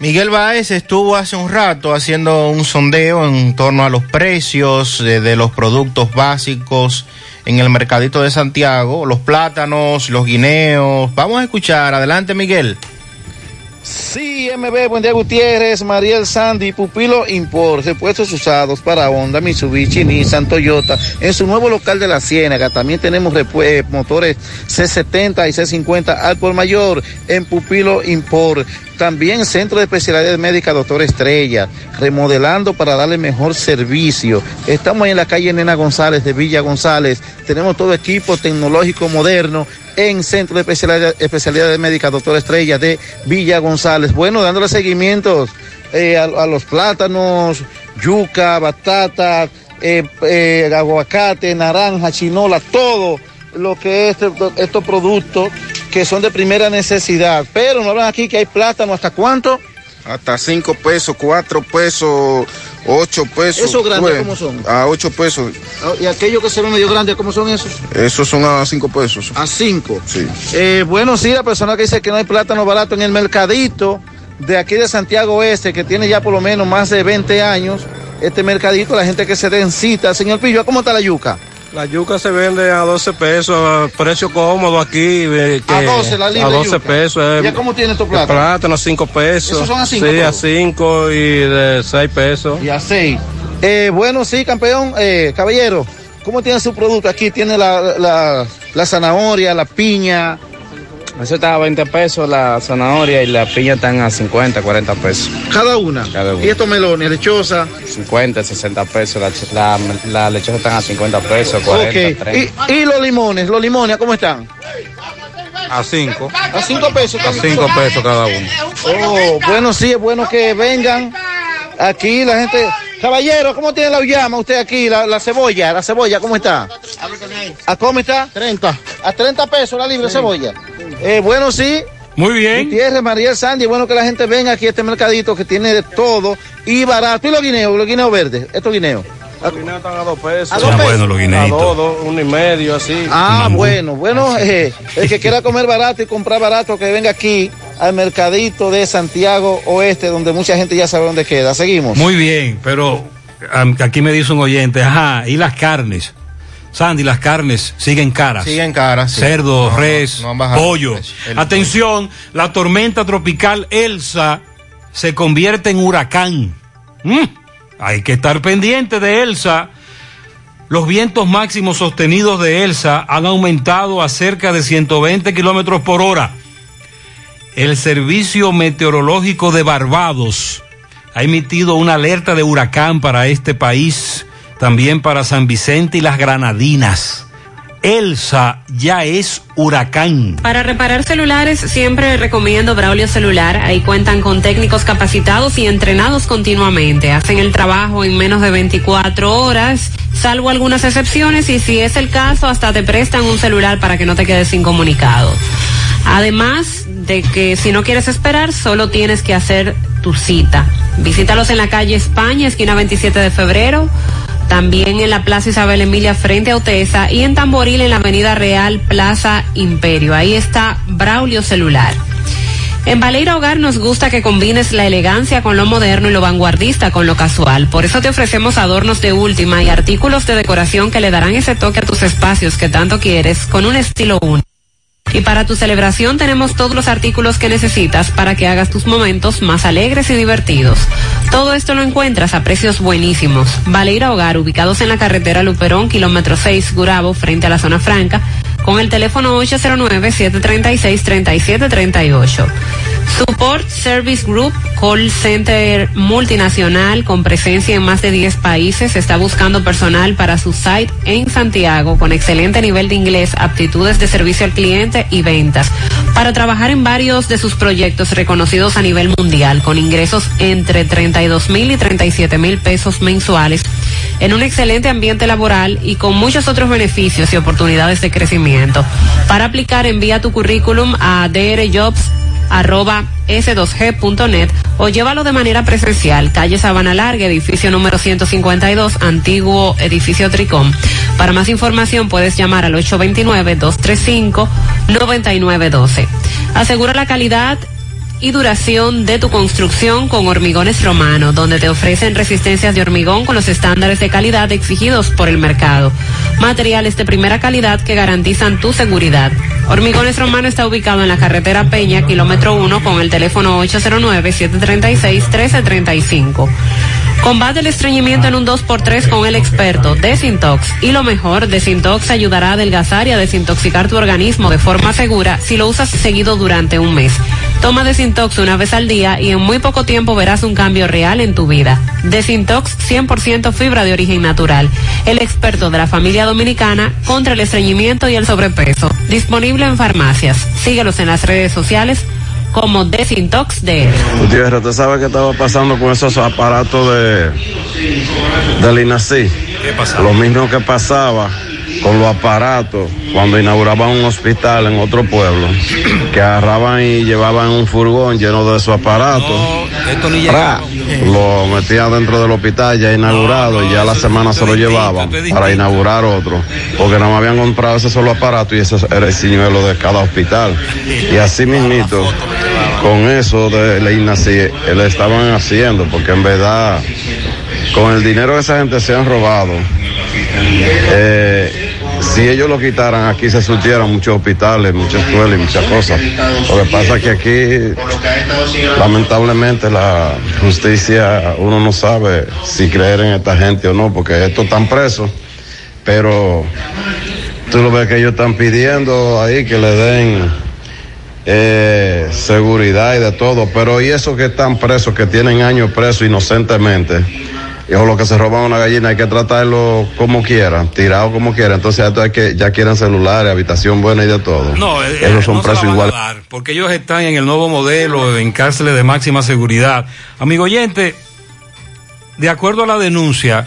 Speaker 5: Miguel Baez estuvo hace un rato haciendo un sondeo en torno a los precios de, de los productos básicos en el mercadito de Santiago, los plátanos, los guineos. Vamos a escuchar. Adelante, Miguel.
Speaker 49: Sí, MB, buen día Gutiérrez, Mariel Sandy, Pupilo Import, repuestos usados para Honda, Mitsubishi, Nissan, Toyota, en su nuevo local de la Ciénaga. También tenemos repue- motores C70 y C50 al por mayor en Pupilo Import. También Centro de Especialidades Médicas Doctor Estrella, remodelando para darle mejor servicio. Estamos en la calle Nena González de Villa González. Tenemos todo equipo tecnológico moderno en Centro de Especialidades, Médicas Doctor Estrella de Villa González. Bueno, dándole seguimientos eh, a, a los plátanos, yuca, batata, eh, eh, aguacate, naranja, chinola, todo lo que es este- estos productos que son de primera necesidad. Pero no hablan aquí que hay plátano hasta cuánto.
Speaker 50: Hasta 5 pesos, 4 pesos, 8 pesos.
Speaker 49: ¿Esos grandes
Speaker 50: Pues,
Speaker 49: cómo son?
Speaker 50: A 8 pesos.
Speaker 49: Ah, Y aquellos que se ven medio grandes, ¿cómo son esos?
Speaker 50: Esos son a 5 pesos.
Speaker 49: A 5.
Speaker 50: Sí.
Speaker 49: Eh, bueno, sí, la persona que dice que no hay plátano barato en el mercadito de aquí de Santiago Oeste, que tiene ya por lo menos más de 20 años, este mercadito, la gente que se den cita. Señor Pillo, ¿cómo está la yuca?
Speaker 51: La yuca se vende a 12 pesos, a precio cómodo aquí. eh, que-
Speaker 49: A 12 la libra
Speaker 51: A 12
Speaker 49: yuca.
Speaker 51: pesos. eh,
Speaker 49: ¿Ya cómo tiene estos
Speaker 51: el
Speaker 49: plátanos?
Speaker 51: Plátano a 5 pesos.
Speaker 49: ¿Esos son a cinco
Speaker 51: Sí, a
Speaker 49: todos?
Speaker 51: 5 y de 6 pesos.
Speaker 49: Y a 6. Eh, bueno, sí, campeón, eh, caballero, ¿cómo tiene su producto? Aquí tiene la, la, la zanahoria, la piña.
Speaker 52: Eso está a 20 pesos la zanahoria y la piña están a 50, 40 pesos.
Speaker 49: Cada una.
Speaker 52: Cada una.
Speaker 49: Y estos melones, lechosa.
Speaker 52: 50, 60 pesos. La, la, la lechosa están a 50 pesos, 40,
Speaker 49: Ok.
Speaker 52: 30.
Speaker 49: Y, y los limones, los limones, ¿cómo están?
Speaker 51: A 5.
Speaker 49: A 5 pesos.
Speaker 51: A 5 pesos cada uno.
Speaker 49: Oh, bueno, sí, es bueno que vengan aquí la gente. Caballero, ¿cómo tiene la llama usted aquí? La, la cebolla, la cebolla, ¿cómo está? ¿A cómo está? 30. A 30 pesos la libre cebolla. Eh, bueno, sí.
Speaker 4: Muy bien.
Speaker 49: Gutiérrez, Mariel Sandy, bueno que la gente venga aquí a este mercadito que tiene de todo y barato. ¿Y los guineos? Los guineos verdes, estos guineos.
Speaker 51: Los guineos están a 2 pesos.
Speaker 49: ¿A dos pesos? bueno
Speaker 4: los
Speaker 51: A
Speaker 4: guineitos.
Speaker 51: 2, 2, 1 y medio, así.
Speaker 49: Ah, bueno, bueno, eh, el que quiera comer barato y comprar barato, que venga aquí al mercadito de Santiago Oeste, donde mucha gente ya sabe dónde queda. Seguimos.
Speaker 4: Muy bien, pero aquí me dice un oyente, ajá, y las carnes. Sandy, las carnes siguen caras.
Speaker 5: Siguen caras. sí.
Speaker 4: Cerdo,
Speaker 5: No,
Speaker 4: res,
Speaker 5: no
Speaker 4: pollo.
Speaker 5: el
Speaker 4: Atención, la tormenta tropical Elsa se convierte en huracán. Mm, hay que estar pendiente de Elsa. Los vientos máximos sostenidos de Elsa han aumentado a cerca de 120 kilómetros por hora. El Servicio Meteorológico de Barbados ha emitido una alerta de huracán para este país, también para San Vicente y las Granadinas. Elsa ya es huracán.
Speaker 53: Para reparar celulares siempre recomiendo Braulio Celular. Ahí cuentan con técnicos capacitados y entrenados continuamente. Hacen el trabajo en menos de 24 horas, salvo algunas excepciones y si es el caso hasta te prestan un celular para que no te quedes incomunicado. Además de que si no quieres esperar, solo tienes que hacer tu cita. Visítalos en la calle España, esquina 27 de febrero, también en la Plaza Isabel Emilia frente a Otesa y en Tamboril en la Avenida Real Plaza Imperio. Ahí está Braulio Celular. En Baleira Hogar nos gusta que combines la elegancia con lo moderno y lo vanguardista con lo casual. Por eso te ofrecemos adornos de última y artículos de decoración que le darán ese toque a tus espacios que tanto quieres con un estilo único. Y para tu celebración tenemos todos los artículos que necesitas para que hagas tus momentos más alegres y divertidos. Todo esto lo encuentras a precios buenísimos. Baleira Hogar, ubicados en la carretera Luperón, kilómetro 6, Gurabo, frente a la zona franca, con el teléfono 809-736-3738. Support Service Group, call center multinacional con presencia en más de 10 países, está buscando personal para su site en Santiago con excelente nivel de inglés, aptitudes de servicio al cliente y ventas, para trabajar en varios de sus proyectos reconocidos a nivel mundial, con ingresos entre 32 mil y 37 mil pesos mensuales, en un excelente ambiente laboral y con muchos otros beneficios y oportunidades de crecimiento. Para aplicar, envía tu currículum a drjobs arroba s2g.net o llévalo de manera presencial, calle Sabana Larga, edificio número 152, antiguo edificio Tricom. Para más información puedes llamar al 829-235-9912. Asegura la calidad y duración de tu construcción con Hormigones Romano, donde te ofrecen resistencias de hormigón con los estándares de calidad exigidos por el mercado. Materiales de primera calidad que garantizan tu seguridad. Hormigones Romano está ubicado en la carretera Peña, kilómetro 1, con el teléfono 809-736-1335. Combate el estreñimiento en un 2x3 con el experto Desintox. Y lo mejor, Desintox ayudará a adelgazar y a desintoxicar tu organismo de forma segura si lo usas seguido durante un mes. Toma Desintox una vez al día y en muy poco tiempo verás un cambio real en tu vida. Desintox 100% fibra de origen natural. El experto de la familia dominicana contra el estreñimiento y el sobrepeso. Disponible en farmacias. Síguelos en las redes sociales como Desintox DR.
Speaker 54: Gutiérrez, ¿usted sabe qué estaba pasando con esos aparatos de del INACI?
Speaker 4: ¿Qué pasaba?
Speaker 54: Lo mismo que pasaba con los aparatos cuando inauguraban un hospital en otro pueblo, que agarraban y llevaban un furgón lleno de esos aparatos.
Speaker 4: Esto ni
Speaker 54: Pra, Lo metían dentro del hospital ya inaugurado y ya la semana se lo llevaban para inaugurar otro, porque no me habían comprado ese solo aparato y ese era el señuelo de cada hospital. Y así mismito, con eso de la INACI, le estaban haciendo, porque en verdad, con el dinero que esa gente se han robado, eh, si ellos lo quitaran, aquí se surtieran muchos hospitales, muchas escuelas y muchas cosas. Lo que pasa es que aquí, lamentablemente, la justicia, uno no sabe si creer en esta gente o no, porque estos están presos, pero tú lo ves que ellos están pidiendo ahí que le den eh, seguridad y de todo, pero y esos que están presos, que tienen años presos inocentemente, o los que se roban una gallina hay que tratarlo como quieran, tirado como quieran, entonces esto hay que, ya quieren celulares, habitación buena y de todo.
Speaker 4: No, eh,
Speaker 54: Esos son
Speaker 4: no
Speaker 54: presos
Speaker 4: porque ellos están en el nuevo modelo en cárceles de máxima seguridad. Amigo oyente, de acuerdo a la denuncia,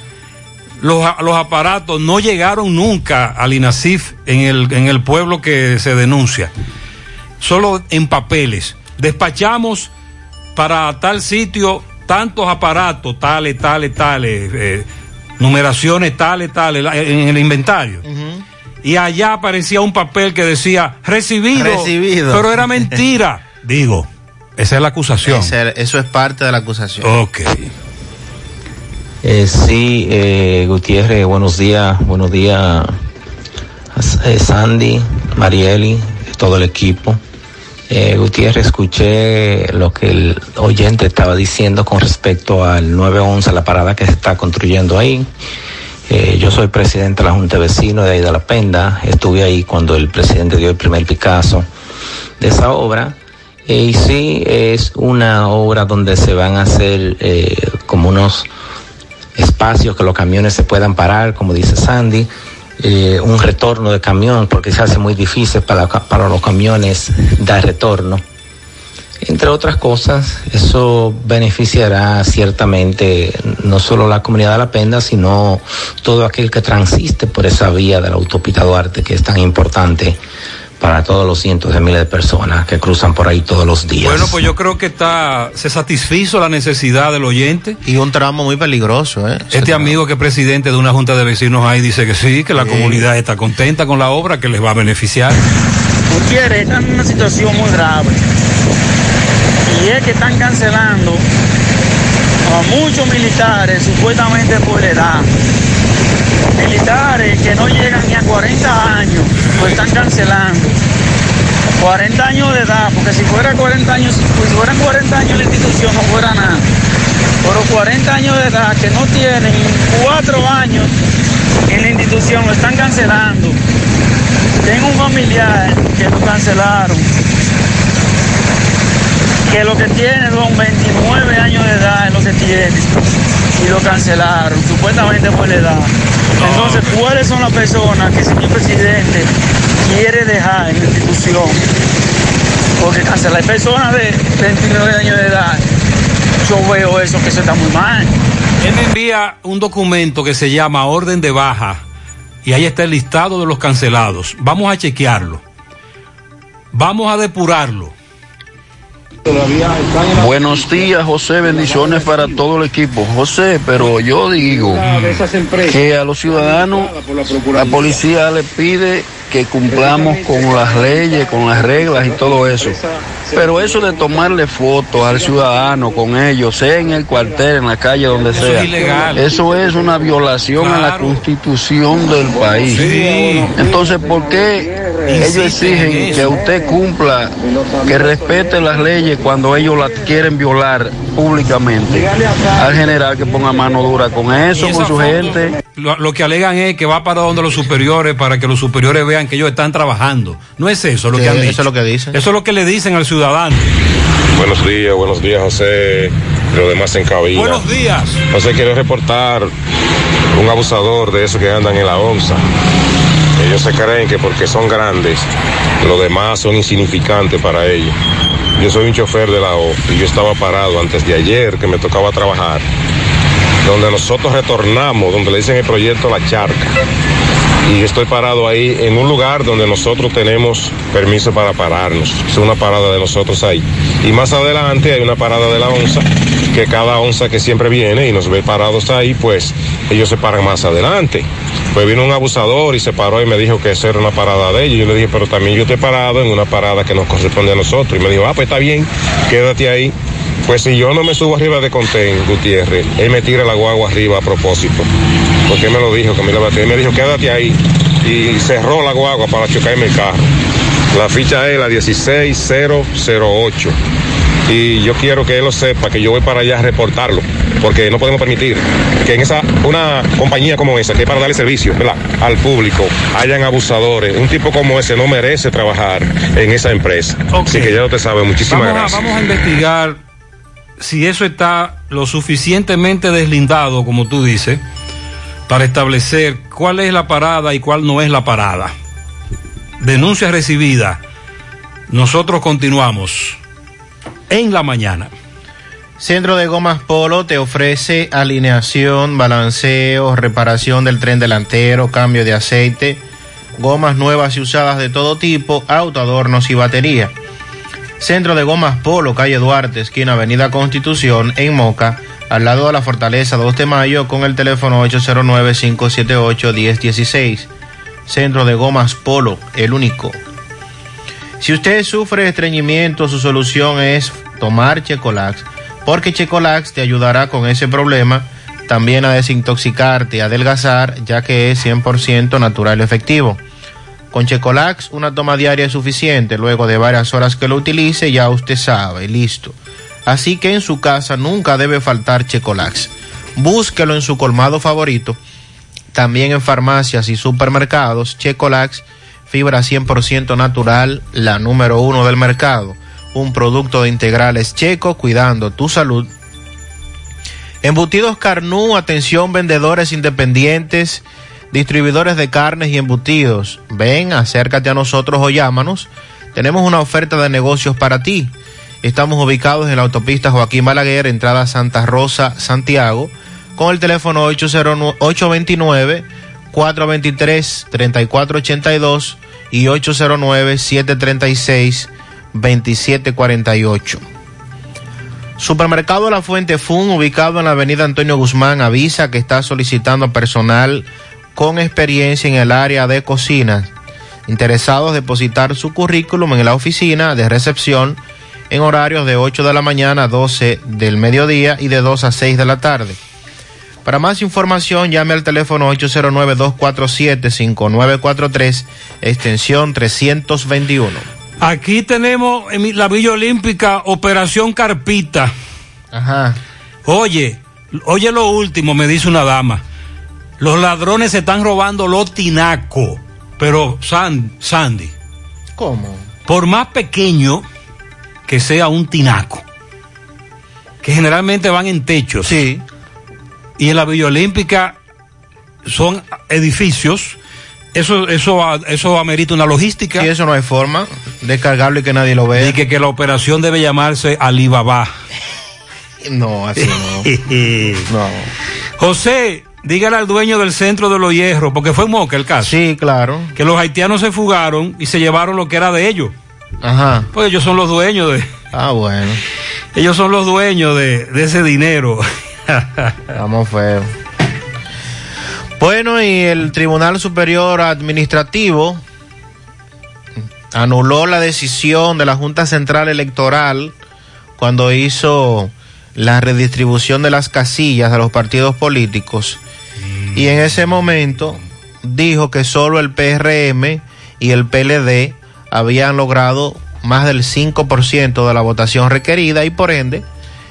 Speaker 4: los, los aparatos no llegaron nunca al INASIF en el, en el pueblo que se denuncia, solo en papeles. Despachamos para tal sitio tantos aparatos, tales, tales, tales, eh, numeraciones tales, tales, en el inventario. Y allá aparecía un papel que decía recibido,
Speaker 5: Recibido.
Speaker 4: pero era mentira. Digo, esa es la acusación.
Speaker 5: Ese- eso es parte de la acusación.
Speaker 4: Ok.
Speaker 55: Eh, sí, eh, Gutiérrez, buenos días, buenos días eh, Sandy, Marieli, todo el equipo. Eh, Gutiérrez, escuché lo que el oyente estaba diciendo con respecto al 911, la parada que se está construyendo ahí. Eh, yo soy presidente de la Junta de Vecinos de ahí de La Penda. Estuve ahí cuando el presidente dio el primer Picasso de esa obra. Eh, y sí, es una obra donde se van a hacer eh, como unos espacios que los camiones se puedan parar, como dice Sandy. Eh, un retorno de camión, porque se hace muy difícil para, para los camiones dar retorno. Entre otras cosas, eso beneficiará ciertamente no solo la comunidad de La Penda, sino todo aquel que transiste por esa vía de la autopista Duarte, que es tan importante para todos los cientos de miles de personas que cruzan por ahí todos los días.
Speaker 4: Bueno, pues yo creo que está, se satisfizo la necesidad del oyente.
Speaker 5: Y un tramo muy peligroso, ¿eh?
Speaker 4: Este amigo que es presidente de una junta de vecinos ahí dice que sí, que la comunidad está contenta con la obra, que les va a beneficiar.
Speaker 56: Gutiérrez, están en una situación muy grave. Y es que están cancelando a muchos militares, supuestamente por edad. Militares que no llegan ni a 40 años, lo están cancelando. 40 años de edad, porque si fuera 40 años, si fueran 40 años la institución no fuera nada. Pero 40 años de edad que no tienen 4 años en la institución lo están cancelando. Tengo un familiar que lo cancelaron, que lo que tiene son 29 años de edad es lo que tiene, y lo cancelaron, supuestamente por la edad. Entonces, ¿cuáles son las personas que el señor presidente quiere dejar en la institución? Porque cancelar personas de 29 años de edad, yo veo eso que eso está muy mal.
Speaker 4: Él me envía un documento que se llama Orden de Baja y ahí está el listado de los cancelados. Vamos a chequearlo. Vamos a depurarlo.
Speaker 57: Buenos días, José. Bendiciones para todo el equipo. José, pero yo digo que a los ciudadanos la policía le pide que cumplamos con las leyes, con las reglas y todo eso. Pero eso de tomarle fotos al ciudadano con ellos, sea en el cuartel, en la calle, donde
Speaker 4: Eso
Speaker 57: sea,
Speaker 4: es ilegal.
Speaker 57: eso es una violación a la constitución del país. Entonces, ¿por qué ellos exigen que usted cumpla, que respete las leyes cuando ellos las quieren violar públicamente? Al general que ponga mano dura con eso, con su gente.
Speaker 4: Lo, lo que alegan es que va para donde los superiores para que los superiores vean que ellos están trabajando. No es eso lo
Speaker 5: Sí,
Speaker 4: que han
Speaker 5: eso
Speaker 4: dicho.
Speaker 5: es lo que dicen.
Speaker 4: Eso es lo que le dicen al ciudadano.
Speaker 54: Buenos días, buenos días, José. y Los demás en cabina.
Speaker 4: Buenos días.
Speaker 54: José, quiero reportar un abusador de esos que andan en la onza. Ellos se creen que porque son grandes, los demás son insignificantes para ellos. Yo soy un chofer de la O y yo estaba parado antes de ayer que me tocaba trabajar, donde nosotros retornamos, donde le dicen el proyecto La Charca. Y estoy parado ahí en un lugar donde nosotros tenemos permiso para pararnos. Es una parada de nosotros ahí. Y más adelante hay una parada de la onza, que cada onza que siempre viene y nos ve parados ahí, pues ellos se paran más adelante. Pues vino un abusador y se paró y me dijo que esa era una parada de ellos. Yo le dije, pero también yo te he parado en una parada que nos corresponde a nosotros. Y me dijo, ah, pues está bien, quédate ahí. Pues si yo no me subo arriba de Contén, Gutiérrez, él me tira la guagua arriba a propósito. Porque él me lo dijo, que me. Él me dijo, quédate ahí. Y cerró la guagua para chocarme el carro. La ficha es la 16008. Y yo quiero que él lo sepa, que yo voy para allá a reportarlo. Porque no podemos permitir que en esa, una compañía como esa, que es para darle servicio ¿verdad? al público, hayan abusadores. Un tipo como ese no merece trabajar en esa empresa. Así que ya usted sabe, muchísimas
Speaker 4: Vamos a,
Speaker 54: gracias.
Speaker 4: vamos a investigar si eso está lo suficientemente deslindado, como tú dices, para establecer cuál es la parada y cuál no es la parada. Denuncia recibida. Nosotros continuamos en la mañana.
Speaker 5: Centro de Gomas Polo te ofrece alineación, balanceo, reparación del tren delantero, cambio de aceite, gomas nuevas y usadas de todo tipo, auto, adornos y batería. Centro de Gomas Polo, calle Duarte, esquina Avenida Constitución, en Moca, al lado de la Fortaleza 2 de Mayo, con el teléfono 809-578-1016. Centro de Gomas Polo, el único. Si usted sufre estreñimiento, su solución es tomar Checolax, porque Checolax te ayudará con ese problema, también a desintoxicarte y adelgazar, ya que es 100% natural y efectivo. Con Checolax una toma diaria es suficiente, luego de varias horas que lo utilice ya usted sabe, listo. Así que en su casa nunca debe faltar Checolax. Búsquelo en su colmado favorito, también en farmacias y supermercados. Checolax, fibra 100% natural, la número uno del mercado. Un producto de integrales checo cuidando tu salud. Embutidos Carnú, atención vendedores independientes, distribuidores de carnes y embutidos. Ven, acércate a nosotros o llámanos. Tenemos una oferta de negocios para ti. Estamos ubicados en la autopista Joaquín Balaguer, entrada Santa Rosa, Santiago, con el teléfono 809-423-3482 y 809-736-2748. Supermercado La Fuente Fun, ubicado en la avenida Antonio Guzmán, avisa que está solicitando personal con experiencia en el área de cocina. Interesados depositar su currículum en la oficina de recepción en horarios de 8 de la mañana a 12 del mediodía y de 2 a 6 de la tarde. Para más información, llame al teléfono 809-247-5943, extensión 321.
Speaker 4: Aquí tenemos en la Villa Olímpica Operación Carpita.
Speaker 5: Ajá.
Speaker 4: Oye, oye lo último, me dice una dama. Los ladrones se están robando los tinacos. Pero, San- Sandy,
Speaker 5: ¿Cómo?
Speaker 4: por más pequeño que sea un tinaco, que generalmente van en techos.
Speaker 5: Sí.
Speaker 4: Y en la Villa Olímpica son edificios. Eso, eso, eso amerita una logística.
Speaker 5: Sí, eso no hay forma de cargarlo y que nadie lo vea.
Speaker 4: Y que, que la operación debe llamarse Alibaba.
Speaker 5: No, así no. no.
Speaker 4: José, dígale al dueño del centro de los hierros, porque fue Moca el caso.
Speaker 5: Sí, claro.
Speaker 4: Que los haitianos se fugaron y se llevaron lo que era de ellos.
Speaker 5: Ajá.
Speaker 4: Pues ellos son los dueños de.
Speaker 5: Ah, bueno.
Speaker 4: Ellos son los dueños de, de ese dinero.
Speaker 5: Vamos feo. Bueno, y el Tribunal Superior Administrativo anuló la decisión de la Junta Central Electoral cuando hizo la redistribución de las casillas a los partidos políticos. Y en ese momento dijo que solo el PRM y el PLD habían logrado más del 5% de la votación requerida y por ende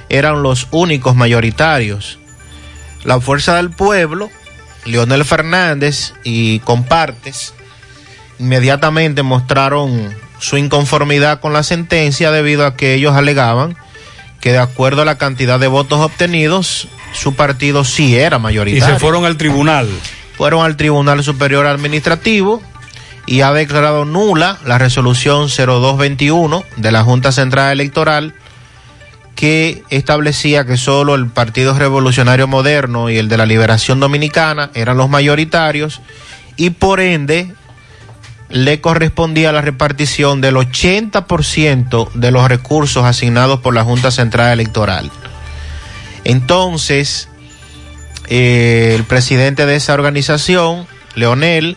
Speaker 5: eran los únicos mayoritarios. La Fuerza del Pueblo, Leonel Fernández y Compartes inmediatamente mostraron su inconformidad con la sentencia debido a que ellos alegaban que de acuerdo a la cantidad de votos obtenidos, su partido sí era
Speaker 4: y
Speaker 5: mayoritario.
Speaker 4: se fueron al tribunal.
Speaker 5: Fueron al Tribunal Superior Administrativo y ha declarado nula la resolución 0221 de la Junta Central Electoral que establecía que solo el Partido Revolucionario Moderno y el de la Liberación Dominicana eran los mayoritarios y por ende le correspondía la repartición del 80% de los recursos asignados por la Junta Central Electoral. Entonces, eh, el presidente de esa organización, Leonel,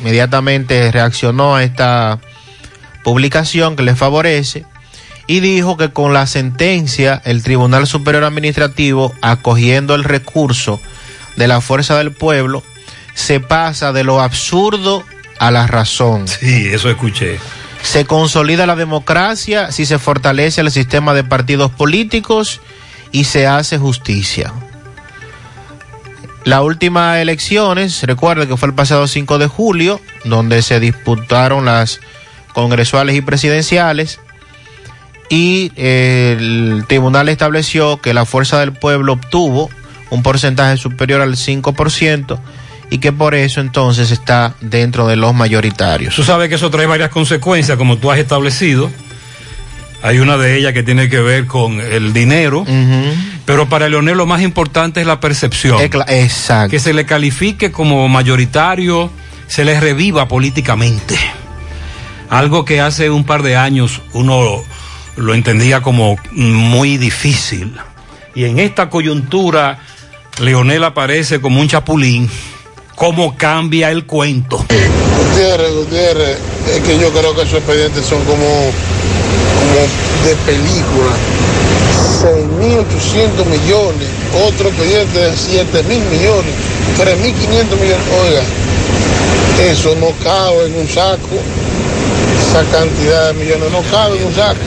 Speaker 5: inmediatamente reaccionó a esta publicación que le favorece y dijo que con la sentencia el Tribunal Superior Administrativo, acogiendo el recurso de la Fuerza del Pueblo, se pasa de lo absurdo a la razón.
Speaker 4: Sí, eso escuché.
Speaker 5: Se consolida la democracia si se fortalece el sistema de partidos políticos y se hace justicia. Las últimas elecciones, recuerden que fue el pasado 5 de julio, donde se disputaron las congresuales y presidenciales, y eh, el tribunal estableció que la Fuerza del Pueblo obtuvo un porcentaje superior al 5% y que por eso entonces está dentro de los mayoritarios.
Speaker 4: Tú sabes que eso trae varias consecuencias, como tú has establecido. Hay una de ellas que tiene que ver con el dinero, pero para Leonel lo más importante es la percepción.
Speaker 5: Exacto.
Speaker 4: Que se le califique como mayoritario, se le reviva políticamente. Algo que hace un par de años uno lo entendía como muy difícil. Y en esta coyuntura, Leonel aparece como un chapulín. ¿Cómo cambia el cuento?
Speaker 58: Gutiérrez, Gutiérrez, es que yo creo que esos expedientes son como, como de película. 6.800 millones, otro expediente de 7.000 millones, 3.500 millones. Oiga, Eso no cabe en un saco. Esa cantidad de millones no cabe en un saco.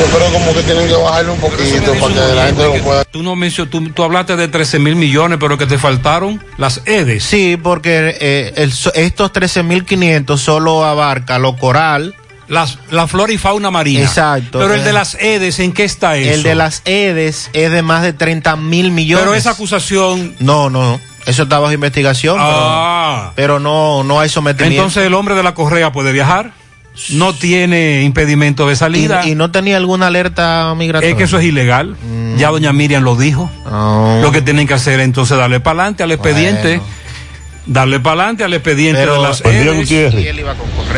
Speaker 58: Yo creo como que tienen que bajarle un poquito para que la gente lo pueda.
Speaker 4: Tú no mencionó, tú, tú hablaste de 13 mil millones, pero que te faltaron las EDES.
Speaker 5: Sí, porque eh, el so- estos 13.500 solo abarca lo coral.
Speaker 4: Las, la flora y fauna marina.
Speaker 5: Exacto.
Speaker 4: Pero el
Speaker 5: Eh,
Speaker 4: de las EDES, ¿en qué está eso?
Speaker 5: El de las EDES es de más de 30 mil millones.
Speaker 4: Pero esa acusación.
Speaker 5: No, no. Eso está bajo investigación.
Speaker 4: Ah.
Speaker 5: Pero, pero no, no hay sometimiento.
Speaker 4: Entonces el hombre de la correa puede viajar. No tiene impedimento de salida.
Speaker 5: y, y no tenía alguna alerta migratoria.
Speaker 4: Es que eso es ilegal. Ya doña Miriam lo dijo.
Speaker 5: Oh.
Speaker 4: Lo que tienen que hacer es entonces darle para adelante al expediente. Darle para adelante al expediente de las EDES.
Speaker 59: Gutiérrez.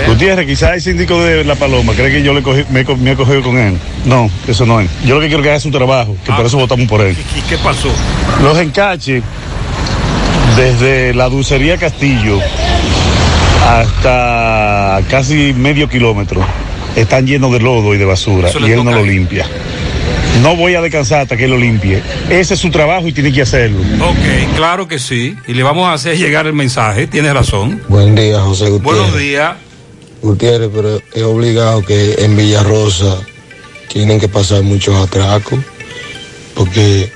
Speaker 59: Gutiérrez, quizás el síndico de La Paloma cree que yo le cogí- me, me he cogido con él. No, eso no es. Yo lo que quiero es que haga su trabajo, que por eso votamos por él.
Speaker 4: ¿Y qué pasó?
Speaker 59: Los encaches, desde la dulcería Castillo hasta casi medio kilómetro, están llenos de lodo y de basura y él no lo limpia. No voy a descansar hasta que lo limpie. Ese es su trabajo y tiene que hacerlo.
Speaker 4: Ok, claro que sí. Y le vamos a hacer llegar el mensaje. Tienes razón.
Speaker 60: Buen día, José Gutiérrez.
Speaker 4: Buenos días.
Speaker 60: Gutiérrez, pero es obligado que en Villarrosa tienen que pasar muchos atracos, porque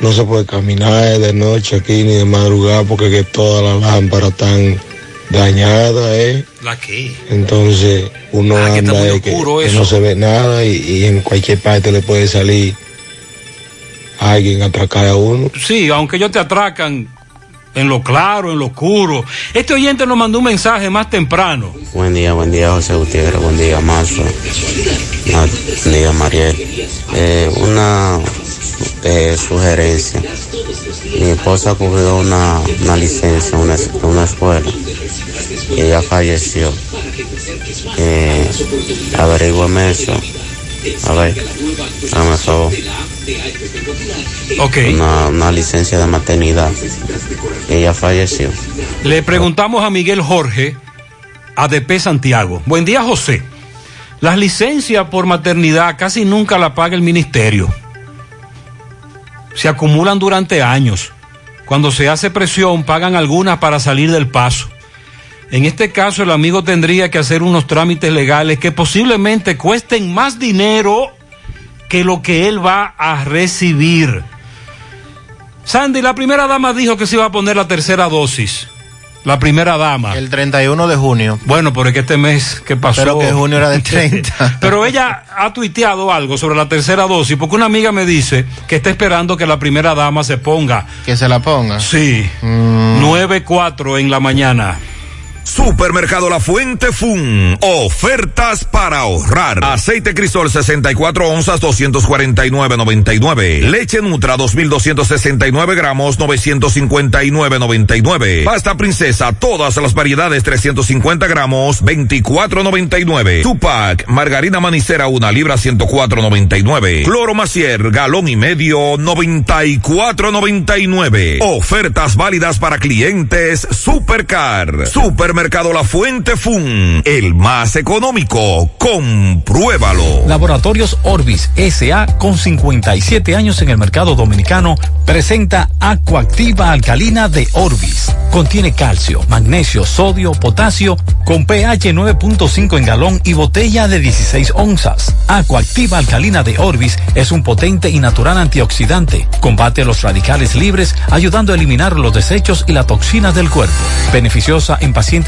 Speaker 60: no se puede caminar de noche aquí ni de madrugada, porque que todas las lámparas están dañadas, ¿eh?
Speaker 4: ¿La qué?
Speaker 60: Entonces uno
Speaker 4: Ah,
Speaker 60: anda eh, que,
Speaker 4: oscuro
Speaker 60: que
Speaker 4: eso.
Speaker 60: no se ve nada y, y en cualquier parte le puede salir alguien a atracar a uno.
Speaker 4: Sí, aunque ellos te atracan en lo claro, en lo oscuro. Este oyente nos mandó un mensaje más temprano.
Speaker 61: Buen día, buen día José Gutiérrez, buen día Mazo, buen día Mariel. Eh, una eh, sugerencia. Mi esposa cogió una, una licencia en una, una escuela y ella falleció. Eh, averígüeme eso. A ver, el favor.
Speaker 4: Ok.
Speaker 61: Una, una licencia de maternidad. Ella falleció.
Speaker 4: Le preguntamos a Miguel Jorge, ADP Santiago. Buen día, José. Las licencias por maternidad casi nunca la paga el ministerio. Se acumulan durante años. Cuando se hace presión, pagan algunas para salir del paso. En este caso, el amigo tendría que hacer unos trámites legales que posiblemente cuesten más dinero que lo que él va a recibir. Sandy, la primera dama dijo que se iba a poner la tercera dosis. La primera dama.
Speaker 5: El 31 de junio.
Speaker 4: Bueno, pero es que este mes, ¿qué pasó?
Speaker 5: Pero que junio era de 30.
Speaker 4: pero ella ha tuiteado algo sobre la tercera dosis, porque una amiga me dice que está esperando que la primera dama se ponga.
Speaker 5: Que se la ponga.
Speaker 4: Sí.
Speaker 5: Mm.
Speaker 4: 9-4 en la mañana.
Speaker 7: Supermercado La Fuente Fun. Ofertas para ahorrar. Aceite Crisol 64 onzas 249.99. Leche Nutra 2269 gramos 959.99. Pasta Princesa todas las variedades 350 gramos 24.99. Tupac Margarina Manicera una libra 104.99. Cloro Macier galón y medio 94.99. Ofertas válidas para clientes Supercar. Supermercado La Fuente Fun. El más económico. Compruébalo.
Speaker 10: Laboratorios Orbis SA con 57 años en el mercado dominicano presenta Acuactiva Alcalina de Orbis. Contiene calcio, magnesio, sodio, potasio con pH 9.5 en galón y botella de 16 onzas. Acuactiva Alcalina de Orbis es un potente y natural antioxidante. Combate los radicales libres ayudando a eliminar los desechos y la toxina del cuerpo. Beneficiosa en pacientes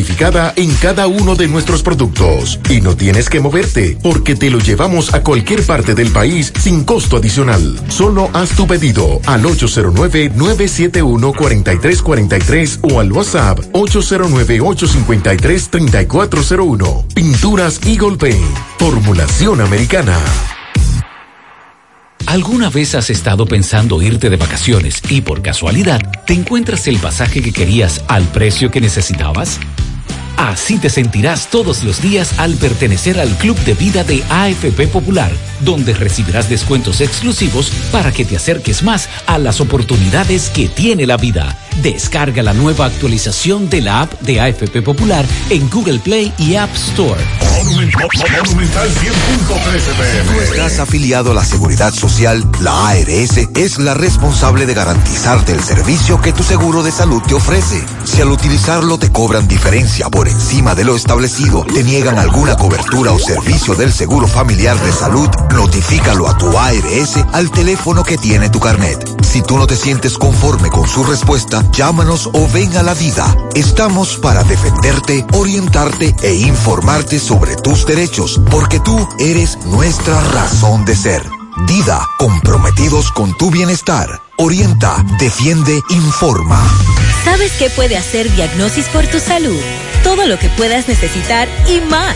Speaker 14: en cada uno de nuestros productos. Y no tienes que moverte, porque te lo llevamos a cualquier parte del país sin costo adicional. Solo haz tu pedido al 809-971-4343 o al WhatsApp 809-853-3401. Pinturas Eagle Paint. Formulación americana.
Speaker 15: ¿Alguna vez has estado pensando irte de vacaciones y por casualidad te encuentras el pasaje que querías al precio que necesitabas? Así te sentirás todos los días al pertenecer al Club de Vida de AFP Popular, donde recibirás descuentos exclusivos para que te acerques más a las oportunidades que tiene la vida. Descarga la nueva actualización de la app de AFP Popular en Google Play y App Store.
Speaker 27: Monumental 100.13
Speaker 62: Si tú estás afiliado a la Seguridad Social, la ARS es la responsable de garantizarte el servicio que tu seguro de salud te ofrece. Si al utilizarlo te cobran diferencia por encima de lo establecido, te niegan alguna cobertura o servicio del seguro familiar de salud, notifícalo a tu ARS al teléfono que tiene tu carnet. Si tú no te sientes conforme con su respuesta, llámanos o ven a la vida. Estamos para defenderte, orientarte e informarte sobre tus derechos, porque tú eres nuestra razón de ser. Dida, comprometidos con tu bienestar. Orienta, defiende, informa.
Speaker 18: ¿Sabes qué puede hacer Diagnosis por tu salud? Todo lo que puedas necesitar y más.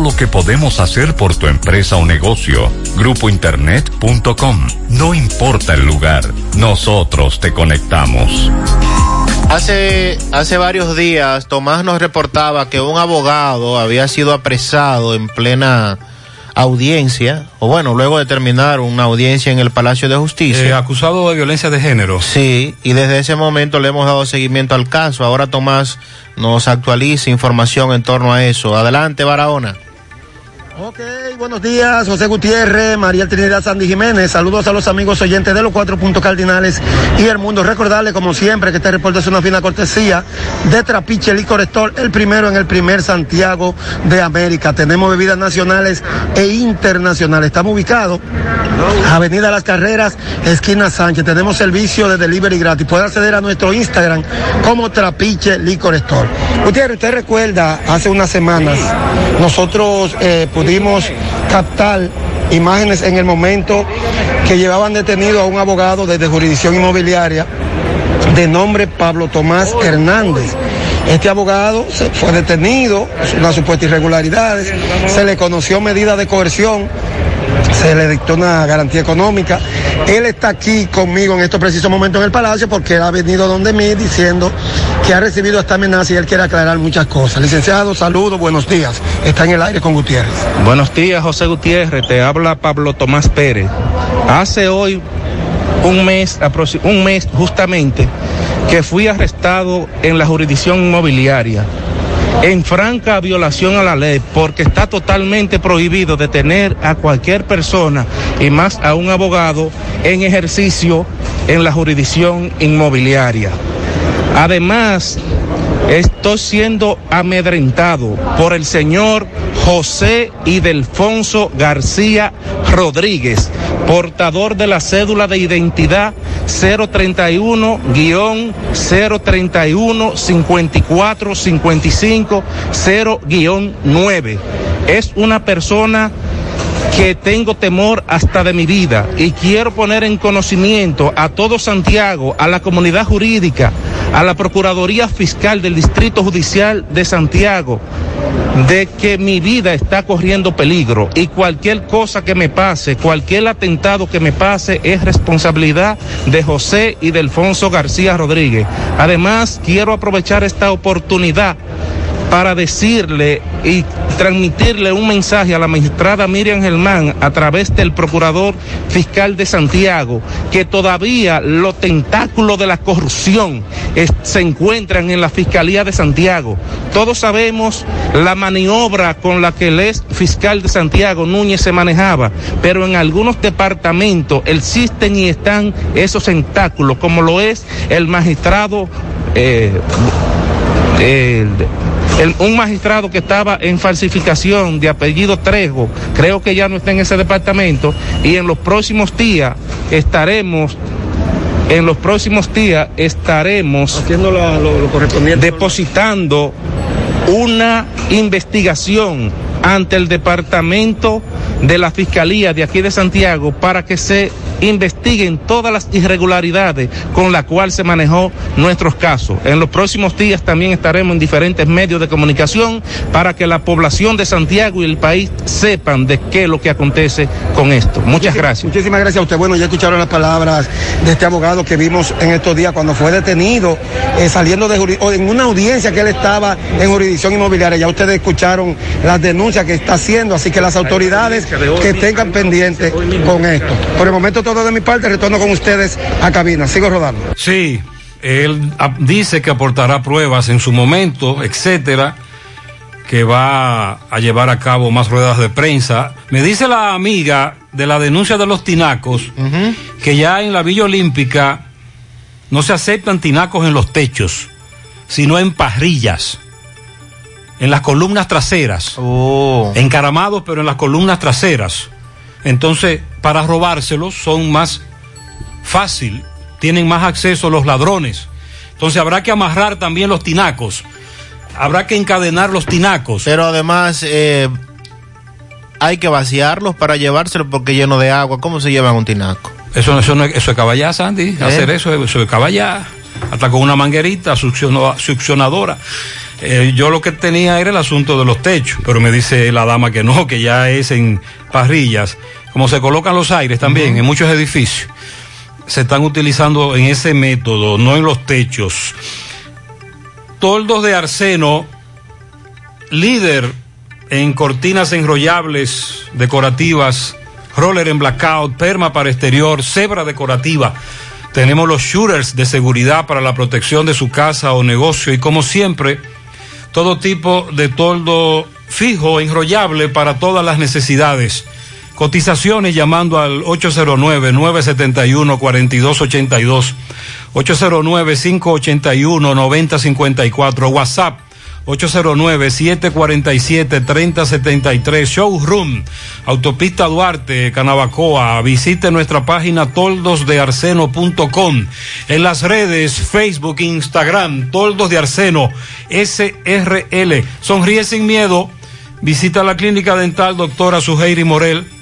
Speaker 12: lo que podemos hacer por tu empresa o negocio. Grupointernet.com. No importa el lugar, nosotros te conectamos.
Speaker 5: Hace, hace varios días, Tomás nos reportaba que un abogado había sido apresado en plena audiencia, o bueno, luego de terminar una audiencia en el Palacio de Justicia.
Speaker 4: Eh, acusado de violencia de género.
Speaker 5: Sí, y desde ese momento le hemos dado seguimiento al caso. Ahora Tomás nos actualiza información en torno a eso. Adelante, Barahona.
Speaker 63: Ok, buenos días, José Gutiérrez, María Trinidad Sandy Jiménez. Saludos a los amigos oyentes de los cuatro puntos cardinales y el mundo. Recordarle, como siempre, que este reporte es una fina cortesía de Trapiche Licor Store, el primero en el primer Santiago de América. Tenemos bebidas nacionales e internacionales. Estamos ubicados Avenida Las Carreras, esquina Sánchez. Tenemos servicio de delivery gratis. Puede acceder a nuestro Instagram como Trapiche Licor Store. Gutiérrez, usted recuerda, hace unas semanas, nosotros eh, pudimos captar imágenes en el momento que llevaban detenido a un abogado desde jurisdicción inmobiliaria de nombre Pablo Tomás Hernández. Este abogado fue detenido, una supuesta irregularidades, se le conoció medida de coerción, se le dictó una garantía económica. Él está aquí conmigo en estos precisos momentos en el Palacio porque él ha venido donde mí diciendo que ha recibido esta amenaza y él quiere aclarar muchas cosas. Licenciado, saludos, buenos días. Está en el aire con Gutiérrez.
Speaker 52: Buenos días, José Gutiérrez. Te habla Pablo Tomás Pérez. Hace hoy un mes, un mes justamente, que fui arrestado en la jurisdicción inmobiliaria en franca violación a la ley porque está totalmente prohibido detener a cualquier persona y más a un abogado en ejercicio en la jurisdicción inmobiliaria. Además, estoy siendo amedrentado por el señor José Idelfonso García Rodríguez, portador de la cédula de identidad 031-031-5455-0-9. Es una persona que tengo temor hasta de mi vida y quiero poner en conocimiento a todo Santiago, a la comunidad jurídica, a la Procuraduría Fiscal del Distrito Judicial de Santiago, de que mi vida está corriendo peligro y cualquier cosa que me pase, cualquier atentado que me pase es responsabilidad de José y de Alfonso García Rodríguez. Además, quiero aprovechar esta oportunidad para decirle y transmitirle un mensaje a la magistrada Miriam Germán a través del procurador fiscal de Santiago, que todavía los tentáculos de la corrupción se encuentran en la Fiscalía de Santiago. Todos sabemos la maniobra con la que el ex fiscal de Santiago, Núñez, se manejaba, pero en algunos departamentos existen y están esos tentáculos, como lo es el magistrado. eh, el- un magistrado que estaba en falsificación de apellido Trejo, creo que ya no está en ese departamento y en los próximos días estaremos en los próximos días estaremos haciendo lo, correspondiente depositando una investigación ante el departamento de la Fiscalía de aquí de Santiago para que se investiguen todas las irregularidades con las cuales se manejó nuestros casos. En los próximos días también estaremos en diferentes medios de comunicación para que la población de Santiago y el país sepan de qué es lo que acontece con esto. Muchas gracias.
Speaker 64: Muchísimas gracias a usted. Bueno, ya escucharon las palabras de este abogado que vimos en estos días cuando fue detenido, eh, saliendo de en una audiencia que él estaba en jurisdicción inmobiliaria. Ya ustedes escucharon las denuncias que está haciendo, así que las autoridades que tengan pendiente con esto. Por el momento todo de mi parte, retorno con ustedes a cabina. Sigo rodando.
Speaker 4: Sí, él dice que aportará pruebas en su momento, etcétera, que va a llevar a cabo más ruedas de prensa. Me dice la amiga de la denuncia de los tinacos que ya en la Villa Olímpica no se aceptan tinacos en los techos, sino en parrillas, en las columnas traseras, encaramados pero en las columnas traseras. Entonces, para robárselos son más fácil, tienen más acceso los ladrones. Entonces habrá que amarrar también los tinacos, habrá que encadenar los tinacos.
Speaker 5: Pero además eh, hay que vaciarlos para llevárselos porque lleno de agua. ¿Cómo se llevan un tinaco?
Speaker 4: Eso, eso, no es, eso es caballá, Sandy.
Speaker 5: ¿Eh?
Speaker 4: Hacer eso, eso es caballá. Hasta con una manguerita succionadora. Eh, yo lo que tenía era el asunto de los techos, pero me dice la dama que no, que ya es en parrillas. Como se colocan los aires también en muchos edificios, se están utilizando en ese método, no en los techos. Toldos de arseno, líder en cortinas enrollables decorativas, roller en blackout, perma para exterior, cebra decorativa. Tenemos los shooters de seguridad para la protección de su casa o negocio y como siempre, todo tipo de toldo fijo, enrollable para todas las necesidades. Cotizaciones llamando al 809-971-4282, 809-581-9054, WhatsApp 809-747-3073, Showroom, Autopista Duarte, Canabacoa. Visite nuestra página toldosdearseno.com. En las redes Facebook, Instagram, Toldos de Arseno, SRL. Sonríe sin miedo. Visita la clínica dental doctora Suheiri Morel.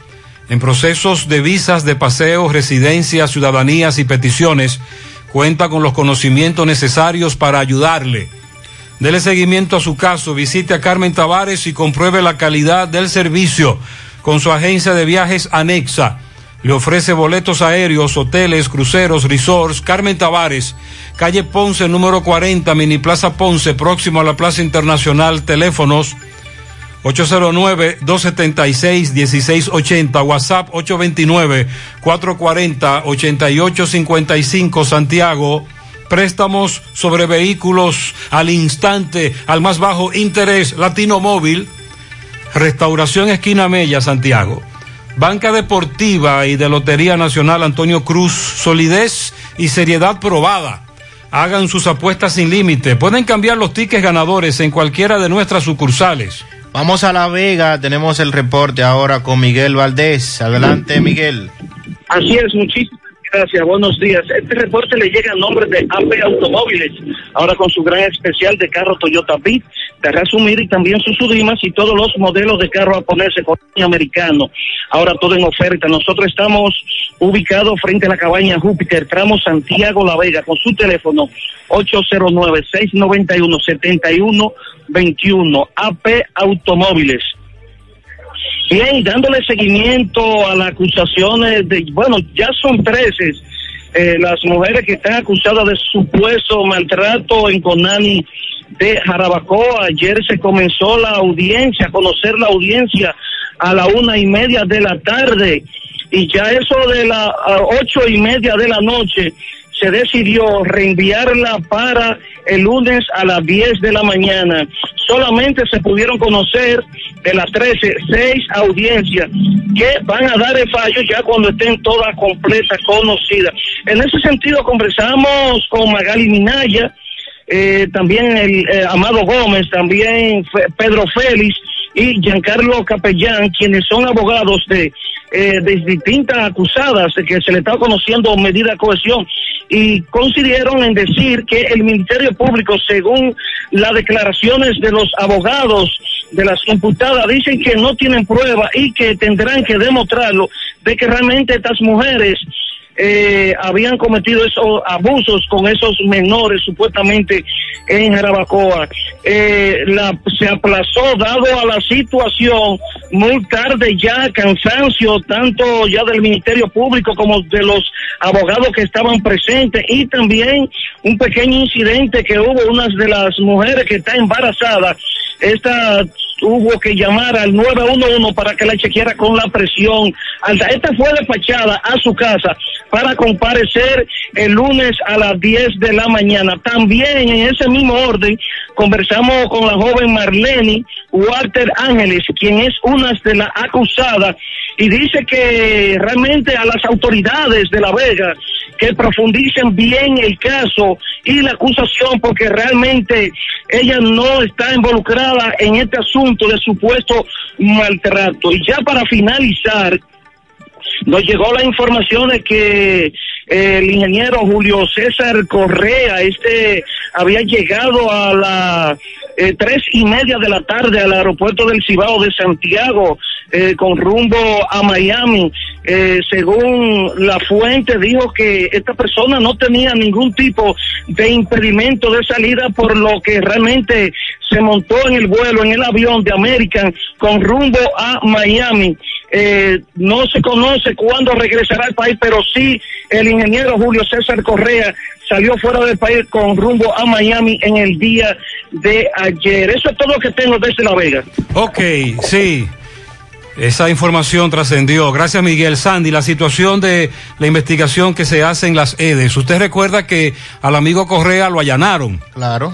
Speaker 4: en procesos de visas de paseo, residencias, ciudadanías y peticiones, cuenta con los conocimientos necesarios para ayudarle. Dele seguimiento a su caso, visite a Carmen Tavares y compruebe la calidad del servicio con su agencia de viajes anexa. le ofrece boletos aéreos, hoteles, cruceros, resorts. Carmen Tavares, calle Ponce, número 40, Mini Plaza Ponce, próximo a la Plaza Internacional. Teléfonos 809-276-1680, WhatsApp 829-440-8855, Santiago. Préstamos sobre vehículos al instante, al más bajo interés, Latino Móvil. Restauración Esquina Mella, Santiago. Banca Deportiva y de Lotería Nacional Antonio Cruz, solidez y seriedad probada. Hagan sus apuestas sin límite. Pueden cambiar los tickets ganadores en cualquiera de nuestras sucursales.
Speaker 5: Vamos a La Vega, tenemos el reporte ahora con Miguel Valdés. Adelante, Miguel.
Speaker 65: Así es, muchísimas gracias, buenos días. Este reporte le llega a nombre de AP Automóviles, ahora con su gran especial de carro Toyota Beat, de resumir y también sus Sudimas y todos los modelos de carro japoneses con americano. Ahora todo en oferta. Nosotros estamos ubicados frente a la cabaña Júpiter, tramo Santiago La Vega, con su teléfono 809-691-7121, AP Automóviles. Bien, dándole seguimiento a las acusaciones de, bueno, ya son 13 eh, las mujeres que están acusadas de supuesto maltrato en Conani de Jarabacoa. Ayer se comenzó la audiencia, conocer la audiencia a la una y media de la tarde y ya eso de las ocho y media de la noche se decidió reenviarla para el lunes a las 10 de la mañana. Solamente se pudieron conocer de las 13, seis audiencias que van a dar el fallo ya cuando estén todas completas, conocidas. En ese sentido conversamos con Magali Minaya, eh, también el eh, Amado Gómez, también Pedro Félix y Giancarlo Capellán, quienes son abogados de, eh, de distintas acusadas que se le está conociendo medida de cohesión y coincidieron en decir que el Ministerio Público, según las declaraciones de los abogados de las imputadas, dicen que no tienen prueba y que tendrán que demostrarlo de que realmente estas mujeres eh, habían cometido esos abusos con esos menores supuestamente en Jarabacoa. Eh, la, se aplazó dado a la situación muy tarde ya, cansancio tanto ya del Ministerio Público como de los abogados que estaban presentes y también un pequeño incidente que hubo una de las mujeres que está embarazada. Esta hubo que llamar al 911 para que la chequeara con la presión alta. Esta fue despachada a su casa para comparecer el lunes a las 10 de la mañana. También en ese mismo orden conversamos con la joven Marlene Walter Ángeles, quien es una de las acusadas y dice que realmente a las autoridades de La Vega que profundicen bien el caso y la acusación porque realmente ella no está involucrada en este asunto de supuesto maltrato. Y ya para finalizar, nos llegó la información de que el ingeniero Julio César Correa, este había llegado a las eh, tres y media de la tarde al aeropuerto del Cibao de Santiago eh, con rumbo a Miami. Eh, según la fuente dijo que esta persona no tenía ningún tipo de impedimento de salida por lo que realmente se montó en el vuelo, en el avión de American con rumbo a Miami. Eh, no se conoce cuándo regresará al país, pero sí el ingeniero Julio César Correa salió fuera del país con rumbo a Miami en el día de ayer. Eso es todo lo que tengo desde La Vega.
Speaker 4: Ok, sí. Esa información trascendió. Gracias, Miguel Sandy. La situación de la investigación que se hace en las EDES. Usted recuerda que al amigo Correa lo allanaron.
Speaker 5: Claro.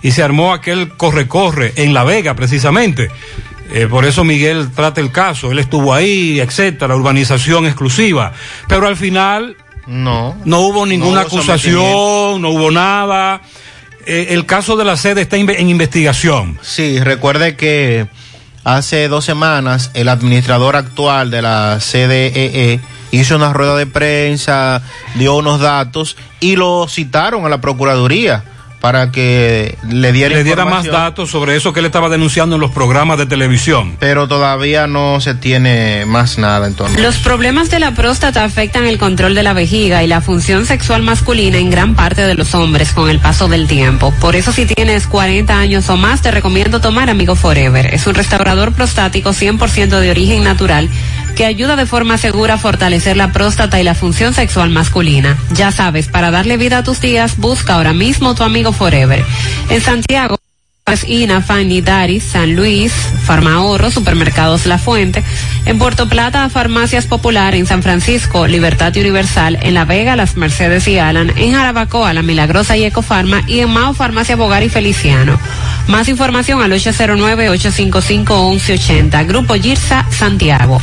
Speaker 4: Y se armó aquel corre-corre en La Vega, precisamente. Eh, por eso Miguel trata el caso. Él estuvo ahí, etcétera, urbanización exclusiva. Pero al final.
Speaker 5: No.
Speaker 4: No hubo ninguna acusación, no hubo nada. Eh, el caso de la sede está en investigación.
Speaker 5: Sí, recuerde que Hace dos semanas, el administrador actual de la CDEE hizo una rueda de prensa, dio unos datos y lo citaron a la Procuraduría para que le diera,
Speaker 4: le diera más datos sobre eso que él estaba denunciando en los programas de televisión.
Speaker 5: Pero todavía no se tiene más nada entonces.
Speaker 53: Los problemas de la próstata afectan el control de la vejiga y la función sexual masculina en gran parte de los hombres con el paso del tiempo. Por eso si tienes 40 años o más te recomiendo tomar Amigo Forever. Es un restaurador prostático 100% de origen natural que ayuda de forma segura a fortalecer la próstata y la función sexual masculina. Ya sabes, para darle vida a tus días, busca ahora mismo tu amigo Forever. En Santiago, INA, Fanny, Daris, San Luis, Farmahorro, Supermercados La Fuente, en Puerto Plata, Farmacias Popular, en San Francisco, Libertad Universal, en La Vega, Las Mercedes y Alan, en Jarabacoa, La Milagrosa y Ecofarma y en Mao Farmacia Bogar y Feliciano. Más información al 809-855-1180, Grupo Girsa, Santiago.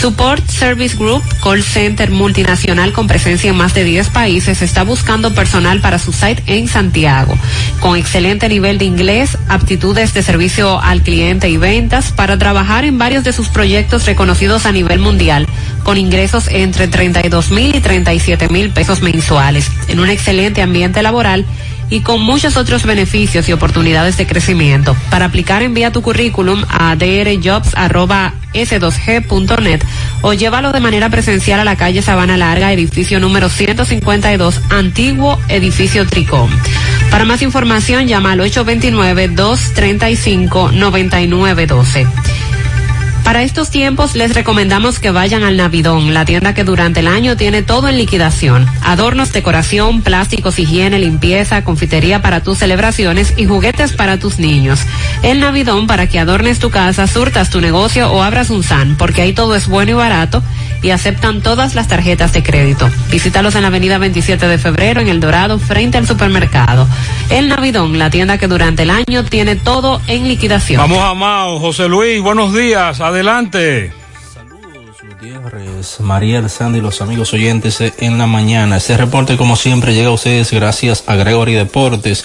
Speaker 53: Support Service Group, call center multinacional con presencia en más de 10 países, está buscando personal para su site en Santiago, con excelente nivel de inglés, aptitudes de servicio al cliente y ventas, para trabajar en varios de sus proyectos reconocidos a nivel mundial, con ingresos entre 32 mil y 37 mil pesos mensuales, en un excelente ambiente laboral y con muchos otros beneficios y oportunidades de crecimiento. Para aplicar envía tu currículum a drjobs.s2g.net o llévalo de manera presencial a la calle Sabana Larga, edificio número 152, antiguo edificio Tricom. Para más información llama al 829-235-9912. Para estos tiempos les recomendamos que vayan al Navidón, la tienda que durante el año tiene todo en liquidación. Adornos, decoración, plásticos, higiene, limpieza, confitería para tus celebraciones y juguetes para tus niños. El Navidón para que adornes tu casa, surtas tu negocio o abras un SAN, porque ahí todo es bueno y barato y aceptan todas las tarjetas de crédito. Visítalos en la avenida 27 de febrero en El Dorado, frente al supermercado. El Navidón, la tienda que durante el año tiene todo en liquidación.
Speaker 4: Vamos a Mao. José Luis, buenos días. Adelante.
Speaker 66: Gutiérrez, Mariel, Sandy y los amigos oyentes en la mañana. Este reporte, como siempre, llega a ustedes gracias a Gregory Deportes.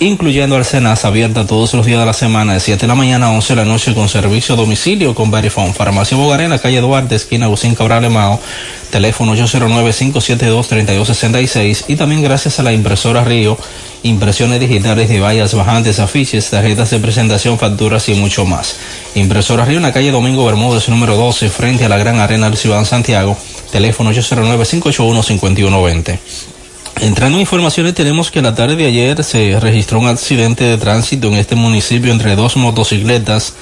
Speaker 66: incluyendo Alcenas, abierta todos los días de la semana de 7 de la mañana a 11 de la noche con servicio a domicilio con Verifone. Farmacia Bogar en la calle Duarte, esquina Agustín Cabral Mao, teléfono 809-572-3266 y también gracias a la impresora Río, impresiones digitales de vallas bajantes, afiches, tarjetas de presentación, facturas y mucho más. Impresora Río en la calle Domingo Bermúdez, número 12, frente a la Gran Arena del Ciudad Santiago, teléfono 809-581-5120. Entrando en informaciones, tenemos que la tarde de ayer se registró un accidente de tránsito en este municipio entre dos motocicletas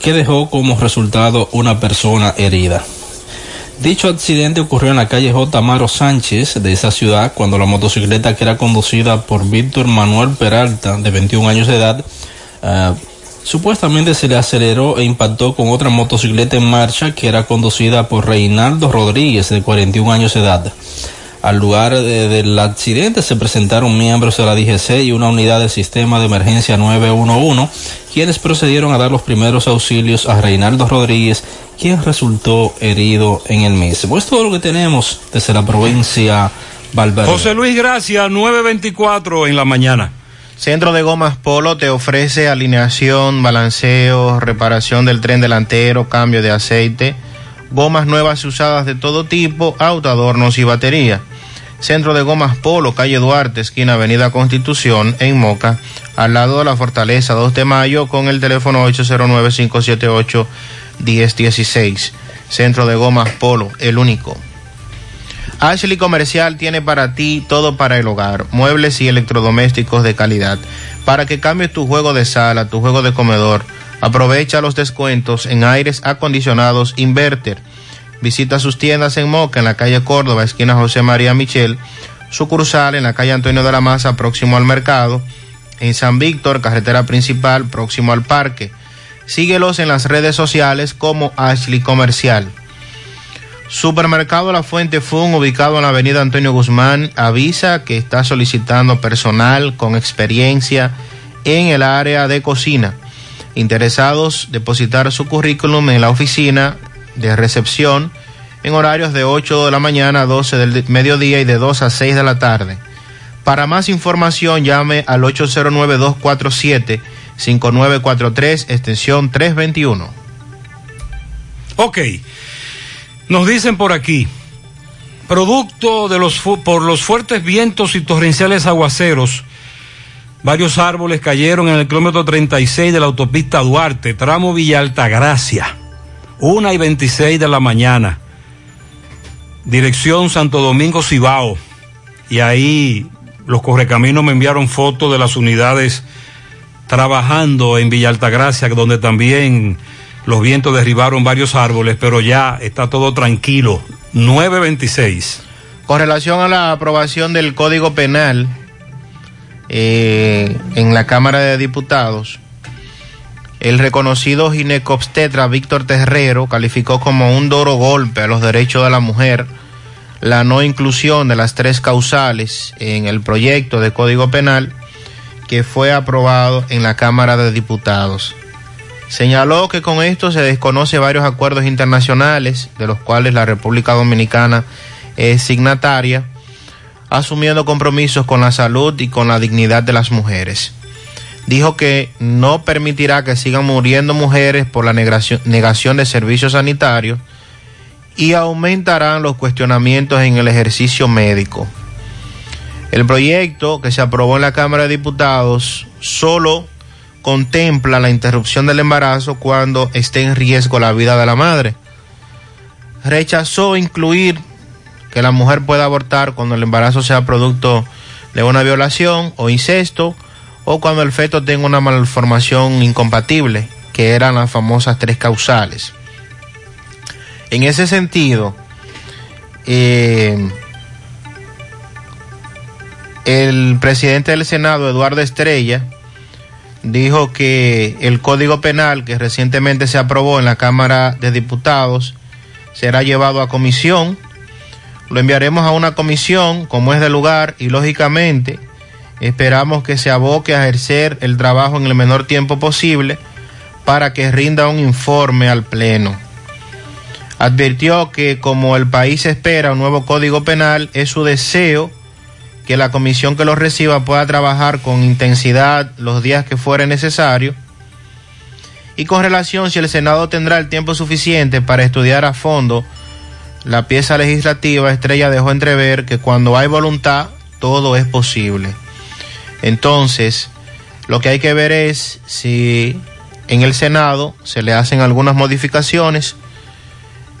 Speaker 66: que dejó como resultado una persona herida. Dicho accidente ocurrió en la calle J. Amaro Sánchez de esa ciudad cuando la motocicleta que era conducida por Víctor Manuel Peralta, de 21 años de edad, uh, supuestamente se le aceleró e impactó con otra motocicleta en marcha que era conducida por Reinaldo Rodríguez, de 41 años de edad. Al lugar de, del accidente se presentaron miembros de la DGC y una unidad del sistema de emergencia 911, quienes procedieron a dar los primeros auxilios a Reinaldo Rodríguez, quien resultó herido en el mismo. Es todo lo que tenemos desde la provincia Valverde.
Speaker 4: José Luis, gracias. 924 en la mañana.
Speaker 5: Centro de Gomas Polo te ofrece alineación, balanceo, reparación del tren delantero, cambio de aceite, gomas nuevas y usadas de todo tipo, auto, adornos y batería. Centro de Gomas Polo, calle Duarte, esquina Avenida Constitución, en Moca, al lado de la Fortaleza 2 de Mayo, con el teléfono 809-578-1016. Centro de Gomas Polo, el único. Ashley Comercial tiene para ti todo para el hogar, muebles y electrodomésticos de calidad. Para que cambies tu juego de sala, tu juego de comedor, aprovecha los descuentos en aires acondicionados Inverter. Visita sus tiendas en Moca, en la calle Córdoba, esquina José María Michel, sucursal en la calle Antonio de la Maza, próximo al mercado, en San Víctor, carretera principal, próximo al parque. Síguelos en las redes sociales como Ashley Comercial. Supermercado La Fuente Fun, ubicado en la avenida Antonio Guzmán, avisa que está solicitando personal con experiencia en el área de cocina. Interesados, depositar su currículum en la oficina de recepción en horarios de 8 de la mañana a 12 del mediodía y de 2 a 6 de la tarde. Para más información llame al 809-247-5943, extensión 321.
Speaker 4: Ok, nos dicen por aquí, producto de los por los fuertes vientos y torrenciales aguaceros, varios árboles cayeron en el kilómetro 36 de la autopista Duarte, tramo Villa Altagracia, 1 y 26 de la mañana, dirección Santo Domingo Cibao, y ahí los correcaminos me enviaron fotos de las unidades trabajando en Villa Altagracia, donde también los vientos derribaron varios árboles, pero ya está todo tranquilo. 926.
Speaker 5: Con relación a la aprobación del Código Penal eh, en la Cámara de Diputados, el reconocido ginecobstetra Víctor Terrero calificó como un duro golpe a los derechos de la mujer la no inclusión de las tres causales en el proyecto de Código Penal que fue aprobado en la Cámara de Diputados. Señaló que con esto se desconoce varios acuerdos internacionales de los cuales la República Dominicana es signataria, asumiendo compromisos con la salud y con la dignidad de las mujeres. Dijo que no permitirá que sigan muriendo mujeres por la negación, de servicios sanitarios y aumentarán los cuestionamientos en el ejercicio médico. El proyecto que se aprobó en la Cámara de Diputados solo contempla la interrupción del embarazo cuando esté en riesgo la vida de la madre. Rechazó incluir que la mujer pueda abortar cuando el embarazo sea producto de una violación o incesto o cuando el feto tenga una malformación incompatible, que eran las famosas tres causales. En ese sentido, eh, el presidente del Senado, Eduardo Estrella, dijo que el Código Penal que recientemente se aprobó en la Cámara de Diputados será llevado a comisión. Lo enviaremos a una comisión como es de lugar y lógicamente esperamos que se aboque a ejercer el trabajo en el menor tiempo posible para que rinda un informe al Pleno. Advirtió que como el país espera un nuevo Código Penal, es su deseo que la comisión que lo reciba pueda trabajar con intensidad los días que fuere necesario. Y con relación si el Senado tendrá el tiempo suficiente para estudiar a fondo la pieza legislativa, Estrella dejó entrever que cuando hay voluntad, todo es posible. Entonces, lo que hay que ver es si en el Senado se le hacen algunas modificaciones.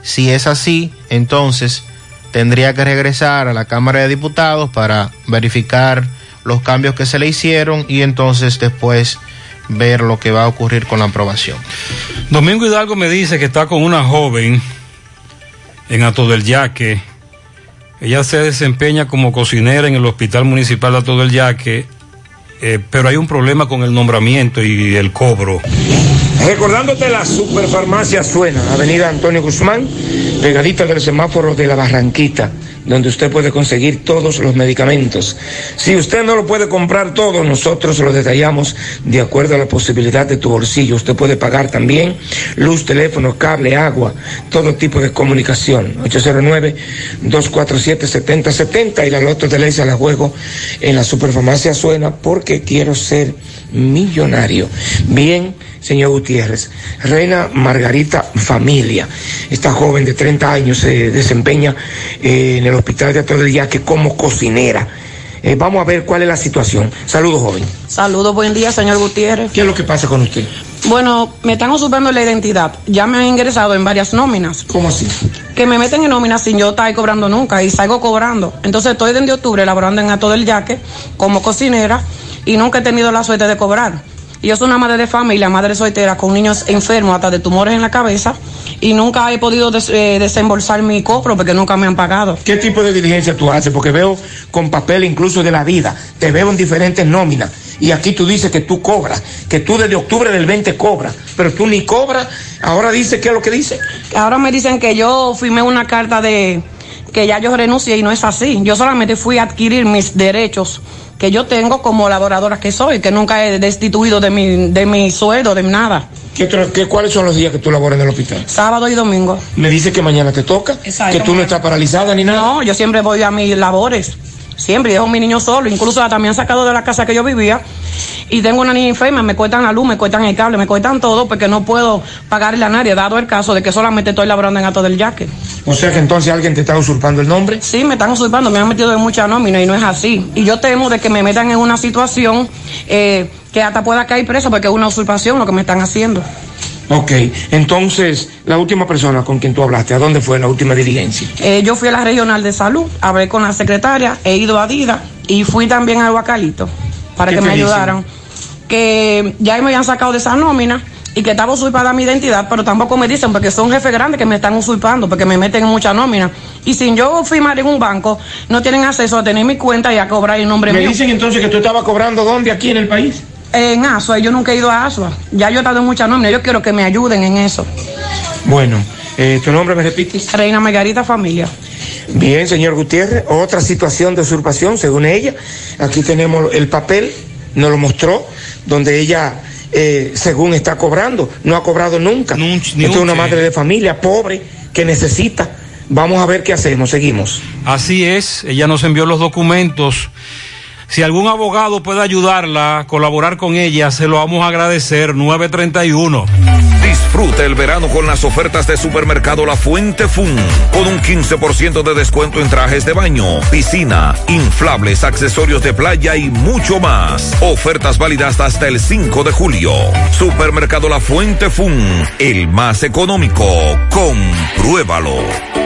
Speaker 5: Si es así, entonces tendría que regresar a la Cámara de Diputados para verificar los cambios que se le hicieron y entonces después ver lo que va a ocurrir con la aprobación.
Speaker 4: Domingo Hidalgo me dice que está con una joven en Ato del Yaque. Ella se desempeña como cocinera en el Hospital Municipal de Ato del Yaque, eh, pero hay un problema con el nombramiento y el cobro.
Speaker 67: Recordándote la superfarmacia Suena, Avenida Antonio Guzmán, pegadita del semáforo de la Barranquita, donde usted puede conseguir todos los medicamentos. Si usted no lo puede comprar todo, nosotros lo detallamos de acuerdo a la posibilidad de tu bolsillo. Usted puede pagar también luz, teléfono, cable, agua, todo tipo de comunicación. 809-247-7070 y la loto de ley se la juego en la superfarmacia Suena porque quiero ser millonario. Bien señor Gutiérrez. Reina Margarita Familia, esta joven de 30 años se desempeña eh, en el hospital de todo el que como cocinera. Eh, vamos a ver cuál es la situación. Saludos, joven.
Speaker 41: Saludos, buen día, señor Gutiérrez.
Speaker 67: ¿Qué es lo que pasa con usted?
Speaker 41: Bueno, me están usurpando la identidad. Ya me han ingresado en varias nóminas.
Speaker 67: ¿Cómo así?
Speaker 41: Que me meten en nóminas sin yo estar cobrando nunca y salgo cobrando. Entonces estoy desde octubre laborando en Ato del Yaque como cocinera y nunca he tenido la suerte de cobrar. Yo soy una madre de familia, madre soltera, con niños enfermos hasta de tumores en la cabeza y nunca he podido eh, desembolsar mi cobro porque nunca me han pagado.
Speaker 67: ¿Qué tipo de diligencia tú haces? Porque veo con papel incluso de la vida, te veo en diferentes nóminas y aquí tú dices que tú cobras, que tú desde octubre del 20 cobras, pero tú ni cobras, ahora dice qué es lo que dice.
Speaker 41: Ahora me dicen que yo firmé una carta de que ya yo renuncié y no es así. Yo solamente fui a adquirir mis derechos que yo tengo como laboradora que soy, que nunca he destituido de mi, de mi sueldo, de nada.
Speaker 67: ¿Qué, qué- ¿Cuáles son los días que tú laboras en el hospital?
Speaker 41: Sábado y domingo.
Speaker 67: Me dice que mañana te toca, que tú no estás paralizada ni nada.
Speaker 41: No, yo siempre voy a mis labores. Siempre, dejo a mi niño solo. Incluso hasta me han sacado de la casa que yo vivía. Y tengo una niña enferma, me cortan la luz, me cortan el cable, me cortan todo porque no puedo pagarle a nadie, dado el caso de que solamente estoy laborando en Alto del Yaque.
Speaker 67: O sea que entonces alguien te está usurpando el nombre.
Speaker 41: Sí, me están usurpando, me han metido en mucha nómina y no es así. Y yo temo de que me metan en una situación eh, que hasta pueda caer preso porque es una usurpación lo que me están haciendo.
Speaker 67: Ok, entonces, la última persona con quien tú hablaste, ¿a dónde fue la última diligencia?
Speaker 41: Eh, yo fui a la regional de salud, hablé con la secretaria, he ido a Dida y fui también al Guacalito para
Speaker 67: ¿Qué
Speaker 41: que me
Speaker 67: dicen?
Speaker 41: ayudaran. Que ya me habían sacado de esa nómina y que estaba usurpada mi identidad, pero tampoco me dicen porque son jefes grandes que me están usurpando, porque me meten en mucha nómina. Y sin yo firmar en un banco, no tienen acceso a tener mi cuenta y a cobrar el nombre
Speaker 67: Me
Speaker 41: mío.
Speaker 67: dicen entonces que tú estabas cobrando dónde aquí en el país.
Speaker 41: En Asua, yo nunca he ido a Asua. Ya yo he estado en mucha nómina, yo quiero que me ayuden en eso.
Speaker 67: Bueno, eh, ¿tu nombre me repites?
Speaker 41: Reina Margarita Familia.
Speaker 67: Bien, señor Gutiérrez, otra situación de usurpación, según ella. Aquí tenemos el papel, nos lo mostró, donde ella, eh, según está cobrando, no ha cobrado nunca. Esta es
Speaker 4: un
Speaker 67: una madre de familia pobre que necesita. Vamos a ver qué hacemos, seguimos.
Speaker 4: Así es, ella nos envió los documentos. Si algún abogado puede ayudarla, colaborar con ella, se lo vamos a agradecer. 931.
Speaker 7: Disfruta el verano con las ofertas de Supermercado La Fuente Fun, con un 15% de descuento en trajes de baño, piscina, inflables, accesorios de playa y mucho más. Ofertas válidas hasta el 5 de julio. Supermercado La Fuente Fun, el más económico. Compruébalo.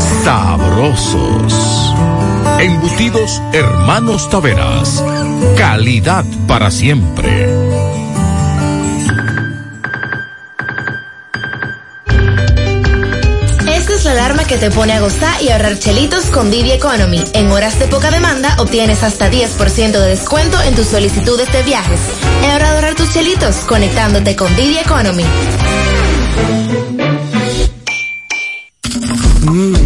Speaker 10: sabrosos. Embutidos Hermanos Taveras. Calidad para siempre.
Speaker 68: Esta es la alarma que te pone a gozar y ahorrar chelitos con Didi Economy. En horas de poca demanda obtienes hasta 10% de descuento en tus solicitudes de viajes. Es hora de ahorrar tus chelitos conectándote con Didi Economy.
Speaker 49: Mmm,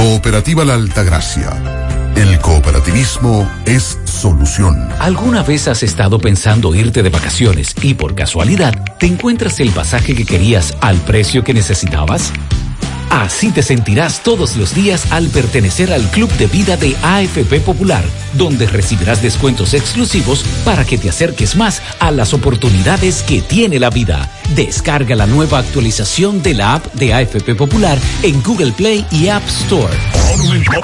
Speaker 27: Cooperativa La Altagracia. El cooperativismo es solución.
Speaker 15: ¿Alguna vez has estado pensando irte de vacaciones y por casualidad te encuentras el pasaje que querías al precio que necesitabas? Así te sentirás todos los días al pertenecer al Club de Vida de AFP Popular, donde recibirás descuentos exclusivos para que te acerques más a las oportunidades que tiene la vida. Descarga la nueva actualización de la app de AFP Popular en Google Play y App Store.
Speaker 69: Monumental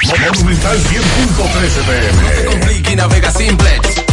Speaker 69: 100.13
Speaker 9: No te compliques y navega simplex.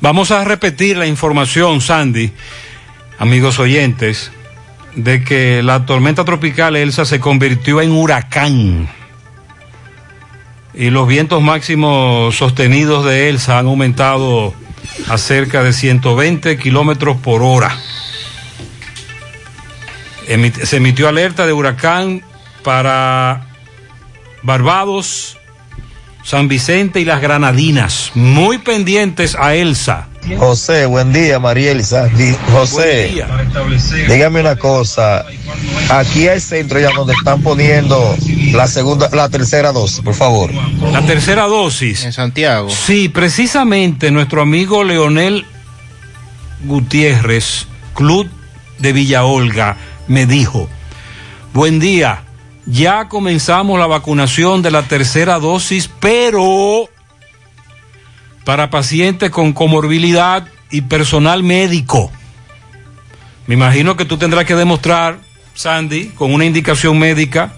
Speaker 4: Vamos a repetir la información, Sandy, amigos oyentes, de que la tormenta tropical Elsa se convirtió en huracán. Y los vientos máximos sostenidos de Elsa han aumentado a cerca de 120 kilómetros por hora. Se emitió alerta de huracán para Barbados, San Vicente y las Granadinas, muy pendientes a Elsa.
Speaker 20: José, buen día, María Elisa. Di- José, dígame una cosa. Aquí hay centro ya donde están poniendo la segunda, la tercera dosis, por favor.
Speaker 4: La tercera dosis.
Speaker 5: En Santiago.
Speaker 4: Sí, precisamente nuestro amigo Leonel Gutiérrez, Club de Villa Olga, me dijo, buen día, ya comenzamos la vacunación de la tercera dosis, pero para pacientes con comorbilidad y personal médico. Me imagino que tú tendrás que demostrar, Sandy, con una indicación médica,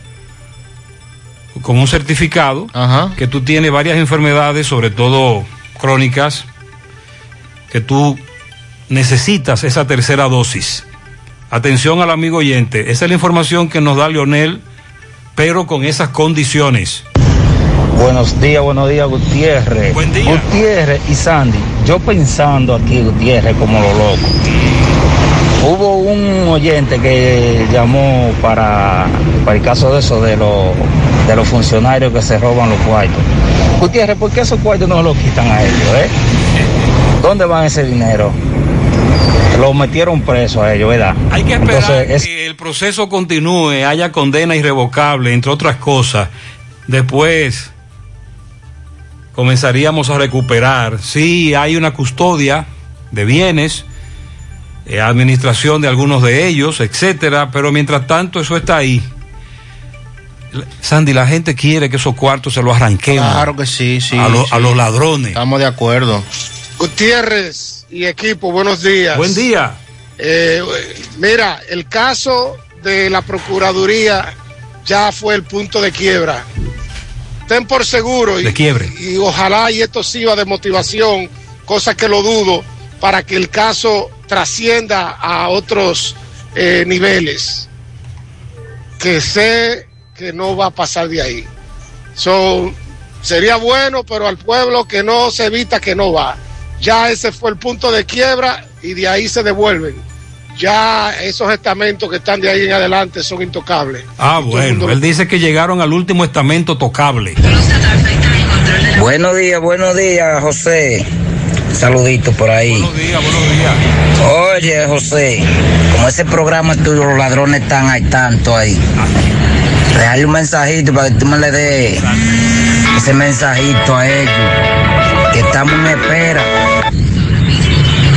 Speaker 4: con un certificado, que tú tienes varias enfermedades, sobre todo crónicas, que tú necesitas esa tercera dosis. Atención al amigo oyente, esa es la información que nos da Leonel, pero con esas condiciones.
Speaker 41: Buenos días, buenos días, Gutiérrez.
Speaker 4: Buen día.
Speaker 41: Gutiérrez y Sandy, yo pensando aquí, Gutiérrez, como lo loco. Hubo un oyente que llamó para, para el caso de eso, de, los de los funcionarios que se roban los cuartos. Gutiérrez, ¿por qué esos cuartos no los quitan a ellos, eh? ¿Dónde van ese dinero? Los metieron presos a ellos, ¿verdad?
Speaker 4: Hay que esperar
Speaker 41: Entonces, es-
Speaker 4: que el proceso continúe, haya condena irrevocable, entre otras cosas. Después comenzaríamos a recuperar. Sí, hay una custodia de bienes, eh, administración de algunos de ellos, etcétera, pero mientras tanto eso está ahí. Sandy, la gente quiere que esos cuartos se los arranquemos.
Speaker 5: Claro que sí, sí.
Speaker 4: A, lo-
Speaker 5: sí.
Speaker 4: a los ladrones.
Speaker 5: Estamos de acuerdo.
Speaker 67: Gutiérrez y equipo, buenos días.
Speaker 4: Buen día.
Speaker 67: Eh, mira, el caso de la Procuraduría ya fue el punto de quiebra. Ten por seguro y,
Speaker 4: De quiebre.
Speaker 67: y ojalá y esto sirva de motivación, cosa que lo dudo, para que el caso trascienda a otros eh, niveles. Que sé que no va a pasar de ahí. So, sería bueno, pero al pueblo que no se evita que no va. Ya ese fue el punto de quiebra y de ahí se devuelven. Ya esos estamentos que están de ahí en adelante son intocables.
Speaker 4: Ah, bueno, él dice que llegaron al último estamento tocable.
Speaker 43: Buenos días, buenos días, José. Saludito por ahí. Buenos
Speaker 4: días, buenos días.
Speaker 43: Oye, José, como ese programa tuyo, los ladrones están ahí tanto ahí. Dejarle un mensajito para que tú me le des ese mensajito a ellos. Estamos en espera.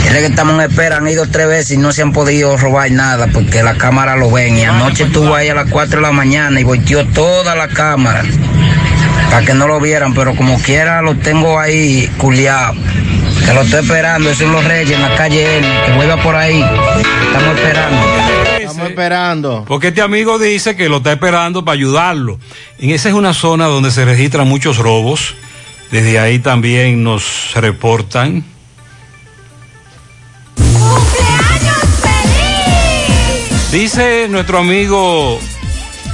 Speaker 43: Dile que estamos en espera, han ido tres veces y no se han podido robar nada porque la cámara lo ven. Y anoche estuvo ahí a las 4 de la mañana y volteó toda la cámara para que no lo vieran, pero como quiera lo tengo ahí culiado. Que lo estoy esperando, esos son los reyes en la calle él, que vuelva por ahí. Estamos esperando.
Speaker 4: Estamos
Speaker 5: esperando.
Speaker 4: Porque este amigo dice que lo está esperando para ayudarlo. En esa es una zona donde se registran muchos robos. Desde ahí también nos reportan. Dice nuestro amigo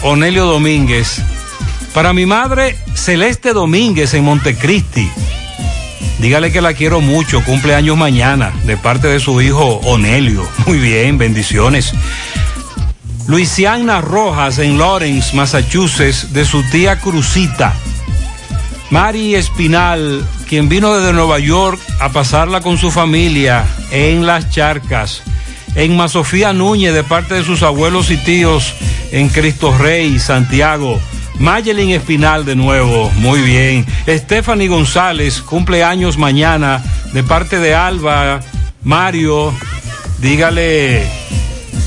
Speaker 4: Onelio Domínguez, para mi madre Celeste Domínguez en Montecristi. Dígale que la quiero mucho, cumpleaños mañana, de parte de su hijo Onelio. Muy bien, bendiciones. Luisiana Rojas en Lawrence, Massachusetts, de su tía Cruzita. Mari Espinal, quien vino desde Nueva York a pasarla con su familia en Las Charcas. En Masofía Núñez, de parte de sus abuelos y tíos en Cristo Rey, Santiago. Mayelin Espinal de nuevo, muy bien. Stephanie González, cumpleaños mañana, de parte de Alba, Mario, dígale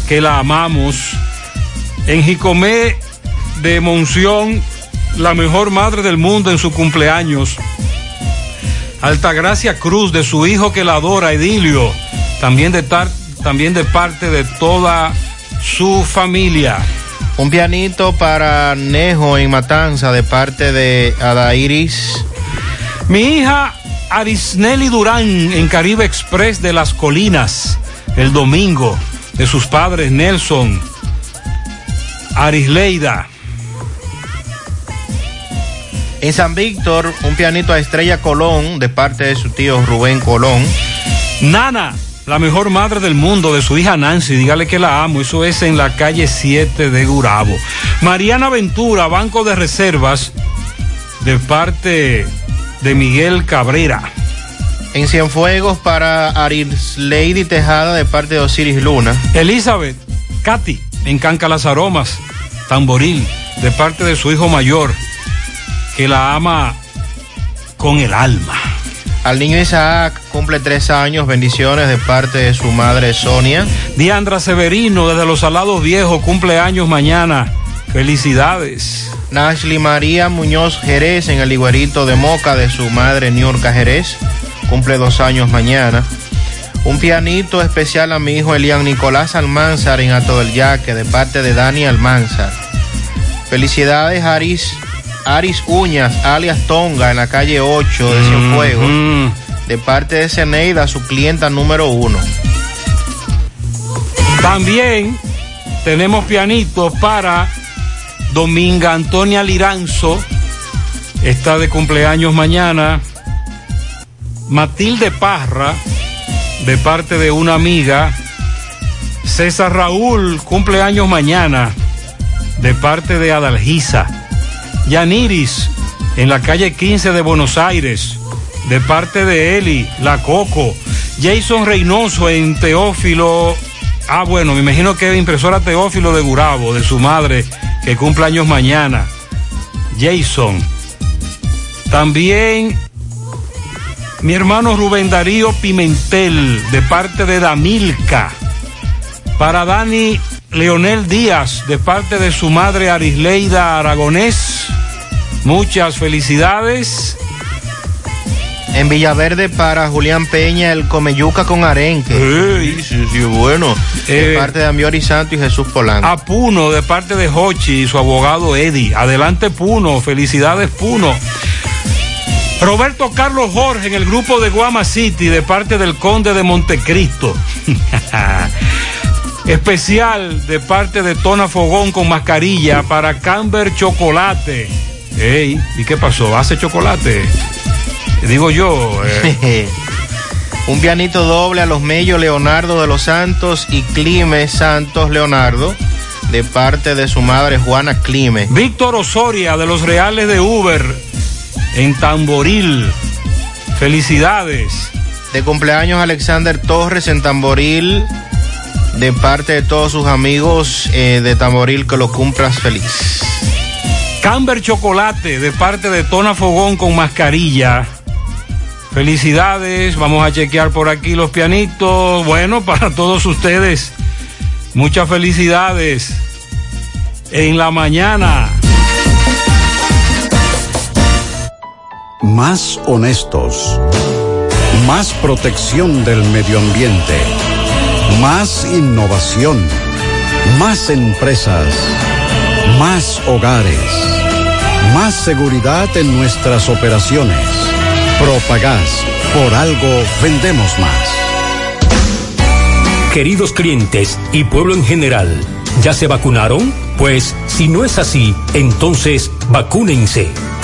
Speaker 4: que la amamos. En Jicomé de Monción, la mejor madre del mundo en su cumpleaños. Altagracia Cruz, de su hijo que la adora, Edilio, también de, tar, también de parte de toda su familia.
Speaker 5: Un pianito para Nejo en Matanza de parte de Adairis.
Speaker 4: Mi hija Arisneli Durán en Caribe Express de las Colinas, el domingo, de sus padres Nelson, Arisleida.
Speaker 5: En San Víctor, un pianito a Estrella Colón de parte de su tío Rubén Colón.
Speaker 4: Nana, la mejor madre del mundo de su hija Nancy, dígale que la amo, eso es en la calle 7 de Gurabo. Mariana Ventura, Banco de Reservas, de parte de Miguel Cabrera.
Speaker 5: En Cienfuegos para Aris Lady Tejada de parte de Osiris Luna.
Speaker 4: Elizabeth, Katy, en Canca las Aromas, Tamboril, de parte de su hijo mayor, que la ama con el alma.
Speaker 5: Al niño Isaac cumple tres años, bendiciones de parte de su madre Sonia.
Speaker 4: Diandra Severino desde Los Salados Viejos, cumple años mañana. Felicidades.
Speaker 5: Nashley María Muñoz Jerez en el iguerito de Moca de su madre Niurka Jerez, cumple dos años mañana. Un pianito especial a mi hijo Elian Nicolás Almanzar en Ato del Yaque de parte de Dani Almanzar. Felicidades Aris Aris Uñas, alias Tonga, en la calle 8 de Cienfuegos,
Speaker 4: Mm,
Speaker 5: de parte de Ceneida, su clienta número uno.
Speaker 4: También tenemos pianitos para Dominga Antonia Liranzo, está de cumpleaños mañana. Matilde Parra, de parte de una amiga. César Raúl, cumpleaños mañana, de parte de Adalgisa. Yaniris, en la calle 15 de Buenos Aires, de parte de Eli, La Coco. Jason Reynoso en Teófilo. Ah, bueno, me imagino que es impresora Teófilo de Gurabo, de su madre, que cumple años mañana. Jason. También mi hermano Rubén Darío Pimentel, de parte de Damilca. Para Dani Leonel Díaz, de parte de su madre Arisleida Aragonés. Muchas felicidades.
Speaker 5: En Villaverde para Julián Peña, el Comeyuca con arenque. Sí, sí, sí, bueno.
Speaker 4: Eh,
Speaker 5: de parte de Ambiori Santo y Jesús Polanco.
Speaker 4: A Puno, de parte de Hochi y su abogado Eddie. Adelante Puno, felicidades Puno. Roberto Carlos Jorge en el grupo de Guama City, de parte del Conde de Montecristo. Especial de parte de Tona Fogón con mascarilla para Camber Chocolate. Ey, ¿y qué pasó? ¿Hace chocolate? Digo yo. eh,
Speaker 5: Un pianito doble a los Mellos Leonardo de los Santos y Clime Santos Leonardo, de parte de su madre Juana Clime.
Speaker 4: Víctor Osoria de los Reales de Uber en Tamboril. Felicidades.
Speaker 5: De cumpleaños Alexander Torres en Tamboril, de parte de todos sus amigos eh, de Tamboril, que lo cumplas feliz.
Speaker 4: Camber Chocolate de parte de Tona Fogón con mascarilla. Felicidades, vamos a chequear por aquí los pianitos. Bueno, para todos ustedes, muchas felicidades en la mañana.
Speaker 70: Más honestos. Más protección del medio ambiente. Más innovación. Más empresas, más hogares, más seguridad en nuestras operaciones. Propagás, por algo vendemos más.
Speaker 71: Queridos clientes y pueblo en general, ¿ya se vacunaron? Pues si no es así, entonces vacúnense.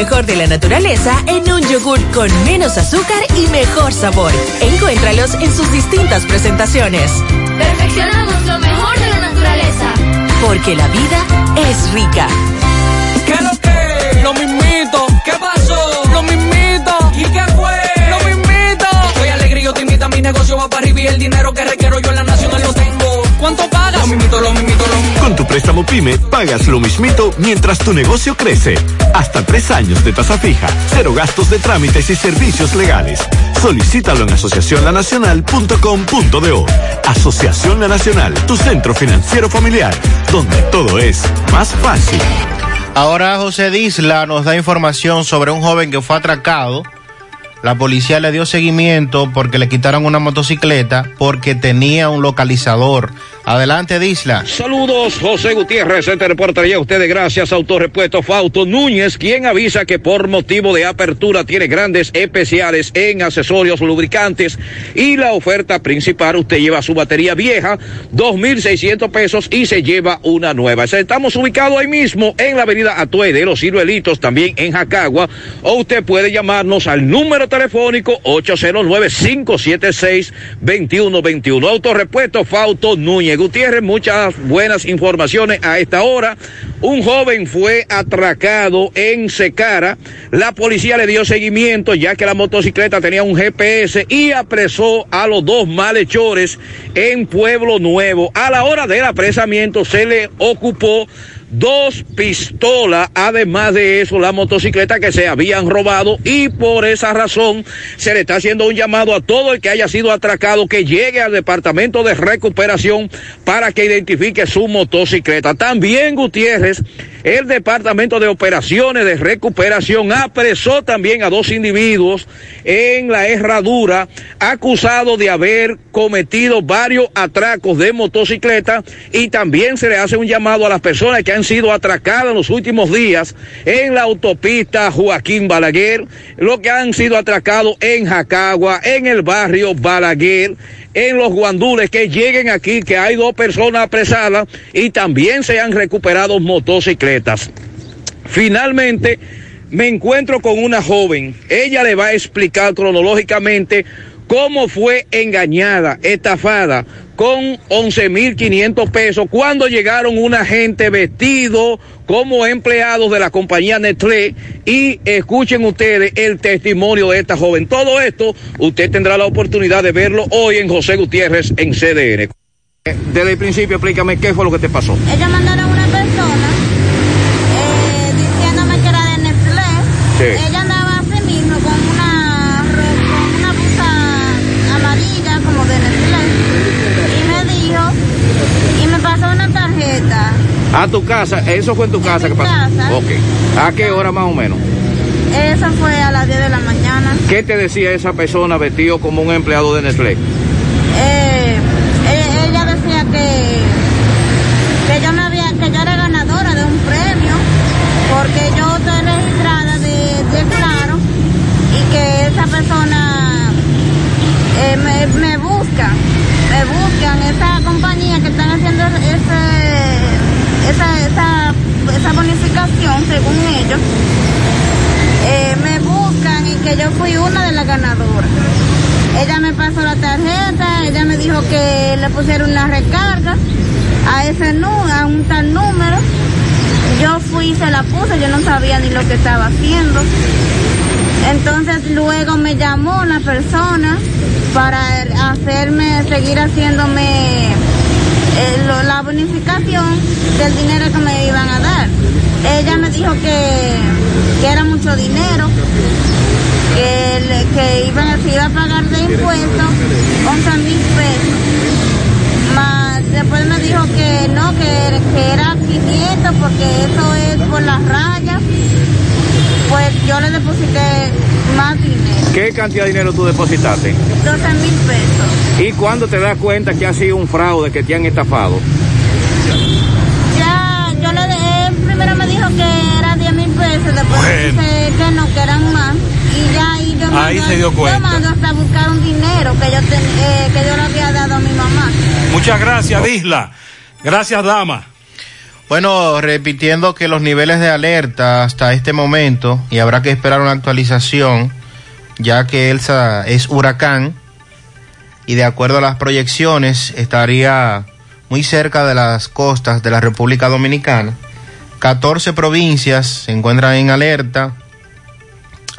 Speaker 72: Mejor de la naturaleza en un yogur con menos azúcar y mejor sabor. Encuéntralos en sus distintas presentaciones.
Speaker 73: Perfeccionamos lo mejor de la naturaleza.
Speaker 72: Porque la vida es rica.
Speaker 74: ¿Qué es lo que? Lo mismito. ¿Qué pasó? Lo mismito. ¿Y qué fue? Lo mismito. Soy alegre y yo te invito a mi negocio va para arriba y el dinero que requiero yo en la nacional lo tengo. ¿Cuánto pagas? Lo mismito, lo mismito, lo mismito.
Speaker 75: Con tu préstamo PYME, pagas lo mismito mientras tu negocio crece. Hasta tres años de tasa fija, cero gastos de trámites y servicios legales. Solicítalo en asociacionlanacional.com.do. Asociación La Nacional, tu centro financiero familiar, donde todo es más fácil.
Speaker 5: Ahora José Disla nos da información sobre un joven que fue atracado. La policía le dio seguimiento porque le quitaron una motocicleta porque tenía un localizador. Adelante, Disla.
Speaker 68: Saludos, José Gutiérrez, se te reportaría a ustedes gracias Autorepuesto Fausto Núñez, quien avisa que por motivo de apertura tiene grandes especiales en accesorios lubricantes y la oferta principal, usted lleva su batería vieja, 2.600 pesos y se lleva una nueva. Estamos ubicados ahí mismo en la avenida Atue de los Ciruelitos, también en Jacagua, o usted puede llamarnos al número telefónico 809-576-2121. Autorepuesto Fausto Núñez. Gutiérrez, muchas buenas informaciones a esta hora. Un joven fue atracado en Secara. La policía le dio seguimiento ya que la motocicleta tenía un GPS y apresó a los dos malhechores en Pueblo Nuevo. A la hora del apresamiento se le ocupó dos pistolas, además de eso, la motocicleta que se habían robado y por esa razón se le está haciendo un llamado a todo el que haya sido atracado que llegue al departamento de recuperación para que identifique su motocicleta. También Gutiérrez, el departamento de operaciones de recuperación apresó también a dos individuos en la herradura acusados de haber cometido varios atracos de motocicleta y también se le hace un llamado a las personas que han sido atracadas en los últimos días en la autopista Joaquín Balaguer, los que han sido atracados en Jacagua, en el barrio Balaguer, en los guandules, que lleguen aquí, que hay dos personas apresadas y también se han recuperado motocicletas. Finalmente, me encuentro con una joven. Ella le va a explicar cronológicamente cómo fue engañada, estafada con 11.500 pesos cuando llegaron una gente vestido como empleados de la compañía Nestlé y escuchen ustedes el testimonio de esta joven. Todo esto usted tendrá la oportunidad de verlo hoy en José Gutiérrez en CDN. Desde el principio explícame qué fue lo que te pasó.
Speaker 76: Ellos mandaron una persona eh, diciéndome que era de Nestlé.
Speaker 68: Sí.
Speaker 76: Ella
Speaker 68: A tu casa, eso fue en tu casa que pasó.
Speaker 76: casa.
Speaker 68: Ok. ¿A qué hora más o menos?
Speaker 76: Esa fue a las 10 de la mañana.
Speaker 68: ¿Qué te decía esa persona vestido como un empleado de Nestlé?
Speaker 76: Eh, e- ella decía que, que yo me había, que yo era ganadora de un premio porque yo estoy registrada de, de Claro y que esa persona eh, me, me busca, me buscan esa compañía que están haciendo ese, esa, esa, esa bonificación según ellos. eh, me buscan y que yo fui una de las ganadoras. Ella me pasó la tarjeta, ella me dijo que le pusiera una recarga a ese a un tal número yo fui y se la puse, yo no sabía ni lo que estaba haciendo. Entonces luego me llamó una persona para hacerme, seguir haciéndome eh, lo- la bonificación del dinero que me iban a dar. Ella me dijo que, que era mucho dinero, que, que iban, se iba a pagar de impuestos 11 mil pesos. Más después me dijo que no, que, que era 500 porque eso es por las rayas. Pues yo le deposité más dinero,
Speaker 68: ¿Qué cantidad de dinero tú depositaste?
Speaker 76: 12 mil pesos.
Speaker 68: ¿Y cuándo te das cuenta que ha sido un fraude, que te han estafado?
Speaker 76: Ya, yo le él primero me dijo que era 10 mil pesos, después
Speaker 4: Bueno.
Speaker 76: dice que no, que eran más. Y ya ahí yo
Speaker 4: Ahí
Speaker 76: mando-
Speaker 4: se dio cuenta.
Speaker 76: Yo mando hasta buscar un dinero que yo, ten- eh, que yo le había dado a mi mamá.
Speaker 4: Muchas gracias, Disla. Gracias, dama.
Speaker 5: Bueno, repitiendo que los niveles de alerta hasta este momento, y habrá que esperar una actualización, ya que Elsa es huracán, y de acuerdo a las proyecciones estaría muy cerca de las costas de la República Dominicana. 14 provincias se encuentran en alerta,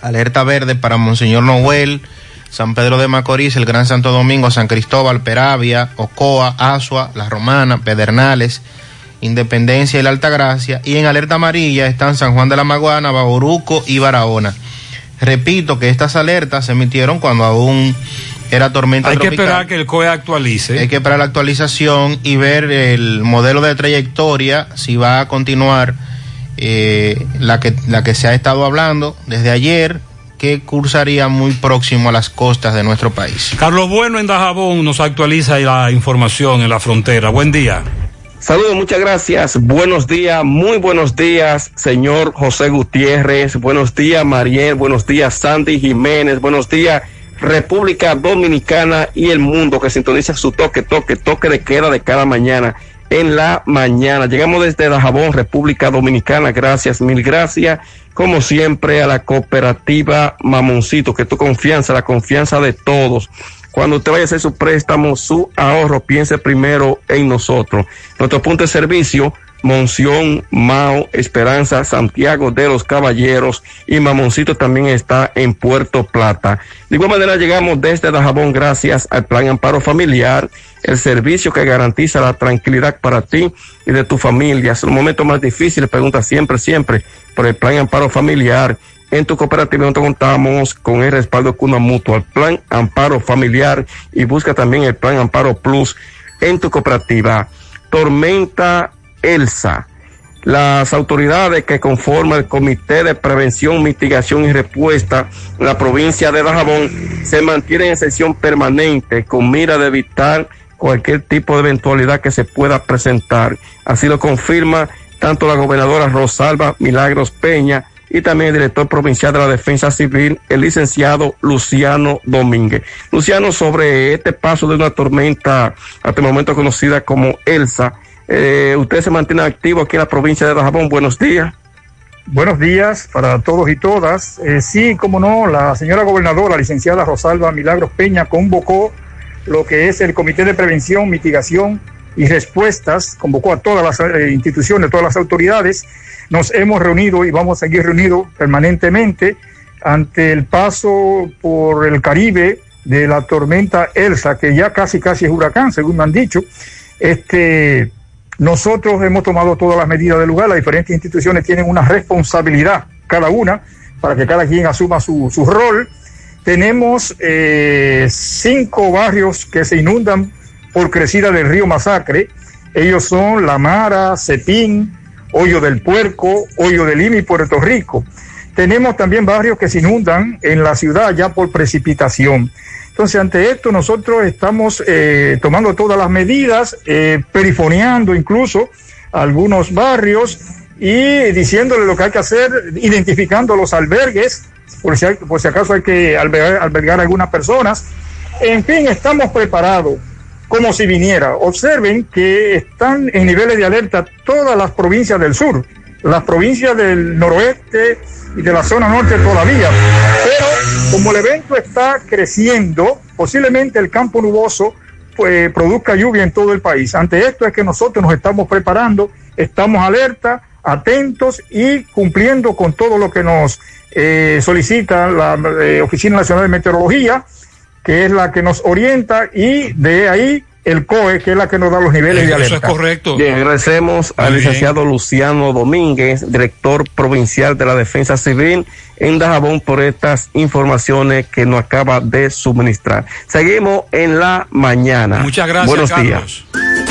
Speaker 5: alerta verde para Monseñor Noel, San Pedro de Macorís, el Gran Santo Domingo, San Cristóbal, Peravia, Ocoa, Asua, La Romana, Pedernales, Independencia y la Altagracia. Y en alerta amarilla están San Juan de la Maguana, Bauruco y Barahona. Repito que estas alertas se emitieron cuando aún era tormenta
Speaker 4: Hay que esperar que el COE actualice.
Speaker 5: Hay que esperar la actualización y ver el modelo de trayectoria, si va a continuar eh, la, que, la que se ha estado hablando desde ayer, que cursaría muy próximo a las costas de nuestro país.
Speaker 4: Carlos Bueno en Dajabón nos actualiza la información en la frontera. Buen día.
Speaker 77: Saludos, muchas gracias. Buenos días, muy buenos días, señor José Gutiérrez. Buenos días, Mariel. Buenos días, Sandy Jiménez. Buenos días, República Dominicana y el mundo que sintoniza su toque, toque, toque de queda de cada mañana en la mañana. Llegamos desde Dajabón, República Dominicana. Gracias, mil gracias. Como siempre, a la cooperativa Mamoncito, que tu confianza, la confianza de todos. Cuando usted vaya a hacer su préstamo, su ahorro, piense primero en nosotros. Nuestro punto de servicio, Monción, Mao, Esperanza, Santiago de los Caballeros y Mamoncito también está en Puerto Plata. De igual manera llegamos desde Dajabón gracias al Plan Amparo Familiar, el servicio que garantiza la tranquilidad para ti y de tu familia. Es un momento más difícil, pregunta siempre, siempre por el Plan Amparo Familiar. En tu cooperativa nosotros contamos con el respaldo Cuna Mutua, el Plan Amparo Familiar y busca también el Plan Amparo Plus en tu cooperativa. Tormenta Elsa. Las autoridades que conforman el Comité de Prevención, Mitigación y Respuesta en la provincia de Dajabón se mantienen en sesión permanente con mira de evitar cualquier tipo de eventualidad que se pueda presentar. Así lo confirma tanto la gobernadora Rosalba Milagros Peña y también el director provincial de la Defensa Civil, el licenciado Luciano Domínguez. Luciano, sobre este paso de una tormenta hasta el momento conocida como Elsa, eh, usted se mantiene activo aquí en la provincia de Dajabón. Buenos días.
Speaker 78: Buenos días para todos y todas. Eh, sí, como no, la señora gobernadora, licenciada Rosalba Milagros Peña, convocó lo que es el Comité de Prevención, Mitigación y Respuestas, convocó a todas las eh, instituciones, todas las autoridades. Nos hemos reunido y vamos a seguir reunidos permanentemente ante el paso por el Caribe de la tormenta Elsa, que ya casi casi es huracán, según me han dicho. Este, nosotros hemos tomado todas las medidas del lugar, las diferentes instituciones tienen una responsabilidad, cada una, para que cada quien asuma su, su rol. Tenemos eh, cinco barrios que se inundan por crecida del río Masacre. Ellos son La Mara, Cepín, Hoyo del Puerco, Hoyo de Lima y Puerto Rico. Tenemos también barrios que se inundan en la ciudad ya por precipitación. Entonces, ante esto, nosotros estamos eh, tomando todas las medidas, eh, perifoneando incluso algunos barrios y diciéndole lo que hay que hacer, identificando los albergues, por si, hay- por si acaso hay que albergar, albergar algunas personas. En fin, estamos preparados como si viniera. Observen que están en niveles de alerta todas las provincias del sur, las provincias del noroeste y de la zona norte todavía. Pero como el evento está creciendo, posiblemente el campo nuboso pues, produzca lluvia en todo el país. Ante esto es que nosotros nos estamos preparando, estamos alerta, atentos y cumpliendo con todo lo que nos eh, solicita la eh, Oficina Nacional de Meteorología, que es la que nos orienta y de ahí el COE, que es la que nos da los niveles de alerta.
Speaker 4: correcto.
Speaker 77: Bien, agradecemos al
Speaker 78: bien.
Speaker 77: licenciado Luciano Domínguez, director provincial de la Defensa Civil en Dajabón, por estas informaciones que nos acaba de suministrar. Seguimos en la mañana.
Speaker 4: Muchas gracias,
Speaker 77: Buenos
Speaker 4: Carlos.
Speaker 77: días.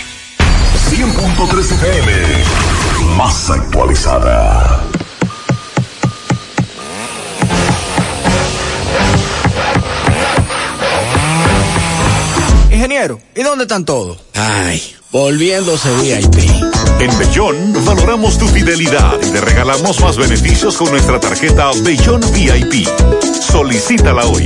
Speaker 7: 100.3 FM, más actualizada.
Speaker 9: Ingeniero, ¿y dónde están todos? Ay, volviéndose VIP.
Speaker 7: En Bellón valoramos tu fidelidad y te regalamos más beneficios con nuestra tarjeta Bellón VIP. Solicítala hoy.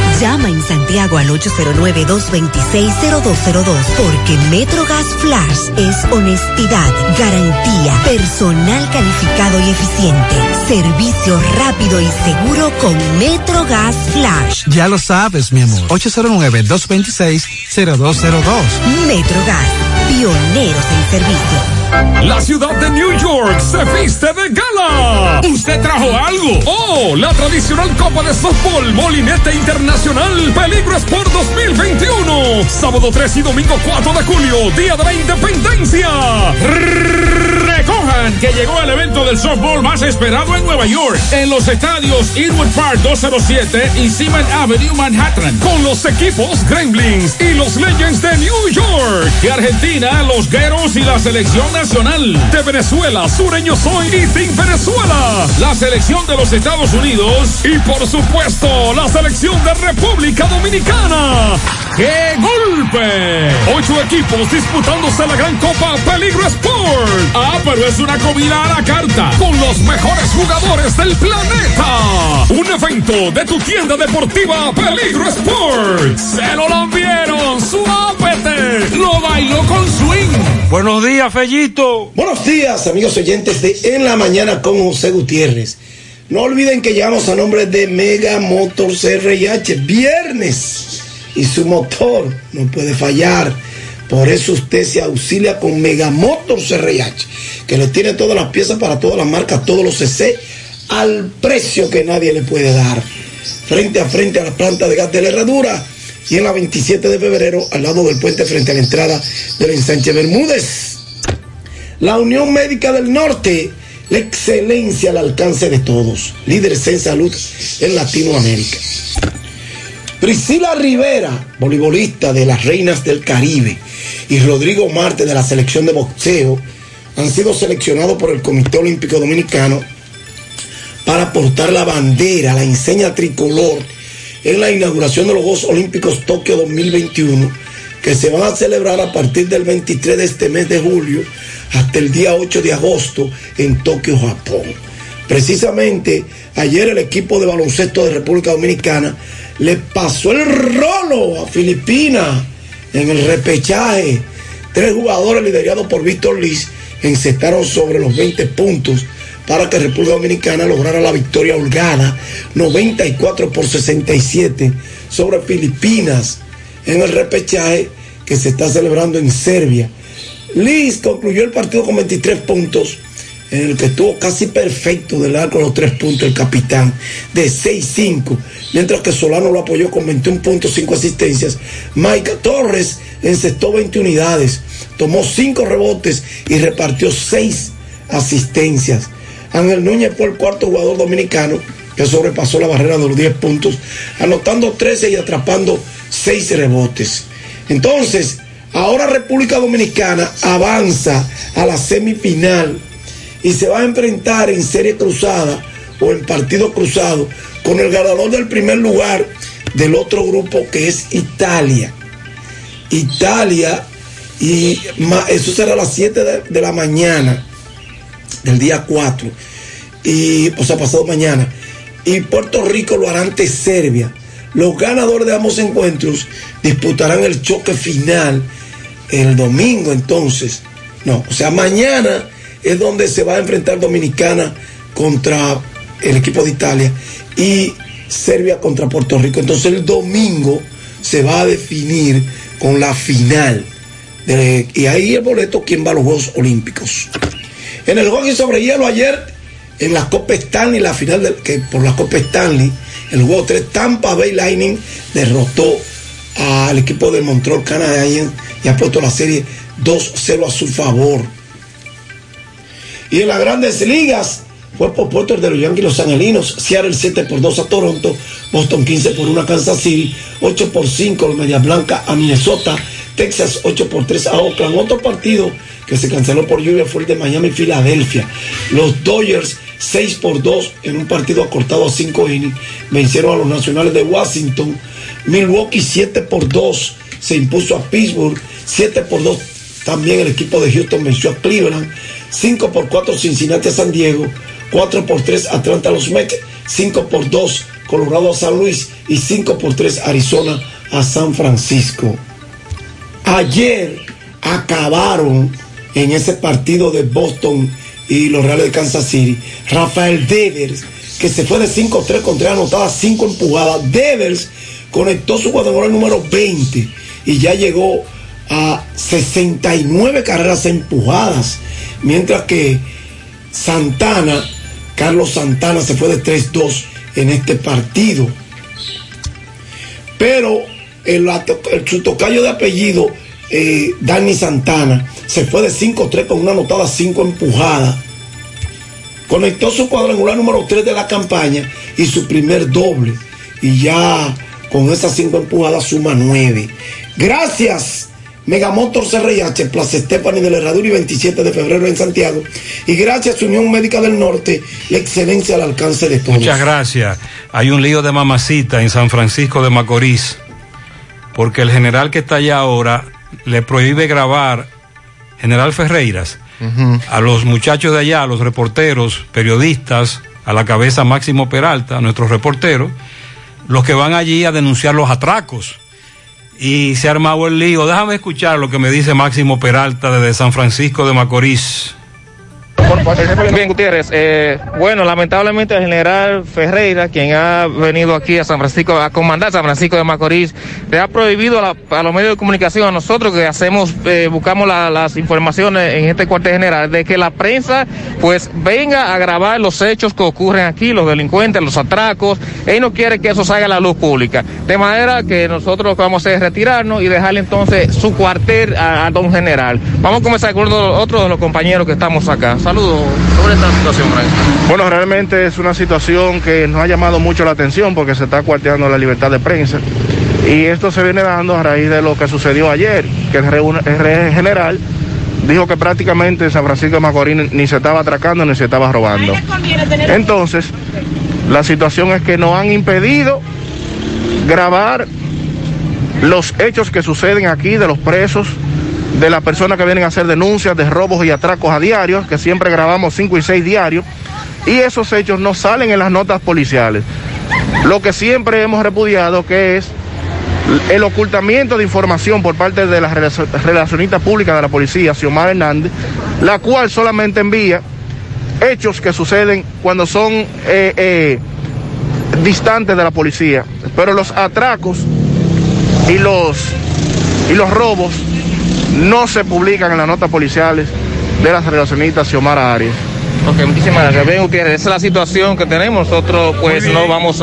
Speaker 79: Llama en Santiago al 809-226-0202 porque MetroGas Flash es honestidad, garantía, personal calificado y eficiente, servicio rápido y seguro con MetroGas Flash.
Speaker 9: Ya lo sabes, mi amor. 809-226-0202.
Speaker 79: MetroGas, pioneros en servicio.
Speaker 68: La ciudad de New York se viste de gala. ¿Usted trajo algo? Oh, la tradicional Copa de Softball Molinete Internacional Peligro Sport 2021. Sábado 3 y domingo 4 de julio, Día de la Independencia.
Speaker 80: Que llegó el evento del softball más esperado en Nueva York, en los estadios Inwood Park 207 y Seaman Avenue, Manhattan.
Speaker 68: Con los equipos Gremlins y los Legends de New York.
Speaker 80: De Argentina, los Gueros y la selección nacional.
Speaker 68: De Venezuela, Sureño Soy y Team Venezuela.
Speaker 80: La selección de los Estados Unidos.
Speaker 68: Y por supuesto, la selección de República Dominicana.
Speaker 80: ¡Qué golpe!
Speaker 68: Ocho equipos disputándose la gran Copa Peligro Sport.
Speaker 80: Ah, pero es una comida a la carta.
Speaker 68: Con los mejores jugadores del planeta. Un evento de tu tienda deportiva Peligro Sport.
Speaker 80: Se lo lambieron, suápete. Lo bailó con swing.
Speaker 4: Buenos días, Fellito.
Speaker 63: Buenos días, amigos oyentes de En la Mañana con José Gutiérrez. No olviden que llegamos a nombre de Mega Motors RIH. Viernes. Y su motor no puede fallar. Por eso usted se auxilia con Mega Motors RIH. Que le tiene todas las piezas para todas las marcas, todos los CC. Al precio que nadie le puede dar. Frente a frente a la planta de gas de la herradura. Y en la 27 de febrero, al lado del puente, frente a la entrada del ensanche Bermúdez. La Unión Médica del Norte, la excelencia al alcance de todos, líderes en salud en Latinoamérica. Priscila Rivera, voleibolista de las Reinas del Caribe y Rodrigo Marte de la selección de boxeo han sido seleccionados por el Comité Olímpico Dominicano para portar la bandera, la enseña tricolor en la inauguración de los Juegos Olímpicos Tokio 2021 que se van a celebrar a partir del 23 de este mes de julio hasta el día 8 de agosto en Tokio, Japón. Precisamente ayer el equipo de baloncesto de República Dominicana le pasó el rolo a Filipinas en el repechaje. Tres jugadores liderados por Víctor Liz encestaron sobre los 20 puntos para que República Dominicana lograra la victoria holgada 94 por 67 sobre Filipinas en el repechaje que se está celebrando en Serbia. Liz concluyó el partido con 23 puntos, en el que estuvo casi perfecto del arco de los tres puntos el capitán, de 6-5, mientras que Solano lo apoyó con 21 puntos, 5 asistencias. Mike Torres encestó 20 unidades, tomó 5 rebotes y repartió 6 asistencias. Ángel Núñez fue el cuarto jugador dominicano que sobrepasó la barrera de los 10 puntos, anotando 13 y atrapando 6 rebotes. Entonces, ahora República Dominicana avanza a la semifinal y se va a enfrentar en serie cruzada o en partido cruzado con el ganador del primer lugar del otro grupo que es Italia. Italia, y eso será a las 7 de, la mañana del día 4, y, o sea, pasado mañana. Y Puerto Rico lo hará ante Serbia. Los ganadores de ambos encuentros disputarán el choque final el domingo entonces. No, o sea, mañana es donde se va a enfrentar Dominicana contra el equipo de Italia y Serbia contra Puerto Rico. Entonces el domingo se va a definir con la final. Y ahí el boleto quién va a los Juegos Olímpicos. En el hockey sobre hielo ayer, en la Copa Stanley, la final de, que por la Copa Stanley, el juego 3, Tampa Bay Lightning derrotó al equipo de Montreal Canadiens y ha puesto la serie 2-0 a su favor. Y en las grandes ligas, fue por Potter de los Yankees Los Angelinos, Seattle 7 por 2 a Toronto, Boston 15 por 1 a Kansas City, 8 por 5 los Media Blanca a Minnesota, Texas 8 por 3 a Oakland. Otro partido que se canceló por lluvia fue el de Miami y Filadelfia. Los Dodgers 6 por 2 en un partido acortado a 5 innings vencieron a los Nacionales de Washington. Milwaukee 7 por 2 se impuso a Pittsburgh, 7 por 2 también el equipo de Houston venció a Cleveland, 5 por 4 Cincinnati a San Diego, 4 por 3 Atlanta a los Mets, 5 por 2 Colorado a San Luis y 5 por 3 Arizona a San Francisco. Ayer acabaron en ese partido de Boston y los Reales de Kansas City. Rafael Devers, que se fue de 5-3 con 3 anotadas, 5 empujadas. Devers conectó su cuadrangular número 20 y ya llegó a 69 carreras empujadas. Mientras que Santana, Carlos Santana se fue de 3-2 en este partido. Pero el, el su tocayo de apellido, eh, Dani Santana, se fue de 5-3 con una anotada 5 empujadas. Conectó su cuadrangular número 3 de la campaña y su primer doble. Y ya con esas 5 empujadas suma 9. Gracias. Megamotor CRIH, Plaza Estefani de la Herradura y 27 de febrero en Santiago. Y gracias Unión Médica del Norte, la excelencia al alcance de todos.
Speaker 4: Muchas gracias. Hay un lío de mamacita en San Francisco de Macorís, porque el general que está allá ahora le prohíbe grabar, general Ferreiras, uh -huh. a los muchachos de allá, a los reporteros, periodistas, a la cabeza Máximo Peralta, a nuestros reporteros, los que van allí a denunciar los atracos y se ha armado el lío. Déjame escuchar lo que me dice Máximo Peralta desde San Francisco de Macorís.
Speaker 81: Bien, Gutiérrez. Eh, bueno, lamentablemente el general Ferreira, quien ha venido aquí a San Francisco, a comandar San Francisco de Macorís, le ha prohibido a, la, a los medios de comunicación, a nosotros que hacemos, eh, buscamos la, las informaciones en este cuartel general, de que la prensa pues venga a grabar los hechos que ocurren aquí, los delincuentes, los atracos. Él no quiere que eso salga a la luz pública. De manera que nosotros lo que vamos a hacer es retirarnos y dejarle entonces su cuartel a don general. Vamos a comenzar con otro de los compañeros que estamos acá. Saludos sobre esta situación, Frank.
Speaker 82: Bueno, realmente es una situación que nos ha llamado mucho la atención porque se está cuarteando la libertad de prensa.
Speaker 81: Y esto se viene dando a raíz de lo que sucedió ayer, que el re- general dijo que prácticamente San Francisco de Macorís ni se estaba atracando ni se estaba robando. Entonces, la situación es que nos han impedido grabar los hechos que suceden aquí de los presos, de las personas que vienen a hacer denuncias de robos y atracos a diarios, que siempre grabamos 5 y 6 diarios, y esos hechos no salen en las notas policiales. Lo que siempre hemos repudiado que es el ocultamiento de información por parte de la relacion- relacionista pública de la policía, Xiomara Hernández, la cual solamente envía hechos que suceden cuando son eh, eh, distantes de la policía, pero los atracos y los, y los robos no se publican en las notas policiales de las relacionistas Xiomara Arias.
Speaker 83: Ok, muchísimas gracias. Bien, Gutiérrez, esa es la situación que tenemos. Nosotros, pues, no vamos